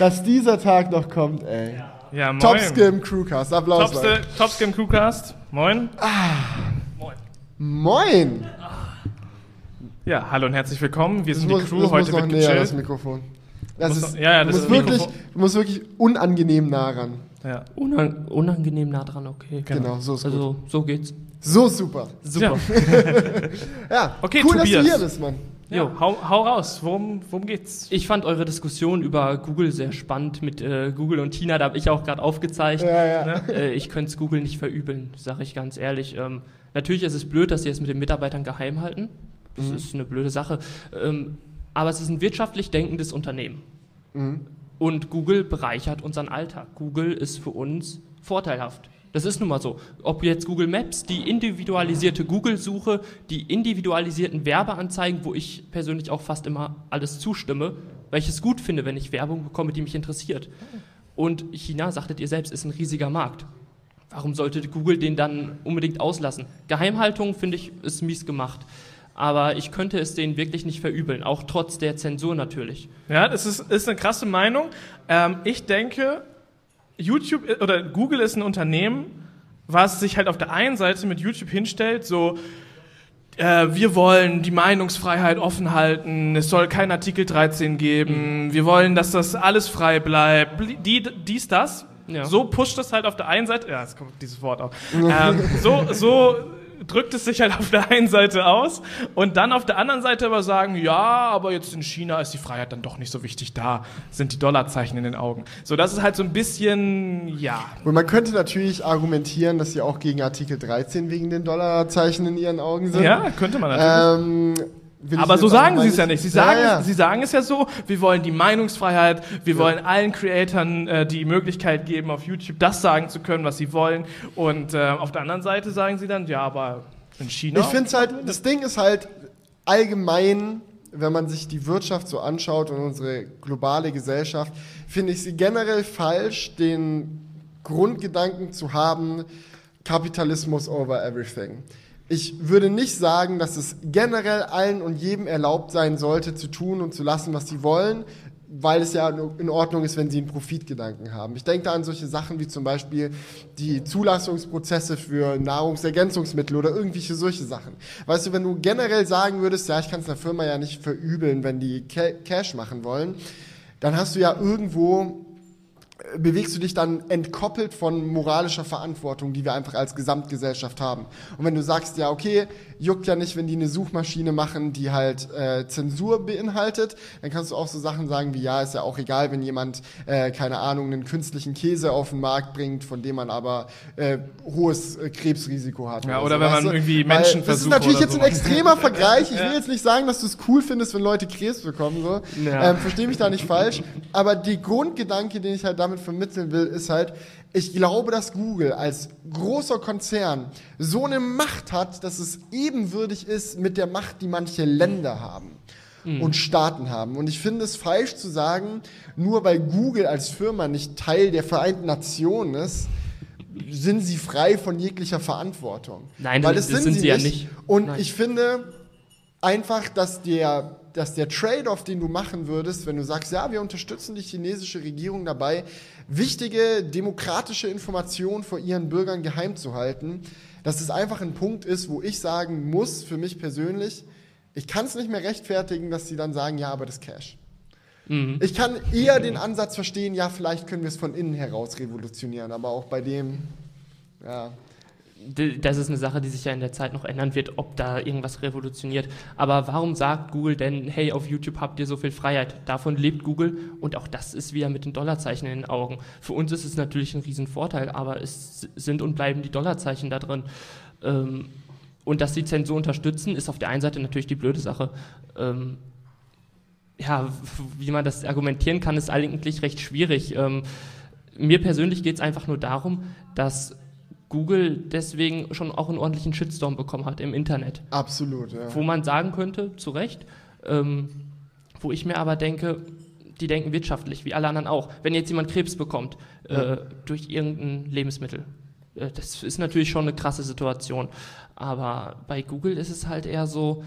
Dass dieser Tag noch kommt, ey. Ja, moin. Topskim Crewcast. Applaus. Leute. Topste, Topskim Crewcast. Moin. Moin. Ja, hallo und herzlich willkommen. Wir Das sind muss, die Crew. das Heute muss noch wird näher, das. Mikrofon. Das Muss ist, noch- ja, ja, du, das musst ist wirklich, musst wirklich unangenehm nah ran. Ja. Unang unangenehm nah dran, okay. Genau, so ist gut. Also, so geht's. So super. Super. Ja, Okay, cool, dass Tobias. du hier bist, Mann. Ja, hau, hau raus. Worum, worum geht's? Ich fand eure Diskussion über Google sehr spannend mit äh, Google und China. Da habe ich auch gerade aufgezeigt. Ja, ja. Ne? Äh, ich könnte es Google nicht verübeln, sage ich ganz ehrlich. Ähm, natürlich ist es blöd, dass sie es mit den Mitarbeitern geheim halten. Das Mhm. ist eine blöde Sache. Ähm, aber es ist ein wirtschaftlich denkendes Unternehmen. Mhm. Und Google bereichert unseren Alltag. Google ist für uns vorteilhaft. Das ist nun mal so. Ob jetzt Google Maps, die individualisierte Google-Suche, die individualisierten Werbeanzeigen, wo ich persönlich auch fast immer alles zustimme, weil ich es gut finde, wenn ich Werbung bekomme, die mich interessiert. Und China, sagtet ihr selbst, ist ein riesiger Markt. Warum sollte Google den dann unbedingt auslassen? Geheimhaltung, finde ich, ist mies gemacht. Aber ich könnte es denen wirklich nicht verübeln, auch trotz der Zensur natürlich. Ja, das ist, ist eine krasse Meinung. Ähm, ich denke, YouTube i- oder Google ist ein Unternehmen, was sich halt auf der einen Seite mit YouTube hinstellt, so äh, wir wollen die Meinungsfreiheit offen halten, es soll kein Artikel 13 geben, wir wollen, dass das alles frei bleibt, die, dies, das. Ja. So pusht es halt auf der einen Seite, ja, jetzt kommt dieses Wort auch, ähm, so, so drückt es sich halt auf der einen Seite aus und dann auf der anderen Seite aber sagen, ja, aber jetzt in China ist die Freiheit dann doch nicht so wichtig, da sind die Dollarzeichen in den Augen. So, das ist halt so ein bisschen, ja, Und man könnte natürlich argumentieren, dass sie auch gegen Artikel 13 wegen den Dollarzeichen in ihren Augen sind. ja, könnte man natürlich. Ähm, Aber so sagen sie es ja nicht. Sie Ja, sagen, ja. sie sagen es ja so, wir wollen die Meinungsfreiheit, wir wollen allen Creatoren äh, die Möglichkeit geben, auf YouTube das sagen zu können, was sie wollen. Und äh, auf der anderen Seite sagen sie dann, ja, aber in China. Ich finde es halt, das Ding ist halt allgemein, wenn man sich die Wirtschaft so anschaut und unsere globale Gesellschaft, finde ich sie generell falsch, den Grundgedanken zu haben, Kapitalismus over everything. Ich würde nicht sagen, dass es generell allen und jedem erlaubt sein sollte, zu tun und zu lassen, was sie wollen, weil es ja in Ordnung ist, wenn sie einen Profitgedanken haben. Ich denke da an solche Sachen wie zum Beispiel die Zulassungsprozesse für Nahrungsergänzungsmittel oder irgendwelche solche Sachen. Weißt du, wenn du generell sagen würdest, ja, ich kann es einer Firma ja nicht verübeln, wenn die Ca- Cash machen wollen, dann hast du ja irgendwo bewegst du dich dann entkoppelt von moralischer Verantwortung, die wir einfach als Gesamtgesellschaft haben. Und wenn du sagst, ja, okay, juckt ja nicht, wenn die eine Suchmaschine machen, die halt äh, Zensur beinhaltet, dann kannst du auch so Sachen sagen wie, ja, ist ja auch egal, wenn jemand, äh, keine Ahnung, einen künstlichen Käse auf den Markt bringt, von dem man aber äh, hohes äh, Krebsrisiko hat. Ja, so, oder wenn weißt man irgendwie Menschen Das ist versucht natürlich oder jetzt so. ein extremer Vergleich. Ich will jetzt nicht sagen, dass du es cool findest, wenn Leute Krebs bekommen. So. Ja. Ähm, Verstehe mich da nicht falsch. Aber die Grundgedanke, den ich halt damit vermitteln will, ist halt, ich glaube, dass Google als großer Konzern so eine Macht hat, dass es ebenwürdig ist mit der Macht, die manche Länder haben. Und Staaten haben. Und ich finde es falsch zu sagen, nur weil Google als Firma nicht Teil der Vereinten Nationen ist, sind sie frei von jeglicher Verantwortung. Nein, weil das- das, sind, sind sie sie ja nicht. nicht. Und Nein. ich finde, einfach, dass der, dass der Trade-off, den du machen würdest, wenn du sagst, ja, wir unterstützen die chinesische Regierung dabei, wichtige demokratische Informationen vor ihren Bürgern geheim zu halten, dass es einfach ein Punkt ist, wo ich sagen muss, für mich persönlich, ich kann es nicht mehr rechtfertigen, dass sie dann sagen, ja, aber das Cash. Ich kann eher den Ansatz verstehen, ja, vielleicht können wir es von innen heraus revolutionieren, aber auch bei dem, ja. Das ist eine Sache, die sich ja in der Zeit noch ändern wird, ob da irgendwas revolutioniert. Aber warum sagt Google denn, hey, auf YouTube habt ihr so viel Freiheit? Davon lebt Google und auch das ist wieder mit den Dollarzeichen in den Augen. Für uns ist es natürlich ein Riesenvorteil, aber es sind und bleiben die Dollarzeichen da drin. Ähm, und dass die Zensur unterstützen, ist auf der einen Seite natürlich die blöde Sache. Ähm, ja, wie man das argumentieren kann, ist eigentlich recht schwierig. Ähm, mir persönlich geht es einfach nur darum, dass Google deswegen schon auch einen ordentlichen Shitstorm bekommen hat im Internet. Absolut, ja. Wo man sagen könnte, zu Recht, ähm, wo ich mir aber denke, die denken wirtschaftlich, wie alle anderen auch. Wenn jetzt jemand Krebs bekommt äh, durch irgendein Lebensmittel, äh, das ist natürlich schon eine krasse Situation. Aber bei Google ist es halt eher so,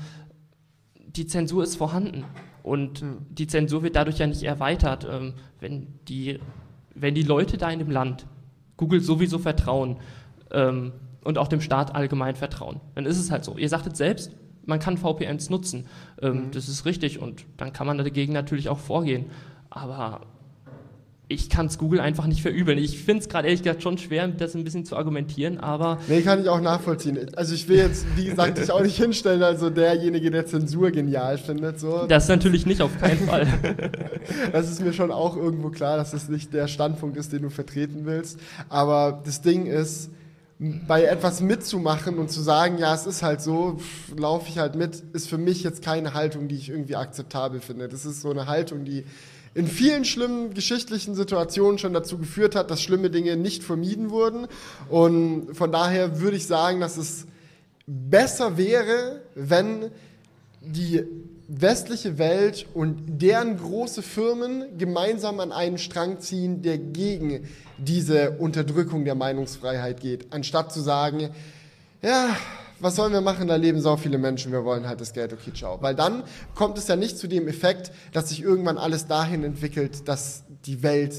die Zensur ist vorhanden. Und die Zensur wird dadurch ja nicht erweitert. Ähm, wenn, die, wenn die Leute da in dem Land Google sowieso vertrauen ähm, und auch dem Staat allgemein vertrauen, dann ist es halt so. Ihr sagtet selbst, man kann VPNs nutzen. Ähm, Das ist richtig und dann kann man dagegen natürlich auch vorgehen. Aber ich kann es Google einfach nicht verübeln. Ich finde es gerade ehrlich gesagt schon schwer, das ein bisschen zu argumentieren, aber Nee, kann ich auch nachvollziehen. Also ich will jetzt, wie gesagt, dich auch nicht hinstellen, also derjenige, der Zensur genial findet. So. das natürlich nicht auf keinen Fall. Das ist mir schon auch irgendwo klar, dass das nicht der Standpunkt ist, den du vertreten willst. Aber das Ding ist, bei etwas mitzumachen und zu sagen, ja, es ist halt so, laufe ich halt mit, ist für mich jetzt keine Haltung, die ich irgendwie akzeptabel finde. Das ist so eine Haltung, die in vielen schlimmen geschichtlichen Situationen schon dazu geführt hat, dass schlimme Dinge nicht vermieden wurden. Und von daher würde ich sagen, dass es besser wäre, wenn die westliche Welt und deren große Firmen gemeinsam an einen Strang ziehen, der gegen diese Unterdrückung der Meinungsfreiheit geht, anstatt zu sagen, ja, was sollen wir machen, da leben so viele Menschen, wir wollen halt das Geld, okay, ciao. Weil dann kommt es ja nicht zu dem Effekt, dass sich irgendwann alles dahin entwickelt, dass die Welt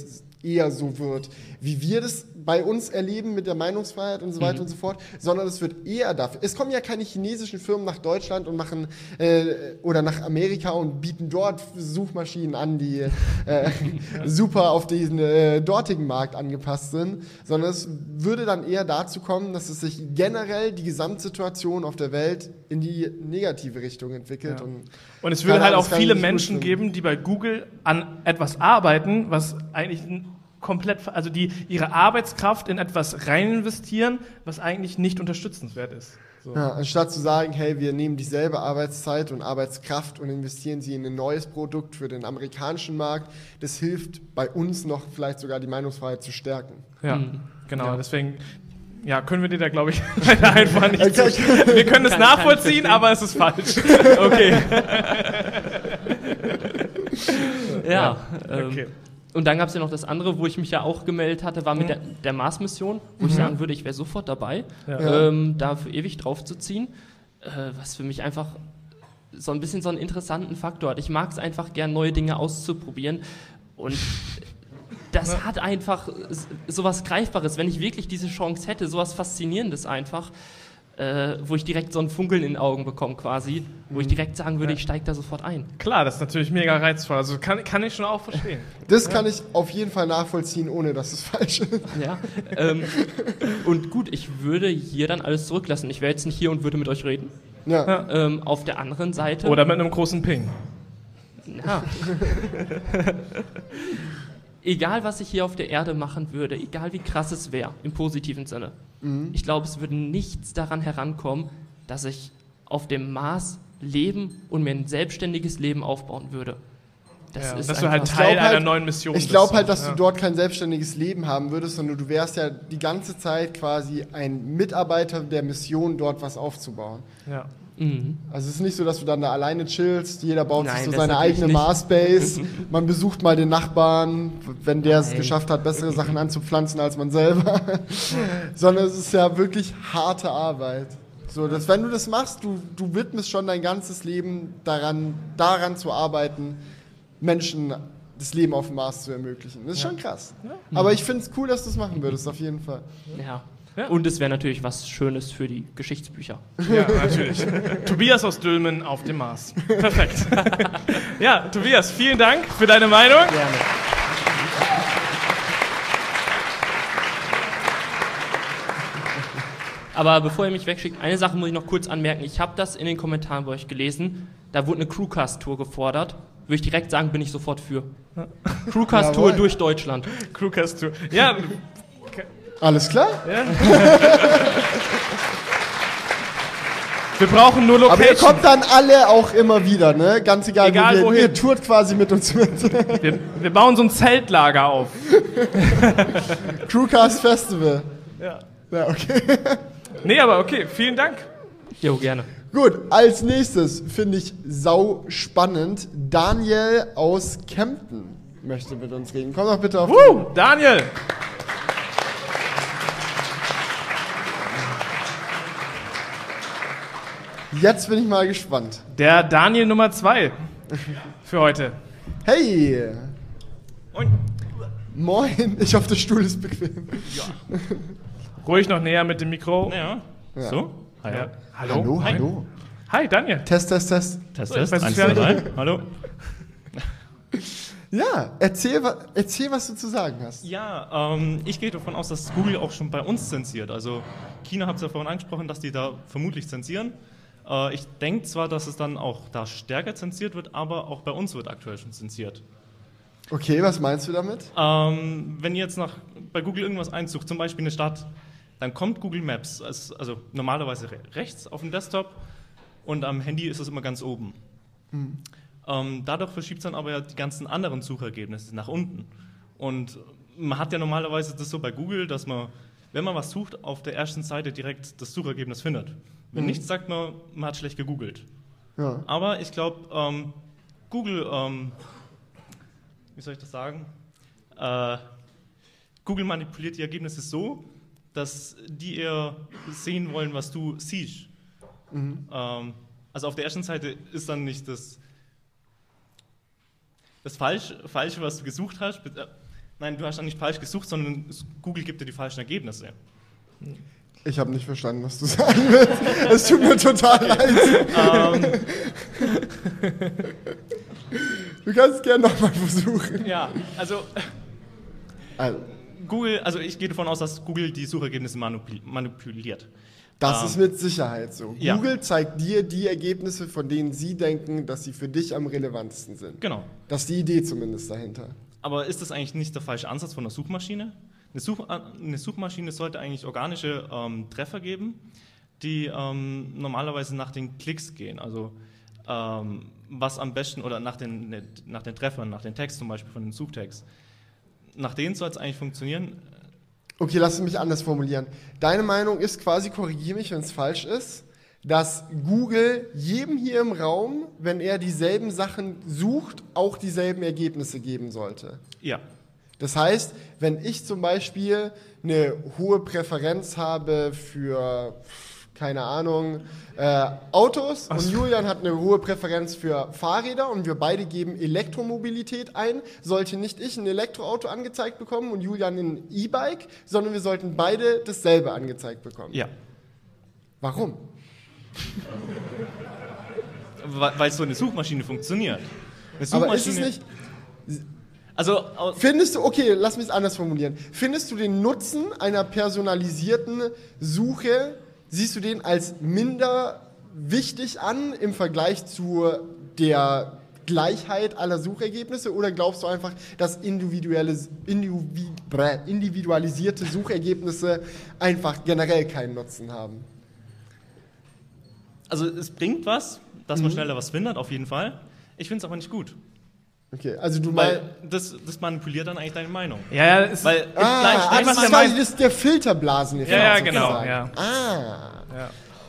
eher so wird, wie wir das bei uns erleben mit der Meinungsfreiheit und so weiter und so fort, sondern es wird eher dafür. Es kommen ja keine chinesischen Firmen nach Deutschland und machen äh, oder nach Amerika und bieten dort Suchmaschinen an, die äh, super auf diesen äh, dortigen Markt angepasst sind, sondern es würde dann eher dazu kommen, dass es sich generell die Gesamtsituation auf der Welt in die negative Richtung entwickelt. Ja. Und Und es würde halt auch viele Menschen geben, die bei Google an etwas arbeiten, was eigentlich komplett, also die ihre Arbeitskraft in etwas rein investieren, was eigentlich nicht unterstützenswert ist. So. Ja, anstatt zu sagen, hey, wir nehmen dieselbe Arbeitszeit und Arbeitskraft und investieren sie in ein neues Produkt für den amerikanischen Markt, das hilft bei uns noch vielleicht sogar die Meinungsfreiheit zu stärken. Ja, Mhm. genau. Ja. Deswegen ja, können wir dir da, glaube ich, leider einfach nicht Okay. Wir können es Kann- nachvollziehen, aber es ist falsch. Okay. ja. Ähm, okay. Und dann gab es ja noch das andere, wo ich mich ja auch gemeldet hatte, war mit der, der Mars-Mission, wo ich sagen würde, ich wäre sofort dabei, Ja. ähm, da für ewig draufzuziehen. Äh, was für mich einfach so ein bisschen so einen interessanten Faktor hat. Ich mag es einfach gern, neue Dinge auszuprobieren. Und das hat einfach s- sowas Greifbares. Wenn ich wirklich diese Chance hätte, sowas Faszinierendes einfach, äh, wo ich direkt so ein Funkeln in den Augen bekomme quasi, wo ich direkt sagen würde, Ja. ich steige da sofort ein. Klar, das ist natürlich mega reizvoll. Also kann, kann ich schon auch verstehen. Das kann ich auf jeden Fall nachvollziehen, ohne dass es falsch ist. Ja. ähm, und gut, ich würde hier dann alles zurücklassen. Ich wäre jetzt nicht hier und würde mit euch reden. Ja. Ähm, auf der anderen Seite. Oder mit einem großen Ping. Ja. egal, was ich hier auf der Erde machen würde, egal wie krass es wäre, im positiven Sinne, ich glaube, es würde nichts daran herankommen, dass ich auf dem Mars leben und mir ein selbstständiges Leben aufbauen würde. Das Ja, ist dass du halt Teil glaub halt- einer neuen Mission Ich glaube halt, dass Ja. du dort kein selbstständiges Leben haben würdest, sondern du wärst ja die ganze Zeit quasi ein Mitarbeiter der Mission, dort was aufzubauen. Ja. Mhm. Also es ist nicht so, dass du dann da alleine chillst, jeder baut Nein, sich so seine eigene. Marsbase, man besucht mal den Nachbarn, wenn der es Nein. geschafft hat, bessere Sachen anzupflanzen als man selber. Sondern es ist ja wirklich harte Arbeit. So, dass wenn du das machst, du, du widmest schon dein ganzes Leben daran, daran zu arbeiten, Menschen das Leben auf dem Mars zu ermöglichen. Das ist schon krass. Aber ich finde es cool, dass du es machen würdest, auf jeden Fall. Ja. Ja. Und es wäre natürlich was Schönes für die Geschichtsbücher. Ja, natürlich. Tobias aus Dülmen auf dem Mars. Perfekt. ja, Tobias, vielen Dank für deine Meinung. Gerne. Aber bevor ihr mich wegschickt, eine Sache muss ich noch kurz anmerken. Ich habe das in den Kommentaren bei euch gelesen. Da wurde eine Crewcast-Tour gefordert. Würde ich direkt sagen, bin ich sofort für. Crewcast-Tour durch Deutschland. Crewcast Tour. Ja, Alles klar? wir brauchen nur Aber ihr Location. kommt dann alle auch immer wieder, ne? Ganz egal, Egal wo wir, wohin. ihr tourt quasi mit uns mit. Wir, wir bauen so ein Zeltlager auf. Crewcast Festival. Ja. Ja, okay. Nee, aber okay, vielen Dank. Jo, gerne. Gut, als nächstes finde ich sau spannend Daniel aus Kempten. möchte mit uns reden. Komm doch bitte auf. Woo, Daniel! Jetzt bin ich mal gespannt. Der Daniel Nummer 2 für heute. Hey! Moin. Moin, ich hoffe, der Stuhl ist bequem. Ruhig noch näher mit dem Mikro. Ja. Ja. So? Hi. Ja. Hallo. Hallo, hallo. Hi, Daniel. Test, test, test. Test, So, Test. Eins, zwei, drei. Hallo. Ja, erzähl, erzähl, was du zu sagen hast. Ja, ähm, ich gehe davon aus, dass Google auch schon bei uns zensiert. Also China hat es ja vorhin angesprochen, dass die da vermutlich zensieren. Äh, ich denke zwar, dass es dann auch da stärker zensiert wird, aber auch bei uns wird aktuell schon zensiert. Okay, was meinst du damit? Ähm, wenn ihr jetzt nach, bei Google irgendwas einsucht, zum Beispiel eine Stadt, dann kommt Google Maps, als, also normalerweise re rechts auf dem Desktop und am Handy ist es immer ganz oben. Ähm, dadurch verschiebt es dann aber ja die ganzen anderen Suchergebnisse nach unten. Und man hat ja normalerweise das so bei Google, dass man, wenn man was sucht, auf der ersten Seite direkt das Suchergebnis findet. Wenn nichts, sagt man, man hat schlecht gegoogelt. Ja. Aber ich glaube, ähm, Google, ähm, wie soll ich das sagen? Äh, Google manipuliert die Ergebnisse so, dass die eher sehen wollen, was du siehst. Ähm, also auf der ersten Seite ist dann nicht das, das Falsch, Falsche, was du gesucht hast. äh, Nein, du hast dann nicht falsch gesucht, sondern Google gibt dir die falschen Ergebnisse. Ich habe nicht verstanden, was du sagen willst. Es tut mir total leid. ähm, Du kannst gerne nochmal versuchen. ja, also Also, Google, also ich gehe davon aus, dass Google die Suchergebnisse manipul manipuliert. das Ähm, ist mit Sicherheit so. ja. Google zeigt dir die Ergebnisse, von denen sie denken, dass sie für dich am relevantesten sind. Genau. Das ist die Idee zumindest dahinter. Aber ist das eigentlich nicht der falsche Ansatz von einer Suchmaschine? Eine, Such eine Suchmaschine sollte eigentlich organische ähm, Treffer geben, die ähm, normalerweise nach den Klicks gehen. Also ähm, was am besten, oder nach den, nach den Treffern, nach den Text zum Beispiel von den Suchtext. Nach denen soll es eigentlich funktionieren. Okay, lass mich anders formulieren. Deine Meinung ist quasi, korrigiere mich, wenn es falsch ist, dass Google jedem hier im Raum, wenn er dieselben Sachen sucht, auch dieselben Ergebnisse geben sollte. Ja, Das heißt, wenn ich zum Beispiel eine hohe Präferenz habe für, keine Ahnung, äh, Autos und Julian hat eine hohe Präferenz für Fahrräder und wir beide geben Elektromobilität ein, sollte nicht ich ein Elektroauto angezeigt bekommen und Julian ein E-Bike, sondern wir sollten beide dasselbe angezeigt bekommen. ja. Warum? Weil so eine Suchmaschine funktioniert. Eine Aber ist es Suchmaschine- nicht, Also, Findest du, okay, lass mich es anders formulieren. Findest du den Nutzen einer personalisierten Suche, siehst du den als minder wichtig an im Vergleich zu der Gleichheit aller Suchergebnisse oder glaubst du einfach, dass individuelle, individualisierte Suchergebnisse einfach generell keinen Nutzen haben? also es bringt was, dass man Mhm. schneller was findet, auf jeden Fall. Ich finde es aber nicht gut. Okay, also du meinst. das, das manipuliert dann eigentlich deine Meinung. Ja, ja, ist, Weil, Ah, nein, ah, das ist quasi das, der Filterblaseneffekt. ja, ja, genau. Ja. Ah,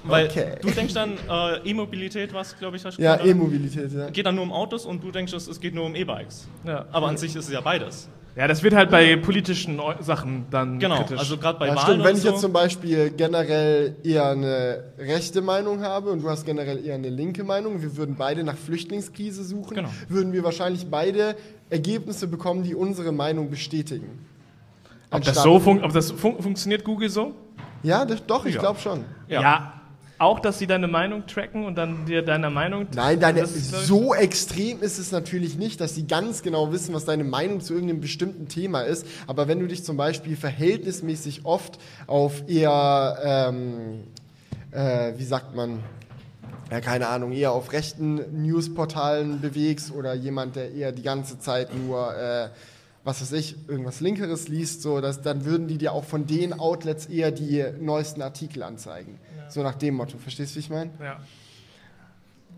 weil okay. du denkst dann, äh, E-Mobilität, was glaube ich, hast du ja? E-Mobilität, ja. Geht dann nur um Autos und du denkst, es geht nur um E-Bikes. Ja. Aber an sich ist es ja beides. ja, das wird halt bei politischen Sachen dann Genau, kritisch. also gerade bei Ja, Wahlen stimmt. Wenn ich so. jetzt zum Beispiel generell eher eine rechte Meinung habe und du hast generell eher eine linke Meinung, wir würden beide nach Flüchtlingskrise suchen, Genau. würden wir wahrscheinlich beide Ergebnisse bekommen, die unsere Meinung bestätigen. ob das so fun ob das fun funktioniert Google so? Ja, das, doch, ich Ja. glaube schon. Ja. Auch, dass sie deine Meinung tracken und dann dir deiner Meinung. Nein, deine, ist, so extrem ist es natürlich nicht, dass sie ganz genau wissen, was deine Meinung zu irgendeinem bestimmten Thema ist. Aber wenn du dich zum Beispiel verhältnismäßig oft auf eher, ähm, äh, wie sagt man, ja, keine Ahnung, eher auf rechten Newsportalen bewegst oder jemand, der eher die ganze Zeit nur, äh, was weiß ich, irgendwas Linkeres liest, so, dass, dann würden die dir auch von den Outlets eher die neuesten Artikel anzeigen. So nach dem Motto. Verstehst du, wie ich meine? Ja.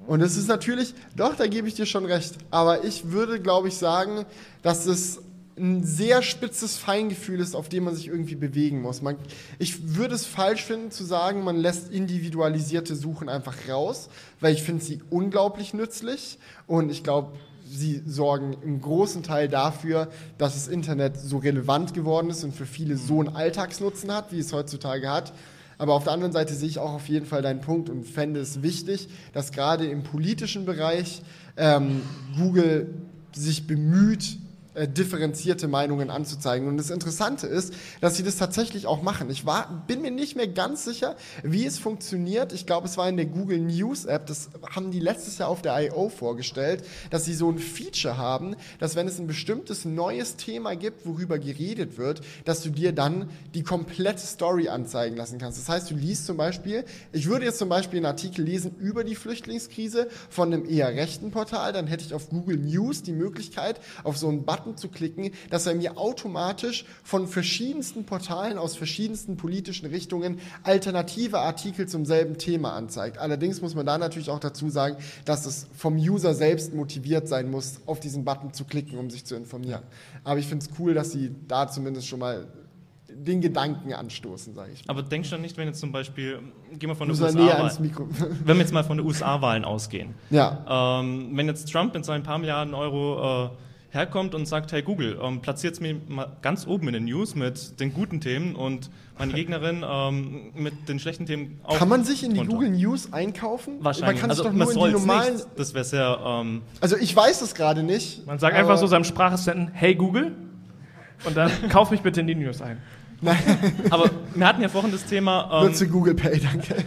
Und es ist natürlich, doch, da gebe ich dir schon recht. Aber ich würde, glaube ich, sagen, dass es ein sehr spitzes Feingefühl ist, auf dem man sich irgendwie bewegen muss. Man, ich würde es falsch finden zu sagen, man lässt individualisierte Suchen einfach raus, weil ich finde sie unglaublich nützlich und ich glaube, sie sorgen im großen Teil dafür, dass das Internet so relevant geworden ist und für viele so einen Alltagsnutzen hat, wie es heutzutage hat. Aber auf der anderen Seite sehe ich auch auf jeden Fall deinen Punkt und fände es wichtig, dass gerade im politischen Bereich ähm, Google sich bemüht, äh, differenzierte Meinungen anzuzeigen. Und das Interessante ist, dass sie das tatsächlich auch machen. Ich war, bin mir nicht mehr ganz sicher, wie es funktioniert. Ich glaube, es war in der Google News App, das haben die letztes Jahr auf der I.O. vorgestellt, dass sie so ein Feature haben, dass wenn es ein bestimmtes neues Thema gibt, worüber geredet wird, dass du dir dann die komplette Story anzeigen lassen kannst. Das heißt, du liest zum Beispiel, ich würde jetzt zum Beispiel einen Artikel lesen über die Flüchtlingskrise von einem eher rechten Portal, dann hätte ich auf Google News die Möglichkeit, auf so einen Button zu klicken, dass er mir automatisch von verschiedensten Portalen aus verschiedensten politischen Richtungen alternative Artikel zum selben Thema anzeigt. Allerdings muss man da natürlich auch dazu sagen, dass es vom User selbst motiviert sein muss, auf diesen Button zu klicken, um sich zu informieren. Aber ich finde es cool, dass sie da zumindest schon mal den Gedanken anstoßen, sage ich. Aber denkst du dann nicht, wenn jetzt zum Beispiel, gehen wir von der Muss er näher USA, ans Mikro. wenn wir jetzt mal von den USA-Wahlen ausgehen, ja. ähm, wenn jetzt Trump mit seinen paar Milliarden Euro äh, herkommt und sagt, hey Google, ähm, platziert es mir mal ganz oben in den News mit den guten Themen und meine Gegnerin ähm, mit den schlechten Themen auch. Kann man sich in die drunter. Google News einkaufen? Wahrscheinlich. Man kann es also, doch man nur in die normalen. nicht. Das wäre sehr. Ähm, Also ich weiß es gerade nicht. Man sagt einfach so seinem Sprachassistenten, hey Google, und dann kauf mich bitte in die News ein. aber wir hatten ja vorhin das Thema. Ähm, Nutze Google Pay, danke.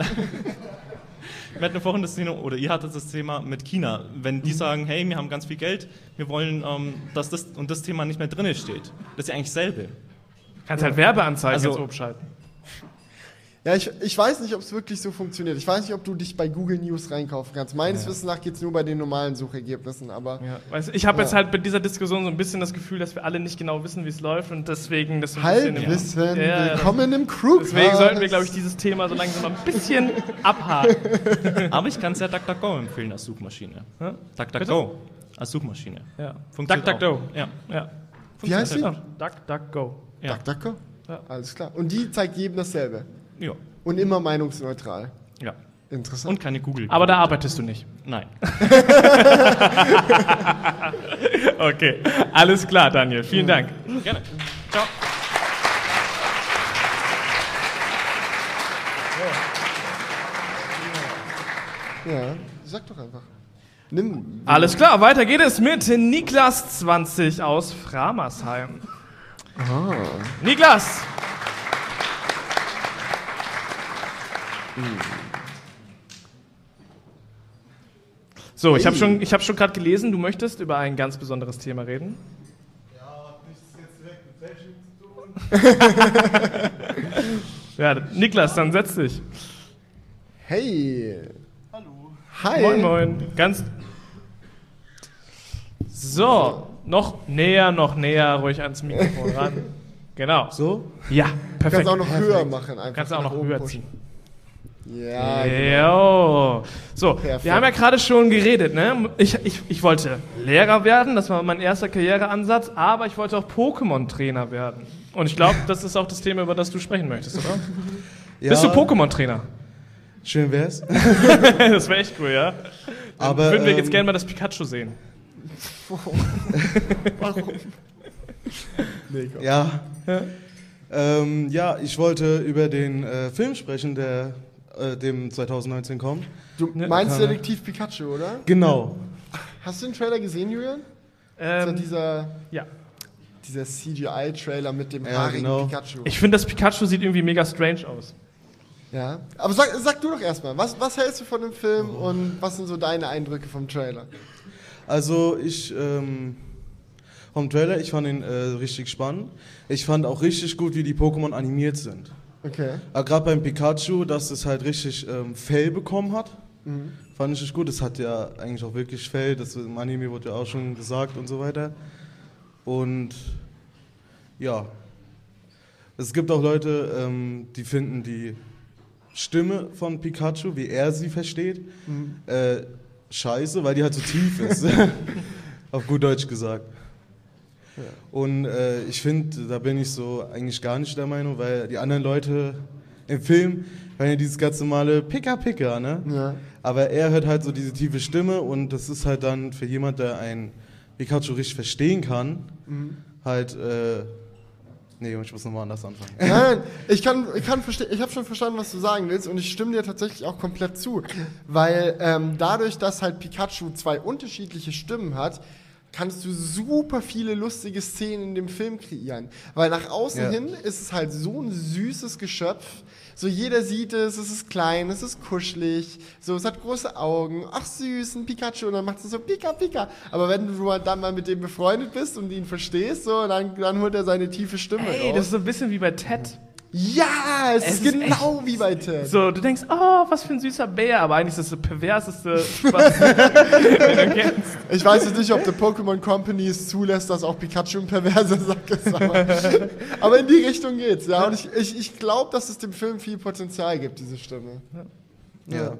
Wir hatten vorhin das Thema, oder ihr hattet das Thema mit China. Wenn Mhm. die sagen, hey, wir haben ganz viel Geld, wir wollen, ähm, dass das und das Thema nicht mehr drin steht. Das ist ja eigentlich dasselbe. Kannst halt Werbeanzeigen Also- jetzt oben schalten. Ja, ich, ich weiß nicht, ob es wirklich so funktioniert. Ich weiß nicht, ob du dich bei Google News reinkaufen kannst. Meines Wissens nach geht es nur bei den normalen Suchergebnissen, aber Ja, weißt, ich habe Ja. jetzt halt bei dieser Diskussion so ein bisschen das Gefühl, dass wir alle nicht genau wissen, wie es läuft und deswegen das Halbwissen, Ja, ja, ja. willkommen im Crew. Deswegen sollten wir, glaube ich, dieses Thema so langsam mal ein bisschen abhaken. Aber ich kann es ja DuckDuckGo empfehlen als Suchmaschine. DuckDuckGo als Suchmaschine. Ja. Funktioniert DuckDuckGo. Ja. Ja. Wie heißt sie? Ja. Duck, duck, go. Ja. DuckDuckGo? Ja. Alles klar. Und die zeigt jedem dasselbe. Ja. Und immer meinungsneutral. ja. Interessant. Und keine Google. Aber da arbeitest du nicht. Nein. Okay, alles klar, Daniel. Vielen Dank. Gerne. Ciao. ja, sag doch einfach. Nimm. Alles klar, weiter geht es mit Niklas 20 aus Framersheim. Niklas! So, ich habe schon, ich hab schon gerade gelesen, du möchtest über ein ganz besonderes Thema reden. Ja, Niklas, dann setz dich. Hey. Hallo. Hi. Moin, moin. Ganz. So, noch näher, noch näher, ruhig ans Mikrofon ran. Genau. So? Ja, Du perfekt. kannst auch noch höher machen. Einfach Kannst auch noch höher pushen. ziehen. Ja, genau. So, Perfekt. wir haben ja gerade schon geredet, ne? Ich, ich, ich wollte Lehrer werden, das war mein erster Karriereansatz, aber ich wollte auch Pokémon-Trainer werden. Und ich glaube, das ist auch das Thema, über das du sprechen möchtest, oder? Ja, Bist du Pokémon-Trainer? Schön wär's. das wäre echt cool, ja? Dann Aber, würden wir jetzt ähm, gerne mal das Pikachu sehen. Nee, komm. Ja. Ähm, ja, ich wollte über den äh, Film sprechen, der äh, dem 2019 kommt. Du meinst Detektiv Pikachu, oder? Genau. Hast du den Trailer gesehen, Julian? Ähm, dieser, ja. dieser CGI-Trailer mit dem Ja, haarigen genau. Pikachu. Ich finde, das Pikachu sieht irgendwie mega strange aus. ja. Aber sag, sag du doch erstmal, was, was hältst du von dem Film und was sind so deine Eindrücke vom Trailer? Also ich ähm, vom Trailer, ich fand ihn äh, richtig spannend. Ich fand auch richtig gut, wie die Pokémon animiert sind. Okay. Aber gerade beim Pikachu, dass es halt richtig ähm, Fell bekommen hat, Mhm. fand ich richtig gut. Es hat ja eigentlich auch wirklich Fell, das im Anime wurde ja auch schon gesagt und so weiter. Und ja, es gibt auch Leute, ähm, die finden die Stimme von Pikachu, wie er sie versteht, äh, scheiße, weil die halt so tief ist. Auf gut Deutsch gesagt. Und äh, ich finde, da bin ich so eigentlich gar nicht der Meinung, weil die anderen Leute im Film hören ja dieses ganz normale Pika Pika, ne? Ja. Aber er hört halt so diese tiefe Stimme und das ist halt dann für jemand, der ein Pikachu richtig verstehen kann, Mhm. halt, äh, nee, ich muss nochmal anders anfangen. Nein, ich kann, ich kann verste- ich habe schon verstanden, was du sagen willst und ich stimme dir tatsächlich auch komplett zu, weil ähm, dadurch, dass halt Pikachu zwei unterschiedliche Stimmen hat, kannst du super viele lustige Szenen in dem Film kreieren, weil nach außen Ja. hin ist es halt so ein süßes Geschöpf. So jeder sieht es, es ist klein, es ist kuschelig, so es hat große Augen, ach süß, ein Pikachu und dann macht es so Pika Pika. Aber wenn du mal dann mal mit dem befreundet bist und ihn verstehst, so dann, dann holt er seine tiefe Stimme Ey, raus. das ist so ein bisschen wie bei Ted. Ja, es, Es ist ist genau wie bei Ted. So, du denkst, oh, was für ein süßer Bär, aber eigentlich ist das das perverseste, was du kennst. Ich weiß jetzt nicht, ob die Pokémon Company es zulässt, dass auch Pikachu ein perverser Sack ist, aber, aber in die Richtung geht's. Ja, und ich, ich, ich glaube, dass es dem Film viel Potenzial gibt, diese Stimme. Ja.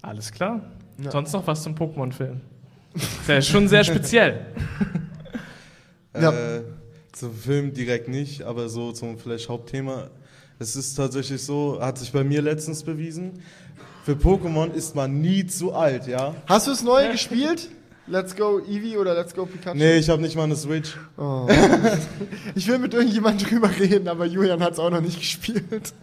Alles klar. Sonst noch was zum Pokémon-Film? Der ist schon sehr speziell. Ja. Äh, zum Film direkt nicht, aber so zum vielleicht Hauptthema. Es ist tatsächlich so, hat sich bei mir letztens bewiesen, für Pokémon ist man nie zu alt, ja? Hast du das neue gespielt? Let's Go Eevee oder Let's Go Pikachu? Nee, ich habe nicht mal eine Switch. Oh. Ich will mit irgendjemandem drüber reden, aber Julian hat es auch noch nicht gespielt.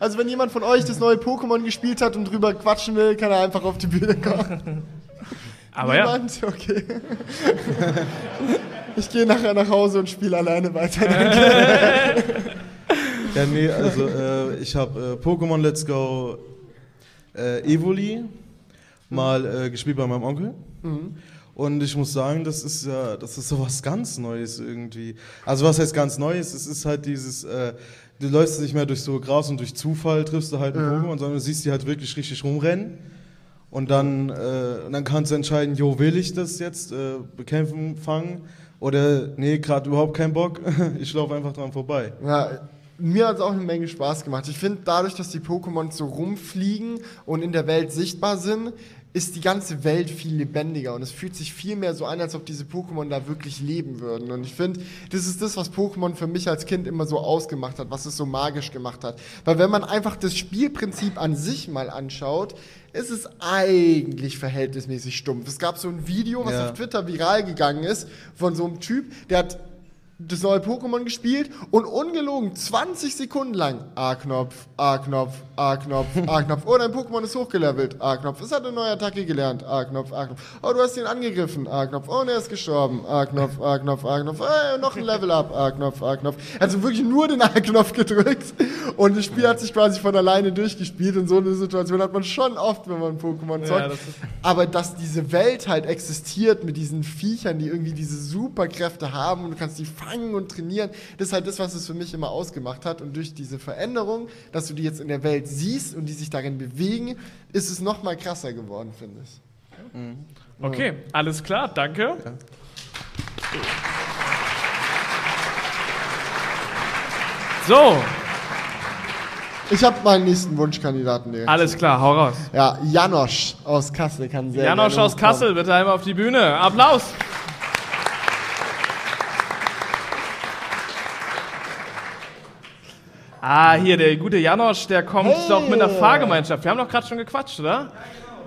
Also wenn jemand von euch das neue Pokémon gespielt hat und drüber quatschen will, kann er einfach auf die Bühne kommen. Aber ja, Niemand? Okay. Ich gehe nachher nach Hause und spiele alleine weiter. Ja, nee, also äh, ich habe äh, Pokémon Let's Go äh, Evoli mal äh, gespielt bei meinem Onkel. Und ich muss sagen, das ist ja, das ist so was ganz Neues irgendwie. Also was heißt ganz Neues? Es ist halt dieses, äh, du läufst nicht mehr durch so Gras und durch Zufall triffst du halt ein Pokémon, sondern du siehst die halt wirklich richtig rumrennen. Und dann, äh, und dann kannst du entscheiden, jo, will ich das jetzt äh, bekämpfen, fangen? Oder nee, gerade überhaupt keinen Bock. ich laufe einfach dran vorbei. Ja, mir hat es auch eine Menge Spaß gemacht. Ich finde, dadurch, dass die Pokémon so rumfliegen und in der Welt sichtbar sind, ist die ganze Welt viel lebendiger und es fühlt sich viel mehr so an, als ob diese Pokémon da wirklich leben würden. Und ich finde, das ist das, was Pokémon für mich als Kind immer so ausgemacht hat, was es so magisch gemacht hat. Weil wenn man einfach das Spielprinzip an sich mal anschaut, ist es eigentlich verhältnismäßig stumpf. Es gab so ein Video, was Ja. auf Twitter viral gegangen ist, von so einem Typ, der hat das neue Pokémon gespielt und ungelogen 20 Sekunden lang A-Knopf, A-Knopf, A-Knopf, A-Knopf. Oh, dein Pokémon ist hochgelevelt. A-Knopf. Es hat eine neue Attacke gelernt. A-Knopf, A-Knopf. Oh, du hast ihn angegriffen. A-Knopf. Oh, und er ist gestorben. A-Knopf, A-Knopf, A-Knopf. Äh, noch ein Level up. A-Knopf, A-Knopf. Also wirklich nur den A-Knopf gedrückt und das Spiel hat sich quasi von alleine durchgespielt. Und so eine Situation hat man schon oft, wenn man Pokémon zockt. Ja, das Aber dass diese Welt halt existiert mit diesen Viechern, die irgendwie diese Superkräfte haben und du kannst die fangen und trainieren, das ist halt das, was es für mich immer ausgemacht hat. Und durch diese Veränderung, dass du die jetzt in der Welt siehst und die sich darin bewegen, ist es noch mal krasser geworden, finde ich. okay, alles klar, danke. So, Ich habe meinen nächsten Wunschkandidaten. direkt. alles klar, hau raus. Ja, Janosch aus Kassel kann sehr Janosch aus. Kassel, bitte einmal auf die Bühne. Applaus. Ah, hier, der gute Janosch, der kommt Hey. doch mit einer Fahrgemeinschaft. Wir haben doch gerade schon gequatscht, oder?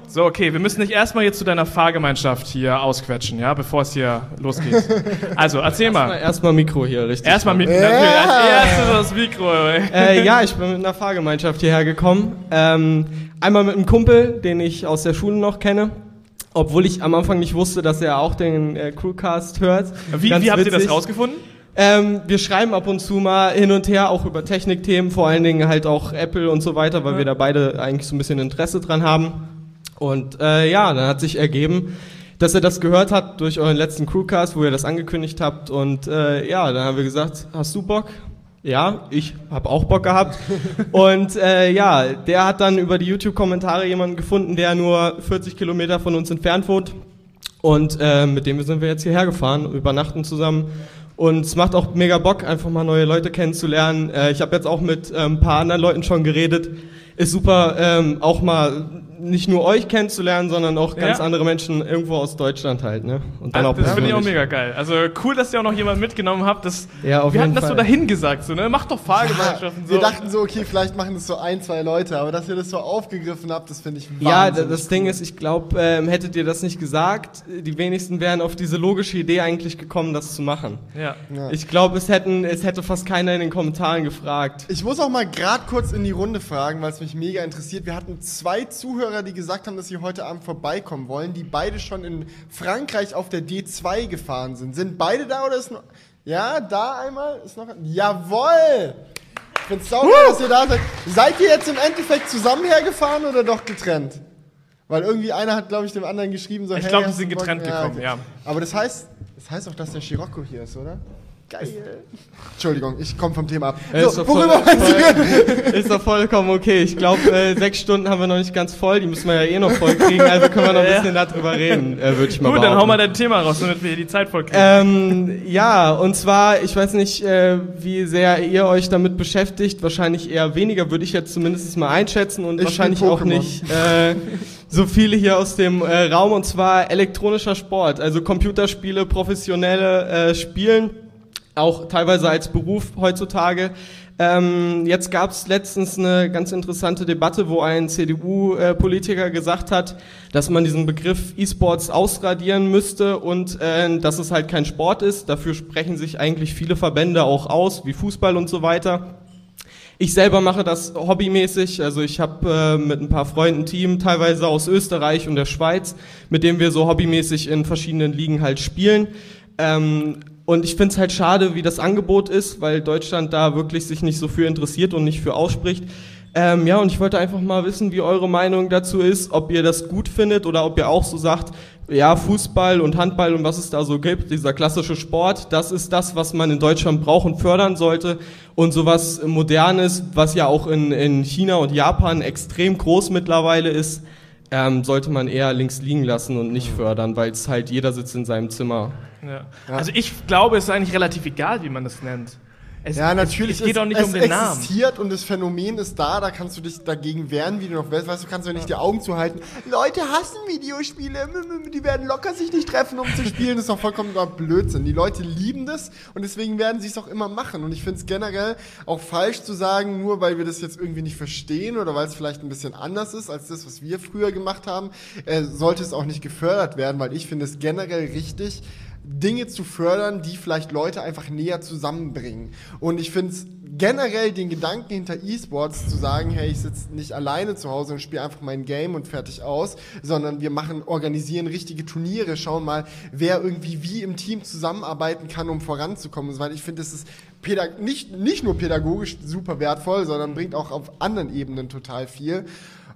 So, okay, wir müssen dich erstmal jetzt zu deiner Fahrgemeinschaft hier ausquetschen, ja, bevor es hier losgeht. Also, erzähl mal. Erstmal Mikro hier, richtig. Erstmal mit, Ja. natürlich, als erstes das Mikro. ey. Äh, ja, ich bin mit einer Fahrgemeinschaft hierher gekommen. Ähm, einmal mit einem Kumpel, den ich aus der Schule noch kenne. Obwohl ich am Anfang nicht wusste, dass er auch den äh, Crewcast hört. Wie, wie habt ihr das rausgefunden? Ähm, wir schreiben ab und zu mal hin und her, auch über Technikthemen, vor allen Dingen halt auch Apple und so weiter, weil wir da beide eigentlich so ein bisschen Interesse dran haben. Und äh, ja, dann hat sich ergeben, dass er das gehört hat durch euren letzten Crewcast, wo ihr das angekündigt habt. Und äh, ja, dann haben wir gesagt, hast du Bock? Ja, ich habe auch Bock gehabt. und äh, ja, der hat dann über die YouTube-Kommentare jemanden gefunden, der nur 40 Kilometer von uns entfernt wohnt. Und äh, mit dem sind wir jetzt hierher gefahren, übernachten zusammen. Und es macht auch mega Bock, einfach mal neue Leute kennenzulernen. Äh, ich habe jetzt auch mit äh, ein paar anderen Leuten schon geredet. Ist super, ähm, auch mal nicht nur euch kennenzulernen, sondern auch ganz Ja. andere Menschen irgendwo aus Deutschland halt, ne? Und dann Also, auch das finde ich auch mega geil. Also cool, dass ihr auch noch jemanden mitgenommen habt. Das, Ja, auf wir hatten jeden das so dahin gesagt, so, ne? Macht doch Fahrgemeinschaften. Wir so. dachten so, okay, vielleicht machen das so ein, zwei Leute, aber dass ihr das so aufgegriffen habt, das finde ich Ja, wahnsinnig d- das Ding ist, ich glaube, ähm, hättet ihr das nicht gesagt, die wenigsten wären auf diese logische Idee eigentlich gekommen, das zu machen. ja. Ja. Ich glaube, es hätten, es hätte fast keiner in den Kommentaren gefragt. Ich muss auch mal gerade kurz in die Runde fragen, weil es mich mega interessiert. Wir hatten zwei Zuhörer, die gesagt haben, dass sie heute Abend vorbeikommen wollen, die beide schon in Frankreich auf der D2 gefahren sind. Sind beide da oder ist noch. Ja, da einmal ist noch. Jawoll! Ich find's sauber, dass ihr da seid. Seid ihr jetzt im Endeffekt zusammen hergefahren oder doch getrennt? Weil irgendwie einer hat, glaube ich, dem anderen geschrieben, so Ich hey, glaub, die hast sind du Bock? getrennt gekommen, ja. Aber das heißt, das heißt auch, dass der Scirocco hier ist, oder? Geil. Entschuldigung, ich komme vom Thema ab. Ist So, doch voll- worüber meinst du reden? Ist doch vollkommen okay. Ich glaube, äh, sechs Stunden haben wir noch nicht ganz voll. Die müssen wir ja eh noch voll kriegen. Also können wir noch ein Ja. bisschen darüber reden, äh, würde ich mal Gut, dann hau behaupten. mal dein Thema raus, damit wir hier die Zeit voll kriegen. Ähm, ja, und zwar, ich weiß nicht, äh, wie sehr ihr euch damit beschäftigt. Wahrscheinlich eher weniger, würde ich jetzt zumindest mal einschätzen und Ich wahrscheinlich auch nicht äh, so viele hier aus dem äh, Raum. Und zwar elektronischer Sport, also Computerspiele, professionelle äh, Spielen, auch teilweise als Beruf heutzutage. Ähm, jetzt gab es letztens eine ganz interessante Debatte, wo ein CDU-Politiker gesagt hat, dass man diesen Begriff E-Sports ausradieren müsste und äh, dass es halt kein Sport ist. Dafür sprechen sich eigentlich viele Verbände auch aus, wie Fußball und so weiter. Ich selber mache das hobbymäßig, also ich habe äh, mit ein paar Freunden ein Team, teilweise aus Österreich und der Schweiz, mit dem wir so hobbymäßig in verschiedenen Ligen halt spielen. Ähm, und ich finde es halt schade, wie das Angebot ist, weil Deutschland da wirklich sich nicht so für interessiert und nicht für ausspricht. Ähm, ja, und ich wollte einfach mal wissen, wie eure Meinung dazu ist, ob ihr das gut findet oder ob ihr auch so sagt, ja, Fußball und Handball und was es da so gibt, dieser klassische Sport, das ist das, was man in Deutschland braucht und fördern sollte. Und sowas Modernes, was ja auch in, in China und Japan extrem groß mittlerweile ist, ähm, sollte man eher links liegen lassen und nicht fördern, weil es halt jeder sitzt in seinem Zimmer. Ja. Also ich glaube, es ist eigentlich relativ egal, wie man das nennt. Es, Ja, natürlich. Es, es geht auch nicht es um den Namen. existiert und das Phänomen ist da, da kannst du dich dagegen wehren, wie du noch weißt. Weißt du, kannst du nicht die Augen zuhalten. Leute hassen Videospiele, die werden locker sich nicht treffen, um zu spielen. Das ist doch vollkommen Blödsinn. Die Leute lieben das und deswegen werden sie es auch immer machen. Und ich finde es generell auch falsch zu sagen, nur weil wir das jetzt irgendwie nicht verstehen oder weil es vielleicht ein bisschen anders ist als das, was wir früher gemacht haben, äh, sollte es auch nicht gefördert werden, weil ich finde es generell richtig, Dinge zu fördern, die vielleicht Leute einfach näher zusammenbringen. Und ich finde es generell den Gedanken hinter E-Sports zu sagen, hey, ich sitze nicht alleine zu Hause und spiele einfach mein Game und fertig aus, sondern wir machen, organisieren richtige Turniere, schauen mal, wer irgendwie wie im Team zusammenarbeiten kann, um voranzukommen. Weil ich finde, es ist nicht, nicht nur pädagogisch super wertvoll, sondern bringt auch auf anderen Ebenen total viel.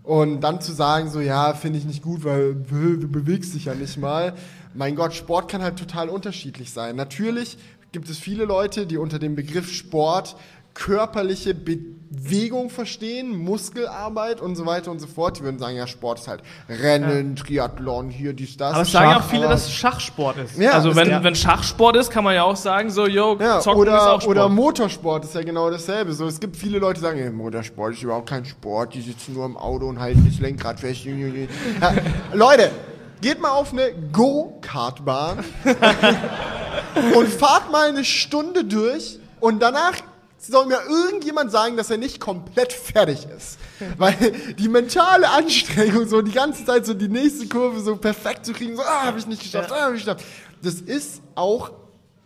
Und dann zu sagen, so, ja, finde ich nicht gut, weil du bewegst dich ja nicht mal. Mein Gott, Sport kann halt total unterschiedlich sein. Natürlich gibt es viele Leute, die unter dem Begriff Sport körperliche Bewegung verstehen, Muskelarbeit und so weiter und so fort. Die würden sagen, ja, Sport ist halt Rennen, Triathlon, hier, dies, das. Aber es sagen ja auch viele, dass Schachsport ist. Ja, also wenn, ja. wenn Schachsport ist, kann man ja auch sagen, so, yo, Ja, Zocken ist oder, auch Sport. oder Motorsport ist ja genau dasselbe. So, es gibt viele Leute, die sagen, ja, Motorsport ist überhaupt kein Sport, die sitzen nur im Auto und halten das Lenkrad fest. Ja, Leute, geht mal auf eine Go-Kart-Bahn und fahrt mal eine Stunde durch und danach soll mir irgendjemand sagen, dass er nicht komplett fertig ist. Weil die mentale Anstrengung, so die ganze Zeit so die nächste Kurve so perfekt zu kriegen, so, ah, habe ich nicht geschafft, ah, habe ich geschafft. Das ist auch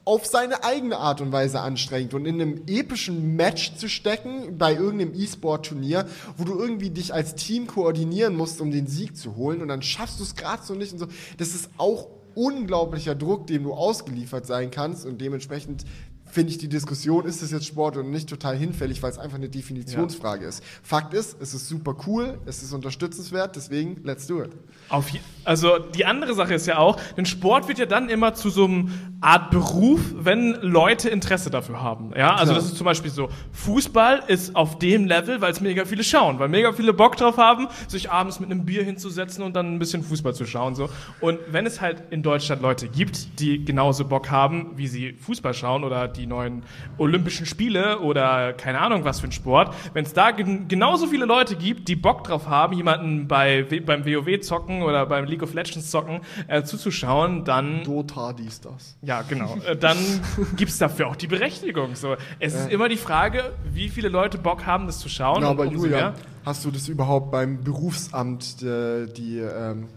auf seine eigene Art und Weise anstrengend und in einem epischen Match zu stecken bei irgendeinem E-Sport-Turnier, wo du irgendwie dich als Team koordinieren musst, um den Sieg zu holen und dann schaffst du es gerade so nicht und so. Das ist auch unglaublicher Druck, dem du ausgeliefert sein kannst und dementsprechend finde ich die Diskussion, ist es jetzt Sport oder nicht, total hinfällig, weil es einfach eine Definitionsfrage ist. Fakt ist, es ist super cool, es ist unterstützenswert, deswegen let's do it. Auf, also die andere Sache ist ja auch, denn Sport wird ja dann immer zu so einem Art Beruf, wenn Leute Interesse dafür haben. Ja, also Klar. das ist zum Beispiel so, Fußball ist auf dem Level, weil es mega viele schauen, weil mega viele Bock drauf haben, sich abends mit einem Bier hinzusetzen und dann ein bisschen Fußball zu schauen. So. Und wenn es halt in Deutschland Leute gibt, die genauso Bock haben, wie sie Fußball schauen oder die die neuen Olympischen Spiele oder keine Ahnung was für ein Sport, wenn es da gen genauso viele Leute gibt, die Bock drauf haben, jemanden bei, beim WoW zocken oder beim League of Legends zocken, äh, zuzuschauen, dann Dota, dies, das. ja, genau. Äh, Dann gibt's dafür auch die Berechtigung. So, es ist immer die Frage, wie viele Leute Bock haben, das zu schauen. Ja, aber Julia, hast du das überhaupt beim Berufsamt äh, die, ähm,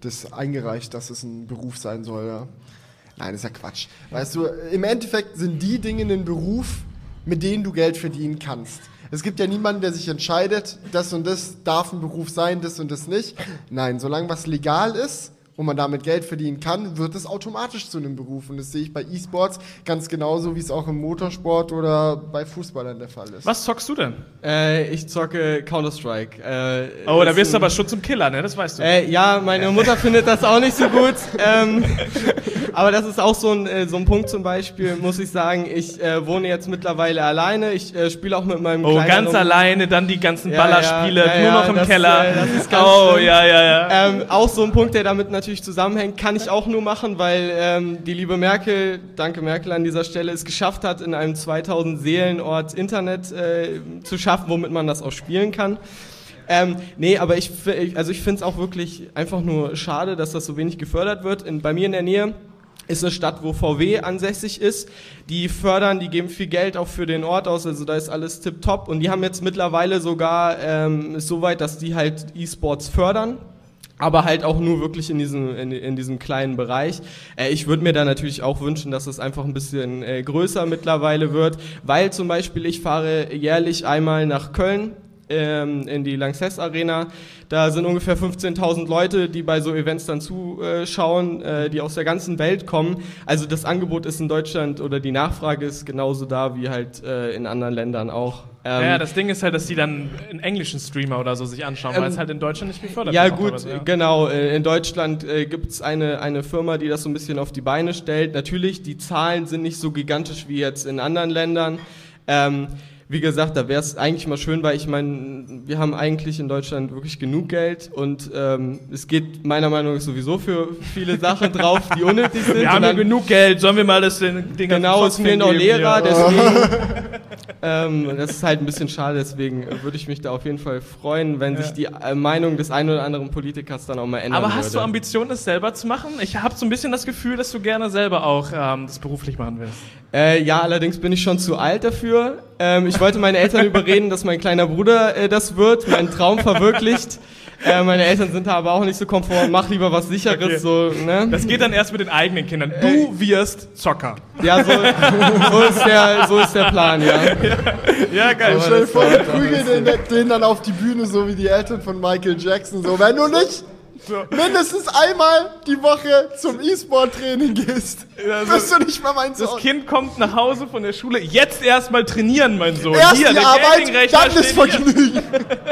das eingereicht, dass es ein Beruf sein soll? Ja? Nein, ist ja Quatsch. Weißt du, im Endeffekt sind die Dinge ein Beruf, mit denen du Geld verdienen kannst. Es gibt ja niemanden, der sich entscheidet, das und das darf ein Beruf sein, das und das nicht. Nein, solange was legal ist und man damit Geld verdienen kann, wird es automatisch zu einem Beruf. Und das sehe ich bei E-Sports ganz genauso, wie es auch im Motorsport oder bei Fußballern der Fall ist. Was zockst du denn? Äh, ich zocke Counter-Strike. Äh, Oh, da wirst du aber schon zum Killer, ne? Das weißt du. Äh, ja, meine Mutter findet das auch nicht so gut. Ähm, aber das ist auch so ein, äh, so ein Punkt zum Beispiel, muss ich sagen. Ich äh, wohne jetzt mittlerweile alleine. Ich äh, spiele auch mit meinem oh, ganz alleine, dann die ganzen Ja, Ballerspiele, ja, ja, nur noch im das, Keller. äh, oh, schlimm. ja, ja, ja. Ähm, auch so ein Punkt, der damit natürlich zusammenhängt, kann ich auch nur machen, weil ähm, die liebe Merkel, danke Merkel an dieser Stelle, es geschafft hat, in einem 2000 Seelenort Internet äh, zu schaffen, womit man das auch spielen kann. Ähm, nee, aber ich- also ich finde es auch wirklich einfach nur schade, dass das so wenig gefördert wird. In, bei mir in der Nähe ist eine Stadt, wo VW ansässig ist. Die fördern, die geben viel Geld auch für den Ort aus, also da ist alles tipptopp. Und die haben jetzt mittlerweile sogar ähm, so weit, dass die halt E-Sports fördern. Aber halt auch nur wirklich in diesem, in, in diesem kleinen Bereich. Äh, ich würde mir da natürlich auch wünschen, dass es einfach ein bisschen äh, größer mittlerweile wird, weil zum Beispiel ich fahre jährlich einmal nach Köln ähm, in die Lanxess Arena. Da sind ungefähr 15.000 Leute, die bei so Events dann zuschauen, äh, die aus der ganzen Welt kommen. Also das Angebot ist in Deutschland oder die Nachfrage ist genauso da wie halt äh, in anderen Ländern auch. Ähm, ja, das Ding ist halt, dass die dann einen englischen Streamer oder so sich anschauen, weil Ähm, es halt in Deutschland nicht gefördert Ja wird. gut, oder so, ja. genau. Äh, In Deutschland äh, gibt es eine, eine Firma, die das so ein bisschen auf die Beine stellt. Natürlich, die Zahlen sind nicht so gigantisch wie jetzt in anderen Ländern. Ähm, wie gesagt, da wäre es eigentlich mal schön, weil ich meine, wir haben eigentlich in Deutschland wirklich genug Geld und ähm, es geht meiner Meinung nach sowieso für viele Sachen drauf, die unnötig sind. Wir haben ja genug Geld, sollen wir mal das den, den Genau, es fehlen auch Lehrer, deswegen. ähm, das ist halt ein bisschen schade, deswegen würde ich mich da auf jeden Fall freuen, wenn sich die äh, Meinung des einen oder anderen Politikers dann auch mal ändern Aber hast du würde. Ambitionen, das selber zu machen? Ich habe so ein bisschen das Gefühl, dass du gerne selber auch ähm, das beruflich machen willst. Äh, ja, allerdings bin ich schon zu alt dafür. Ähm, ich wollte meine Eltern überreden, dass mein kleiner Bruder äh, das wird, meinen Traum verwirklicht. Äh, meine Eltern sind da aber auch nicht so komfort. Mach lieber was sicheres, Okay. so, ne? Das geht dann erst mit den eigenen Kindern. Du wirst Zocker. Ja, so, so, ist der, so ist der Plan, ja. Ja, geil. Aber stell dir vor, prügeln den, den dann auf die Bühne, so wie die Eltern von Michael Jackson. So, wenn du nicht mindestens einmal die Woche zum E-Sport-Training gehst, so- wirst du nicht mal mein Das Sohn. Kind kommt nach Hause von der Schule. Jetzt erstmal trainieren, mein Sohn. Erst Hier, die Arbeit, dann das hier. Vergnügen.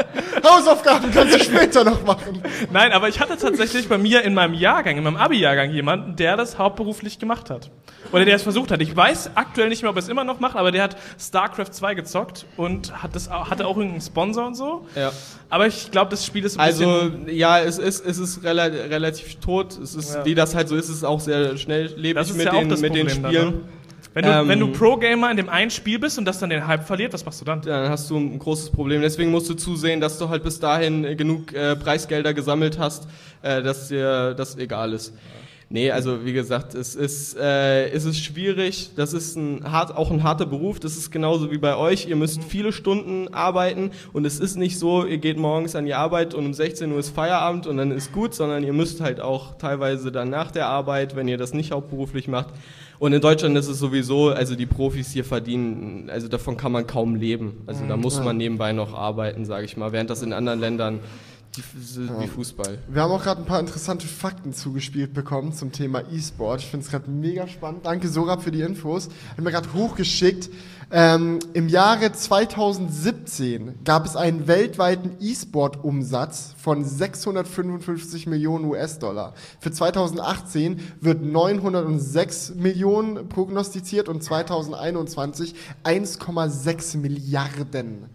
Hausaufgaben kannst du später noch machen. Nein, aber ich hatte tatsächlich bei mir in meinem Jahrgang, in meinem Abi-Jahrgang jemanden, der das hauptberuflich gemacht hat. Oder der es versucht hat. Ich weiß aktuell nicht mehr, ob er es immer noch macht, aber der hat StarCraft 2 gezockt und hat das, hatte auch irgendeinen Sponsor und so. ja. Aber ich glaube, das Spiel ist ein Also, bisschen... ja, es ist, es ist rela relativ tot. Es ist, Ja. wie das halt so ist, es ist auch sehr schnell lebig mit, ja den, mit den Problem dann, Spielen. ne? Wenn du, Ähm, wenn du Pro-Gamer in dem einen Spiel bist und das dann den Hype verliert, was machst du dann? dann hast du ein großes Problem. Deswegen musst du zusehen, dass du halt bis dahin äh, genug äh, Preisgelder gesammelt hast, äh, dass dir das egal ist. Nee, also wie gesagt, es ist, äh, es ist schwierig. Das ist ein hart, auch ein harter Beruf. Das ist genauso wie bei euch. Ihr müsst viele Stunden arbeiten und es ist nicht so, ihr geht morgens an die Arbeit und um 16 Uhr ist Feierabend und dann ist gut, sondern ihr müsst halt auch teilweise dann nach der Arbeit, wenn ihr das nicht hauptberuflich macht. Und in Deutschland ist es sowieso, also die Profis hier verdienen, also davon kann man kaum leben. Also da muss man nebenbei noch arbeiten, sage ich mal, während das in anderen Ländern die, wie Fußball. Wir haben auch gerade ein paar interessante Fakten zugespielt bekommen zum Thema E-Sport. Ich finde es gerade mega spannend. Danke, Sorab, für die Infos. Hat mir gerade hochgeschickt. Ähm, Im Jahre 2017 gab es einen weltweiten E-Sport-Umsatz von 655 Millionen US-Dollar. Für 2018 wird 906 Millionen prognostiziert und 2021 1,6 Milliarden.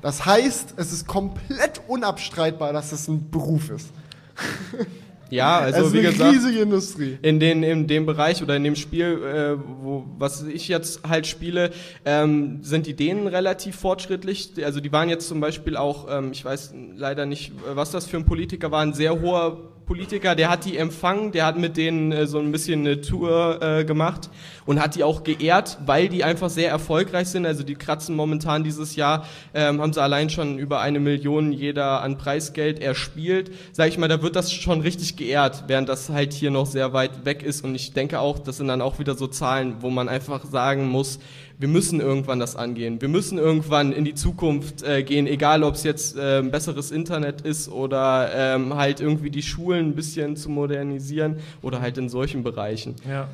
Das heißt, es ist komplett unabstreitbar, dass es ein Beruf ist. Ja, also Es ist wie eine gesagt, riesige Industrie. in, den, in dem Bereich oder in dem Spiel, äh, wo, was ich jetzt halt spiele, ähm, sind die Dänen relativ fortschrittlich. Also die waren jetzt zum Beispiel auch, ähm, ich weiß leider nicht, was das für ein Politiker war, ein sehr hoher Politiker, der hat die empfangen, der hat mit denen äh, so ein bisschen eine Tour äh, gemacht und hat die auch geehrt, weil die einfach sehr erfolgreich sind. Also die kratzen momentan dieses Jahr, ähm, haben sie allein schon über eine Million jeder an Preisgeld erspielt. Sag ich mal, da wird das schon richtig geehrt, während das halt hier noch sehr weit weg ist. Und ich denke auch, das sind dann auch wieder so Zahlen, wo man einfach sagen muss, wir müssen irgendwann das angehen. Wir müssen irgendwann in die Zukunft äh, gehen, egal ob es jetzt äh, besseres Internet ist oder ähm, halt irgendwie die Schulen ein bisschen zu modernisieren oder halt in solchen Bereichen. Ja.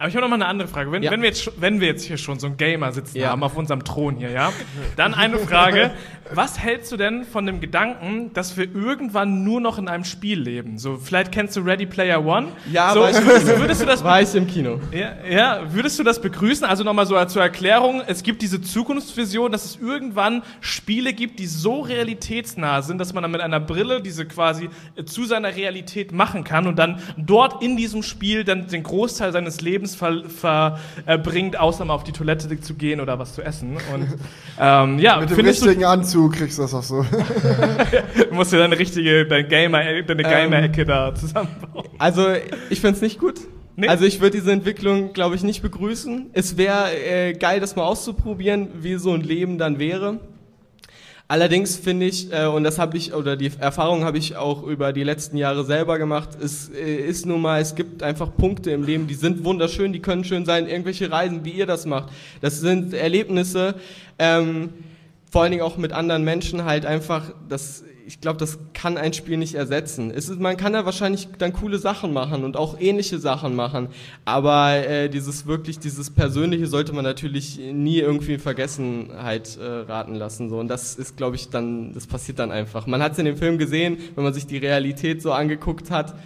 Aber ich habe noch mal eine andere Frage. Wenn, Ja. wenn, wir jetzt, wenn wir jetzt hier schon so einen Gamer sitzen Ja. haben auf unserem Thron hier, ja, dann eine Frage. Was hältst du denn von dem Gedanken, dass wir irgendwann nur noch in einem Spiel leben? So, vielleicht kennst du Ready Player One. Ja, so, würdest, würdest du das war ich im Kino. Ja, ja, würdest du das begrüßen? Also nochmal so zur Erklärung, es gibt diese Zukunftsvision, dass es irgendwann Spiele gibt, die so realitätsnah sind, dass man dann mit einer Brille diese quasi zu seiner Realität machen kann und dann dort in diesem Spiel dann den Großteil seines Lebens verbringt, ver, äh, bringt, außer mal auf die Toilette zu gehen oder was zu essen. Und ähm, ja, Mit dem findest du, richtigen Anzug kriegst du das auch so. du musst dir deine richtige, deine Gamer, deine Ähm, Gamer-Ecke da zusammenbauen. Also ich find's nicht gut. Nee? Also ich würde diese Entwicklung, glaube ich, nicht begrüßen. Es wäre äh, geil, das mal auszuprobieren, wie so ein Leben dann wäre. Allerdings finde ich, äh, und das habe ich, oder die Erfahrung habe ich auch über die letzten Jahre selber gemacht, es äh, ist nun mal, es gibt einfach Punkte im Leben, die sind wunderschön, die können schön sein, irgendwelche Reisen, wie ihr das macht. Das sind Erlebnisse, ähm, vor allen Dingen auch mit anderen Menschen halt einfach, das, ich glaube, das kann ein Spiel nicht ersetzen. Ist, man kann da wahrscheinlich dann coole Sachen machen und auch ähnliche Sachen machen, aber äh, dieses wirklich, dieses Persönliche sollte man natürlich nie irgendwie in Vergessenheit äh, raten lassen. So. Und das ist, glaube ich, dann, das passiert dann einfach. Man hat es in dem Film gesehen, wenn man sich die Realität so angeguckt hat,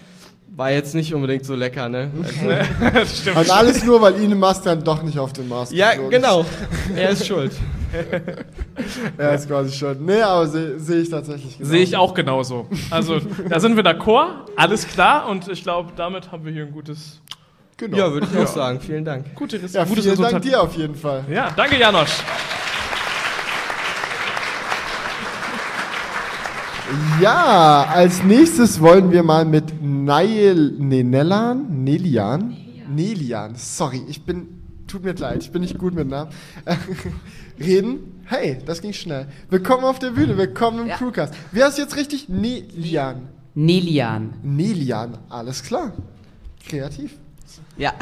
war jetzt nicht unbedingt so lecker, ne? Also, das stimmt. Und alles nur, weil Ihnen Musk dann doch nicht auf den Mars ja, geflogen genau. Er ist schuld. Er ist quasi schon. Nee, aber sehe seh ich tatsächlich genau. Sehe ich auch genauso. Also, da sind wir d'accord, alles klar und ich glaube, damit haben wir hier ein gutes, Genau. Ja, würde ich auch sagen. Vielen Dank. gute Res ja, gutes vielen Resultat. Dank dir auf jeden Fall. Ja, danke Janosch. Ja, als nächstes wollen wir mal mit Nail, nee, Nellan, Nelian, Nelian, sorry, ich bin, tut mir leid, ich bin nicht gut mit Namen, reden. Hey, das ging schnell. Willkommen auf der Bühne, willkommen im Ja. Crewcast. Wie heißt jetzt richtig? Nelian. Nelian. Nelian, alles klar. Kreativ. Ja.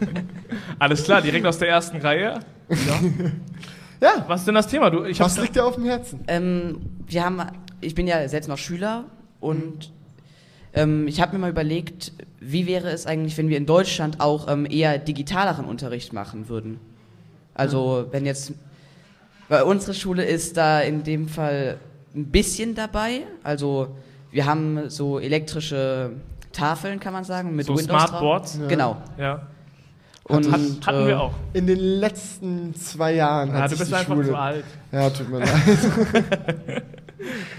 Alles klar, direkt aus der ersten Reihe. Ja, Was ist denn das Thema? Du, ich was liegt dir auf dem Herzen? ähm, wir haben, ich bin ja selbst noch Schüler und ähm, ich habe mir mal überlegt, wie wäre es eigentlich, wenn wir in Deutschland auch ähm, eher digitaleren Unterricht machen würden? Also wenn jetzt, weil unsere Schule ist da in dem Fall ein bisschen dabei. Also wir haben so elektrische Tafeln, kann man sagen, mit So Windows. Smartboards? Genau. ja. Und Hat, hatten äh, wir auch. In den letzten zwei Jahren Ja, hat du sich bist die einfach Schule... zu alt. Ja, tut mir leid.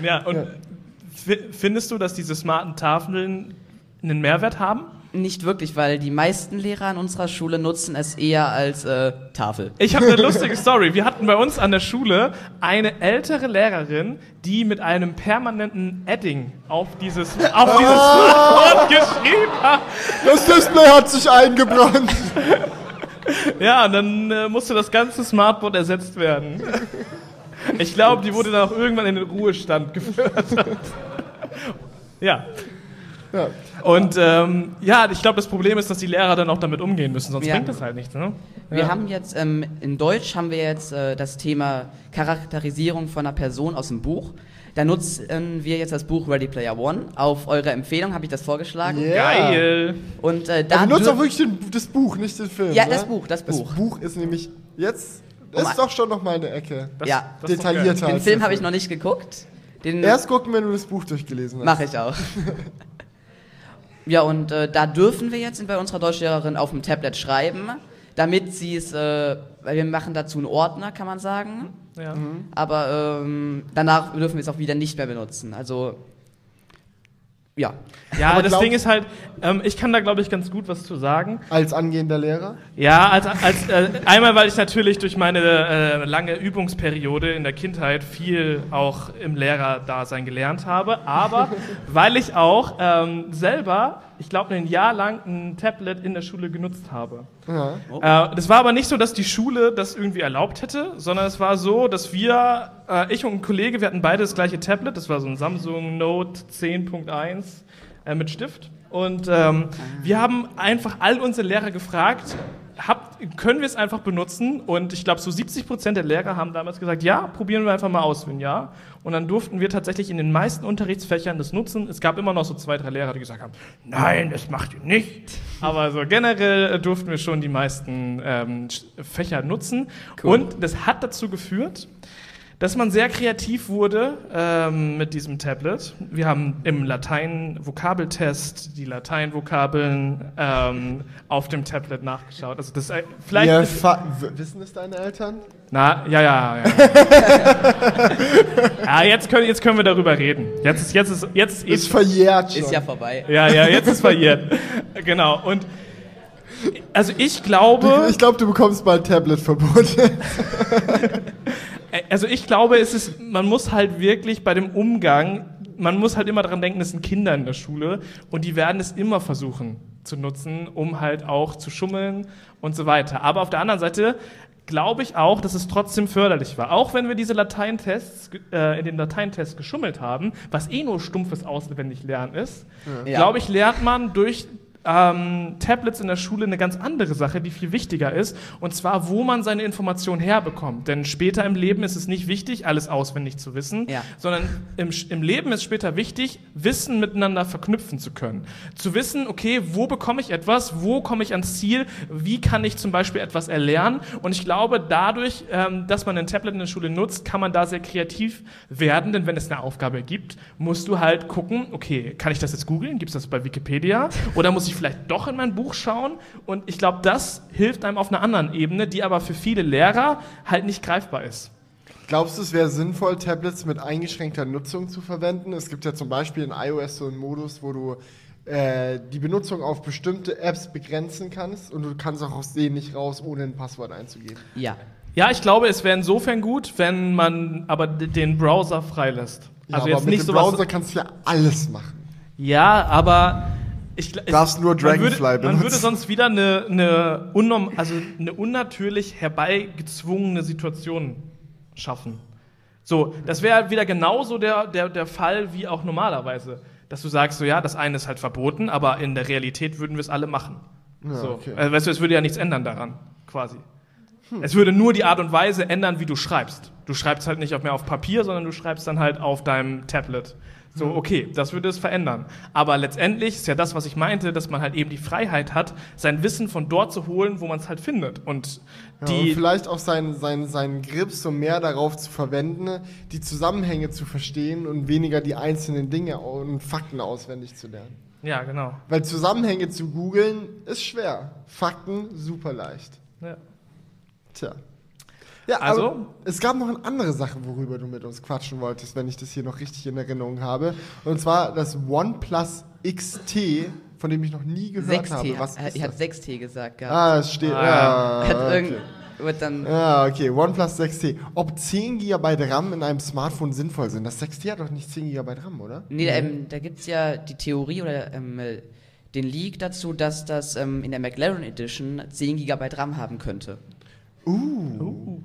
Ja, und fi- findest du, dass diese smarten Tafeln einen Mehrwert haben? Nicht wirklich, weil die meisten Lehrer an unserer Schule nutzen es eher als äh, Tafel. Ich habe eine lustige Story. Wir hatten bei uns an der Schule eine ältere Lehrerin, die mit einem permanenten Edding auf dieses, auf dieses Smartboard geschrieben hat. Das Display hat sich eingebrannt. Ja, und dann äh, musste das ganze Smartboard ersetzt werden. Ich glaube, die wurde dann auch irgendwann in den Ruhestand gefördert. Ja. Ja. Und ähm, ja, ich glaube, das Problem ist, dass die Lehrer dann auch damit umgehen müssen, sonst Ja. bringt das halt nichts. Ne? Wir ja. haben jetzt, ähm, in Deutsch haben wir jetzt äh, das Thema Charakterisierung von einer Person aus dem Buch. Da nutzen wir jetzt das Buch Ready Player One. Auf eure Empfehlung habe ich das vorgeschlagen. Yeah. Geil. Und äh, Ja, da wir nutzen dür- auch wirklich den, das Buch, nicht den Film. Ja, ne? das Buch, das Das Buch. Buch ist nämlich jetzt, Um ist doch schon noch mal eine Ecke. Das, Ja. das. Detaillierter. Den Film habe ich noch nicht geguckt. Den Erst gucken, wenn du das Buch durchgelesen hast. mache ich auch. ja, und äh, da dürfen wir jetzt bei unserer Deutschlehrerin auf dem Tablet schreiben, damit sie es, äh, weil wir machen dazu einen Ordner, kann man sagen. Ja. Aber ähm, danach dürfen wir es auch wieder nicht mehr benutzen. Also Ja. Ja, Aber das glaub- Ding ist halt, ähm, ich kann da glaube ich ganz gut was zu sagen. Als angehender Lehrer? Ja, als, als äh, einmal, weil ich natürlich durch meine äh, lange Übungsperiode in der Kindheit viel auch im Lehrerdasein gelernt habe, aber weil ich auch ähm, selber, ich glaube, ein Jahr lang ein Tablet in der Schule genutzt habe. Ja. Äh, das war aber nicht so, dass die Schule das irgendwie erlaubt hätte, sondern es war so, dass wir, äh, ich und ein Kollege, wir hatten beide das gleiche Tablet, das war so ein Samsung Note 10.1 äh, mit Stift. Und ähm, wir haben einfach all unsere Lehrer gefragt, habt, können wir es einfach benutzen? Und ich glaube, so 70 Prozent der Lehrer haben damals gesagt, ja, probieren wir einfach mal aus, wenn ja. Und dann durften wir tatsächlich in den meisten Unterrichtsfächern das nutzen. Es gab immer noch so zwei, drei Lehrer, die gesagt haben, nein, das macht ihr nicht. Aber so generell äh, durften wir schon die meisten ähm, Fächer nutzen. Und das hat dazu geführt, dass man sehr kreativ wurde ähm, mit diesem Tablet. Wir haben im Latein-Vokabeltest die Lateinvokabeln ähm, auf dem Tablet nachgeschaut. Also das äh, vielleicht Ja, wissen es deine Eltern? na ja ja ja. ja jetzt können jetzt können wir darüber reden. Jetzt ist jetzt ist jetzt ist, Ist verjährt schon. Ist ja vorbei. ja ja jetzt ist verjährt. genau und also ich glaube Ich glaube, du bekommst bald Tablet-Verbot. Also ich glaube, es ist, man muss halt wirklich bei dem Umgang, man muss halt immer daran denken, es sind Kinder in der Schule und die werden es immer versuchen zu nutzen, um halt auch zu schummeln und so weiter. Aber auf der anderen Seite glaube ich auch, dass es trotzdem förderlich war. Auch wenn wir diese Lateintests, äh, in den Lateintests geschummelt haben, was eh nur stumpfes Auswendiglernen ist, Ja. glaube ich, lernt man durch ähm, Tablets in der Schule eine ganz andere Sache, die viel wichtiger ist, und zwar, wo man seine Informationen herbekommt. Denn später im Leben ist es nicht wichtig, alles auswendig zu wissen, Ja. sondern im, im Leben ist später wichtig, Wissen miteinander verknüpfen zu können. Zu wissen, okay, wo bekomme ich etwas, wo komme ich ans Ziel, wie kann ich zum Beispiel etwas erlernen. Und ich glaube, dadurch, ähm, dass man ein Tablet in der Schule nutzt, kann man da sehr kreativ werden, denn wenn es eine Aufgabe gibt, musst du halt gucken, okay, kann ich das jetzt googeln? Gibt es das bei Wikipedia? Oder muss ich vielleicht doch in mein Buch schauen? Und ich glaube, das hilft einem auf einer anderen Ebene, die aber für viele Lehrer halt nicht greifbar ist. Glaubst du, es wäre sinnvoll, Tablets mit eingeschränkter Nutzung zu verwenden? Es gibt ja zum Beispiel in iOS so einen Modus, wo du äh, die Benutzung auf bestimmte Apps begrenzen kannst und du kannst auch aus denen nicht raus, ohne ein Passwort einzugeben. Ja. Ja, ich glaube, es wäre insofern gut, wenn man aber den Browser freilässt. Ja, Also aber jetzt mit nicht dem sowas. Browser kannst du ja alles machen. Ja, aber ich gl- Darfst nur man würde, Dragonfly man würde benutzen. sonst wieder eine, eine, unnorm, also eine unnatürlich herbeigezwungene Situation schaffen. So, das wäre wieder genauso der, der, der Fall wie auch normalerweise. Dass du sagst, so ja, das eine ist halt verboten, aber in der Realität würden wir es alle machen. Ja, so. okay. äh, weißt du, es würde ja nichts ändern daran, quasi. Es würde nur die Art und Weise ändern, wie du schreibst. Du schreibst halt nicht mehr auf Papier, sondern du schreibst dann halt auf deinem Tablet. So, okay, das würde es verändern. Aber letztendlich ist ja das, was ich meinte, dass man halt eben die Freiheit hat, sein Wissen von dort zu holen, wo man es halt findet. Und Ja, und die, vielleicht auch seinen, seinen, seinen Grips so mehr darauf zu verwenden, die Zusammenhänge zu verstehen und weniger die einzelnen Dinge und Fakten auswendig zu lernen. ja, genau. Weil Zusammenhänge zu googeln ist schwer. Fakten super leicht. Ja. Tja. Ja, Also? aber es gab noch eine andere Sache, worüber du mit uns quatschen wolltest, wenn ich das hier noch richtig in Erinnerung habe. Und zwar das OnePlus XT, von dem ich noch nie gehört 6T. habe. Was er, ist er hat das? 6T gesagt gehabt. Ah, es steht. Ah, ja. Hat okay. wird dann. Ja, okay. OnePlus 6T. Ob 10 GB RAM in einem Smartphone sinnvoll sind? Das 6T hat doch nicht 10 GB RAM, oder? Nee, ähm, da gibt es ja die Theorie oder ähm, äh, den Leak dazu, dass das ähm, in der McLaren Edition 10 GB RAM haben könnte. Uh.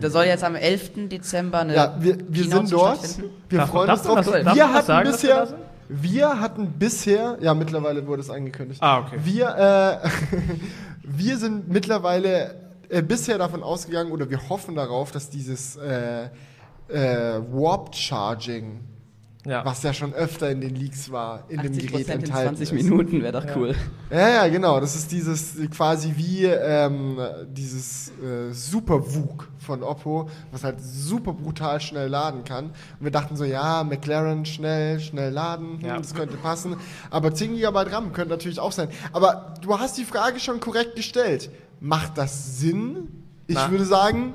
Da soll jetzt am 11. Dezember eine Ja, wir, wir sind dort. Wir Darf- freuen darf uns drauf. das- darf wir das hatten sagen, dass wir da bisher. Wir hatten bisher, ja, mittlerweile wurde es angekündigt. Ah, okay. Wir, äh, wir sind mittlerweile äh, bisher davon ausgegangen oder wir hoffen darauf, dass dieses äh, äh, Warp Charging, Ja. was ja schon öfter in den Leaks war, in dem 80 Gerät in enthalten 20 ist. Minuten wäre doch cool. Ja, ja, genau. Das ist dieses quasi wie ähm, dieses äh, Super VOOC von Oppo, was halt super brutal schnell laden kann. Und wir dachten so, ja, McLaren schnell, schnell laden, hm, Ja. das könnte passen. Aber 10 GB RAM könnte natürlich auch sein. Aber du hast die Frage schon korrekt gestellt. Macht das Sinn? Ich Na. würde sagen,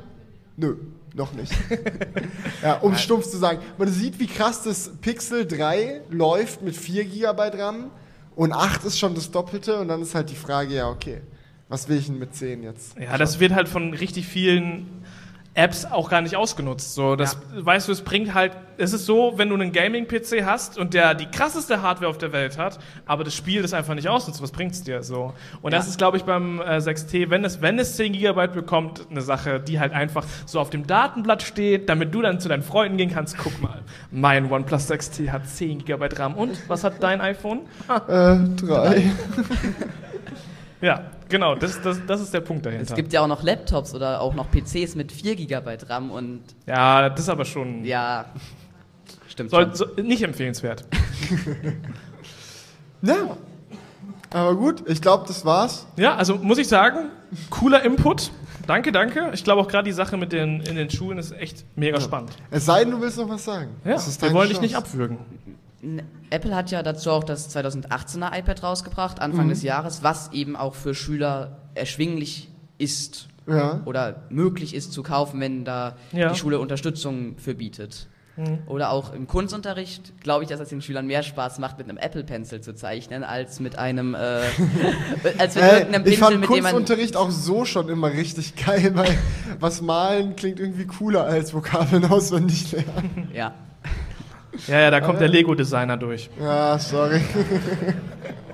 nö. Noch nicht. ja, um stumpf zu sagen. Man sieht, wie krass das Pixel 3 läuft mit 4 GB RAM und 8 ist schon das Doppelte und dann ist halt die Frage, ja, okay, was will ich denn mit 10 jetzt? Ja, das wird halt von richtig vielen Apps auch gar nicht ausgenutzt. So, das, weißt du, es bringt halt, es ist so, wenn du einen Gaming-PC hast und der die krasseste Hardware auf der Welt hat, aber das Spiel das einfach nicht ausnutzt, was bringt's dir so? Und das ist, glaube ich, beim äh, 6T, wenn es, wenn es 10 GB bekommt, eine Sache, die halt einfach so auf dem Datenblatt steht, damit du dann zu deinen Freunden gehen kannst, guck mal, mein OnePlus 6T hat 10 GB RAM und was hat dein iPhone? Äh, 3. ja, genau, das, das, das ist der Punkt dahinter. Es gibt ja auch noch Laptops oder auch noch PCs mit 4 GB RAM und ja, das ist aber schon ja, stimmt soll, so, nicht empfehlenswert. Ja. Aber gut, ich glaube, das war's. Ja, also muss ich sagen, cooler Input. Danke, danke. Ich glaube auch gerade die Sache mit den in den Schulen ist echt mega spannend. Es sei denn, du willst noch was sagen. Ja, Das ist wir wollen dich Chance. nicht abwürgen. Apple hat ja dazu auch das 2018er iPad rausgebracht, Anfang Mhm. des Jahres, was eben auch für Schüler erschwinglich ist Ja. oder möglich ist zu kaufen, wenn da Ja. die Schule Unterstützung für bietet. Mhm. Oder auch im Kunstunterricht glaube ich, dass es den Schülern mehr Spaß macht, mit einem Apple Pencil zu zeichnen, als mit einem äh, als mit Äh, irgendeinem ich Pinsel, fand mit Kunstunterricht auch so schon immer richtig geil, weil was malen klingt irgendwie cooler als Vokabeln auswendig lernen. ja. Ja, ja, da kommt der Lego-Designer durch. Ja, sorry.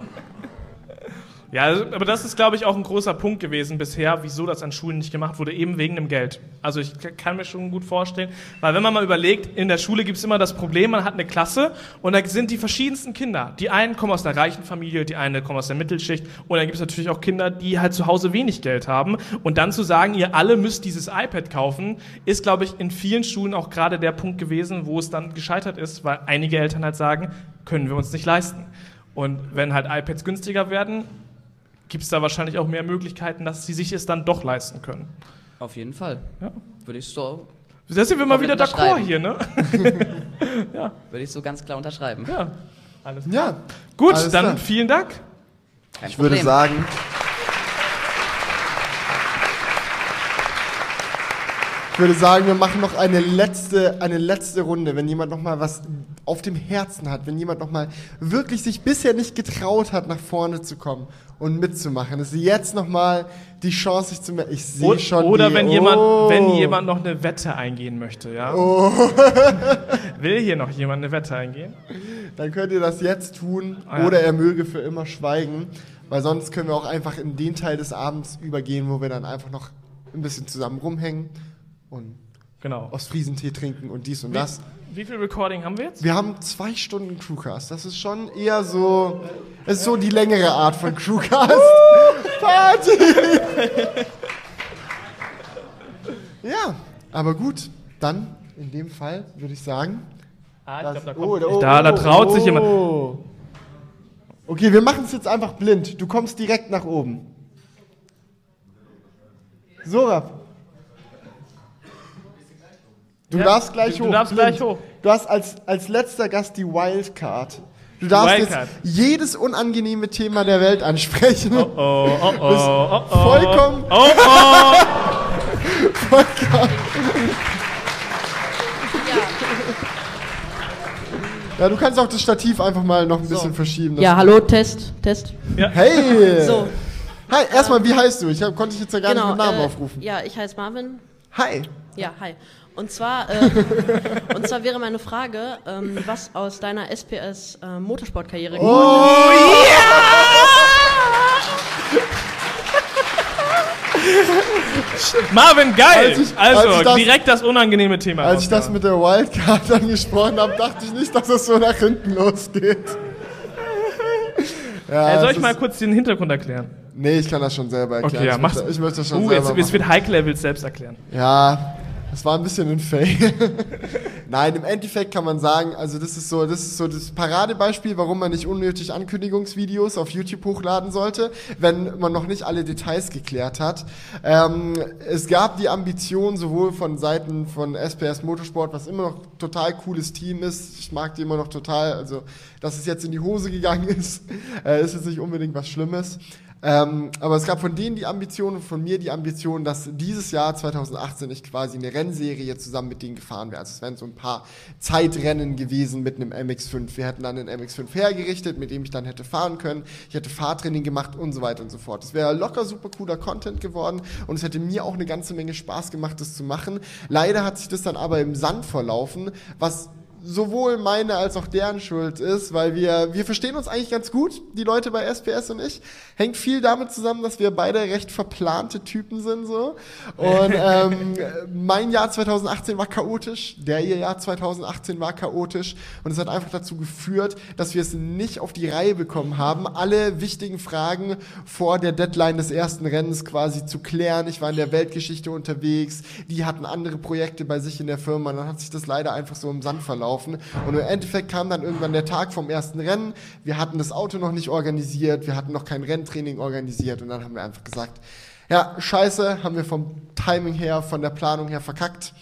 Ja, also, aber das ist, glaube ich, auch ein großer Punkt gewesen bisher, wieso das an Schulen nicht gemacht wurde, eben wegen dem Geld. Also ich kann mir schon gut vorstellen, weil wenn man mal überlegt, in der Schule gibt es immer das Problem, man hat eine Klasse und da sind die verschiedensten Kinder. Die einen kommen aus einer reichen Familie, die eine kommen aus der Mittelschicht und dann gibt es natürlich auch Kinder, die halt zu Hause wenig Geld haben. Und dann zu sagen, ihr alle müsst dieses iPad kaufen, ist, glaube ich, in vielen Schulen auch gerade der Punkt gewesen, wo es dann gescheitert ist, weil einige Eltern halt sagen, können wir uns nicht leisten. Und wenn halt iPads günstiger werden, gibt es da wahrscheinlich auch mehr Möglichkeiten, dass sie sich es dann doch leisten können. Auf jeden Fall. Ja. Würde ich so Da sind wir mal wieder d'accord hier, ne? würde ich so ganz klar unterschreiben. Ja. Alles Ja, Gut, Alles dann klar. vielen Dank. Kein Ich würde Problem. sagen, ich würde sagen, wir machen noch eine letzte, eine letzte Runde, wenn jemand noch mal was auf dem Herzen hat, wenn jemand noch mal wirklich sich bisher nicht getraut hat, nach vorne zu kommen und mitzumachen. Das ist jetzt noch mal die Chance, sich zu melden. Ich sehe schon Oder die, wenn, oh. jemand, wenn jemand noch eine Wette eingehen möchte, ja? Oh. Will hier noch jemand eine Wette eingehen? Dann könnt ihr das jetzt tun Ah, ja. oder er möge für immer schweigen, weil sonst können wir auch einfach in den Teil des Abends übergehen, wo wir dann einfach noch ein bisschen zusammen rumhängen und Genau. Ostfriesentee trinken und dies und das. Wie viel Recording haben wir jetzt? Wir haben zwei Stunden Crewcast. Das ist schon eher so, es ist so die längere Art von Crewcast. Party! ja, aber gut, dann in dem Fall würde ich sagen. Ah, ich das- glaub, da, oh, kommt, oh, da, da oh, traut sich oh. jemand. Okay, wir machen es jetzt einfach blind. Du kommst direkt nach oben. Sorab. Du Ja, darfst gleich du- hoch. du darfst blind. gleich hoch. Du hast als, als letzter Gast die Wildcard. Du darfst Wildcard. jetzt jedes unangenehme Thema der Welt ansprechen. Oh, oh, oh, oh, oh. Vollkommen, Oh, oh. vollkommen. Ja, du kannst auch das Stativ einfach mal noch ein bisschen verschieben. Ja, hallo, Test, Test. Hey! So. Hi, erstmal, wie heißt du? Ich hab, konnte dich jetzt ja gar genau, nicht mit Namen äh, aufrufen. Ja, ich heiße Marvin. Hi. Ja, hi. Und zwar, äh, und zwar wäre meine Frage, ähm, was aus deiner SPS äh, Motorsportkarriere Oh, geworden Marvin, geil! Als ich- also, als das- direkt das unangenehme Thema. Als ich das mit der Wildcard angesprochen habe, dachte ich nicht, dass es so nach hinten losgeht. Ja, äh, soll es ich mal ist- kurz den Hintergrund erklären? Nee, ich kann das schon selber erklären. Okay, ja, ich, mach's. möchte, ich möchte das schon Uh, selber jetzt, jetzt machen. wird Heike, er will es selbst erklären. Ja, das war ein bisschen ein Fail. Nein, im Endeffekt kann man sagen, also das ist so, das ist so das Paradebeispiel, warum man nicht unnötig Ankündigungsvideos auf YouTube hochladen sollte, wenn man noch nicht alle Details geklärt hat. Ähm, es gab die Ambition sowohl von Seiten von SPS Motorsport, was immer noch total cooles Team ist. Ich mag die immer noch total. Also, dass es jetzt in die Hose gegangen ist, äh, ist jetzt nicht unbedingt was Schlimmes. Ähm, aber es gab von denen die Ambition und von mir die Ambition, dass dieses Jahr 2018 ich quasi eine Rennserie zusammen mit denen gefahren wäre. Also es wären so ein paar Zeitrennen gewesen mit einem MX5. Wir hätten dann einen MX5 hergerichtet, mit dem ich dann hätte fahren können. Ich hätte Fahrtraining gemacht und so weiter und so fort. Es wäre locker super cooler Content geworden und es hätte mir auch eine ganze Menge Spaß gemacht, das zu machen. Leider hat sich das dann aber im Sand verlaufen, was sowohl meine als auch deren Schuld ist, weil wir, wir verstehen uns eigentlich ganz gut, die Leute bei SPS und ich. Hängt viel damit zusammen, dass wir beide recht verplante Typen sind, so. Und ähm, mein Jahr 2018 war chaotisch, der ihr Jahr 2018 war chaotisch und es hat einfach dazu geführt, dass wir es nicht auf die Reihe bekommen haben, alle wichtigen Fragen vor der Deadline des ersten Rennens quasi zu klären. Ich war in der Weltgeschichte unterwegs, die hatten andere Projekte bei sich in der Firma, und dann hat sich das leider einfach so im Sand verlaufen. Und im Endeffekt kam dann irgendwann der Tag vom ersten Rennen. Wir hatten das Auto noch nicht organisiert, wir hatten noch kein Renntraining organisiert und dann haben wir einfach gesagt, ja, scheiße, haben wir vom Timing her, von der Planung her verkackt.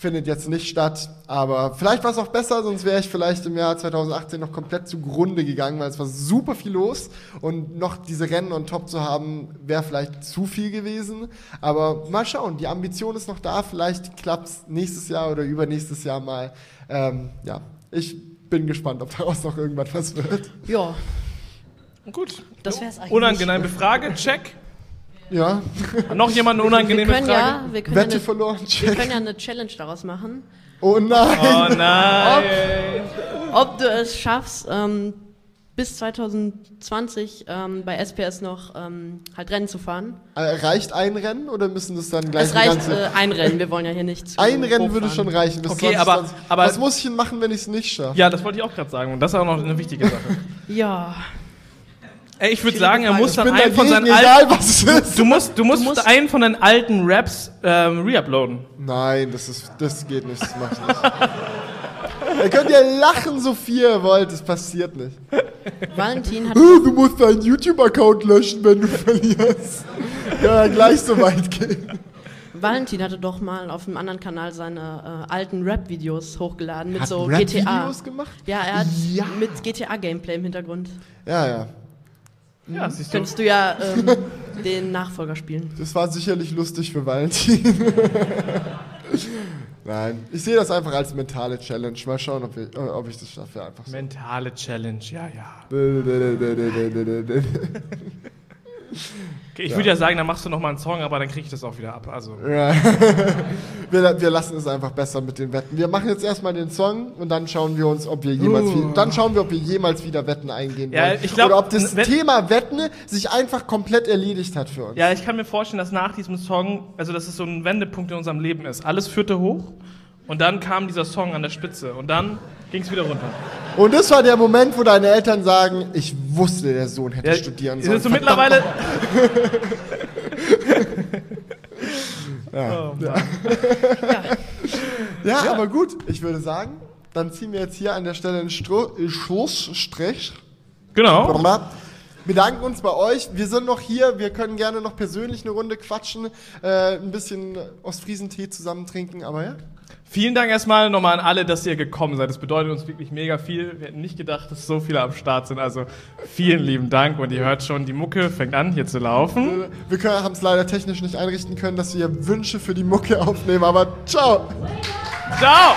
Findet jetzt nicht statt, aber vielleicht war es auch besser, sonst wäre ich vielleicht im Jahr 2018 noch komplett zugrunde gegangen, weil es war super viel los und noch diese Rennen on top zu haben, wäre vielleicht zu viel gewesen. Aber mal schauen, die Ambition ist noch da, vielleicht klappt es nächstes Jahr oder übernächstes Jahr mal. Ähm, ja, ich bin gespannt, ob daraus noch irgendwas was wird. Ja, Gut. das wäre es eigentlich. Unangenehme Frage, check. Ja, Noch jemand eine Wir unangenehme können Frage? ja, wir können, Wette ja eine, verloren, wir check. können ja eine Challenge daraus machen. Oh nein! Oh nein. Ob du es schaffst, ähm, bis 2020 ähm, bei SPS noch ähm, halt Rennen zu fahren. Äh, reicht ein Rennen oder müssen das dann gleich Es reicht ganze... äh, ein Rennen, wir wollen ja hier nicht zu ein Rennen hochfahren. würde schon reichen. Bis Okay, 20, aber- 20. aber- Was muss ich denn machen, wenn ich es nicht schaffe? Ja, das wollte ich auch gerade sagen. Und das ist auch noch eine wichtige Sache. Ja, Ey, ich würde sagen, er muss dann einen von seinen egal alten... was es ist. Du musst, du musst, Du musst- einen von deinen alten Raps ähm, reuploaden. Nein, das, ist, das geht nicht, das mach ich nicht. Ihr könnt ja lachen, so viel ihr wollt, das passiert nicht. Valentin hat du musst deinen YouTube-Account löschen, wenn du verlierst. Ja, gleich so weit gehen. Valentin hatte doch mal auf einem anderen Kanal seine äh, alten Rap-Videos hochgeladen mit Hat so Rap-Videos GTA. gemacht? Ja, er hat Ja. mit GTA-Gameplay im Hintergrund. Ja, ja. Ja, siehst du. Könntest du ja ähm, den Nachfolger spielen. Das war sicherlich lustig für Valentin. Nein, ich sehe das einfach als mentale Challenge. Mal schauen, ob, wir, äh, ob ich das schaffe. Einfach so. Mentale Challenge, ja, ja. Okay, ich würde ja sagen, dann machst du noch mal einen Song, aber dann kriege ich das auch wieder ab. Also, Ja. wir, wir lassen es einfach besser mit den Wetten. Wir machen jetzt erstmal den Song und dann schauen wir uns, ob wir jemals, wie- dann schauen wir, ob wir jemals wieder Wetten eingehen Ja, wollen. ich glaub, Oder ob das Wett- Thema Wetten sich einfach komplett erledigt hat für uns. ja, ich kann mir vorstellen, dass nach diesem Song, also dass es so ein Wendepunkt in unserem Leben ist. Alles führte hoch und dann kam dieser Song an der Spitze und dann ging es wieder runter. Und das war der Moment, wo deine Eltern sagen, ich wusste, der Sohn hätte Ja, studieren ist sollen. so mittlerweile. Ja. Oh, Mann. Ja, aber gut, ich würde sagen, dann ziehen wir jetzt hier an der Stelle einen Stro Schlussstrich. Genau. Brrrr. Bedanken uns bei euch. Wir sind noch hier. Wir können gerne noch persönlich eine Runde quatschen, äh, ein bisschen Ostfriesentee zusammen trinken. Aber ja, Vielen Dank erstmal nochmal an alle, dass ihr gekommen seid. Das bedeutet uns wirklich mega viel. Wir hätten nicht gedacht, dass so viele am Start sind. Also vielen lieben Dank. Und ihr hört schon, die Mucke fängt an hier zu laufen. wir haben es leider technisch nicht einrichten können, dass wir Wünsche für die Mucke aufnehmen. Aber ciao. Ciao!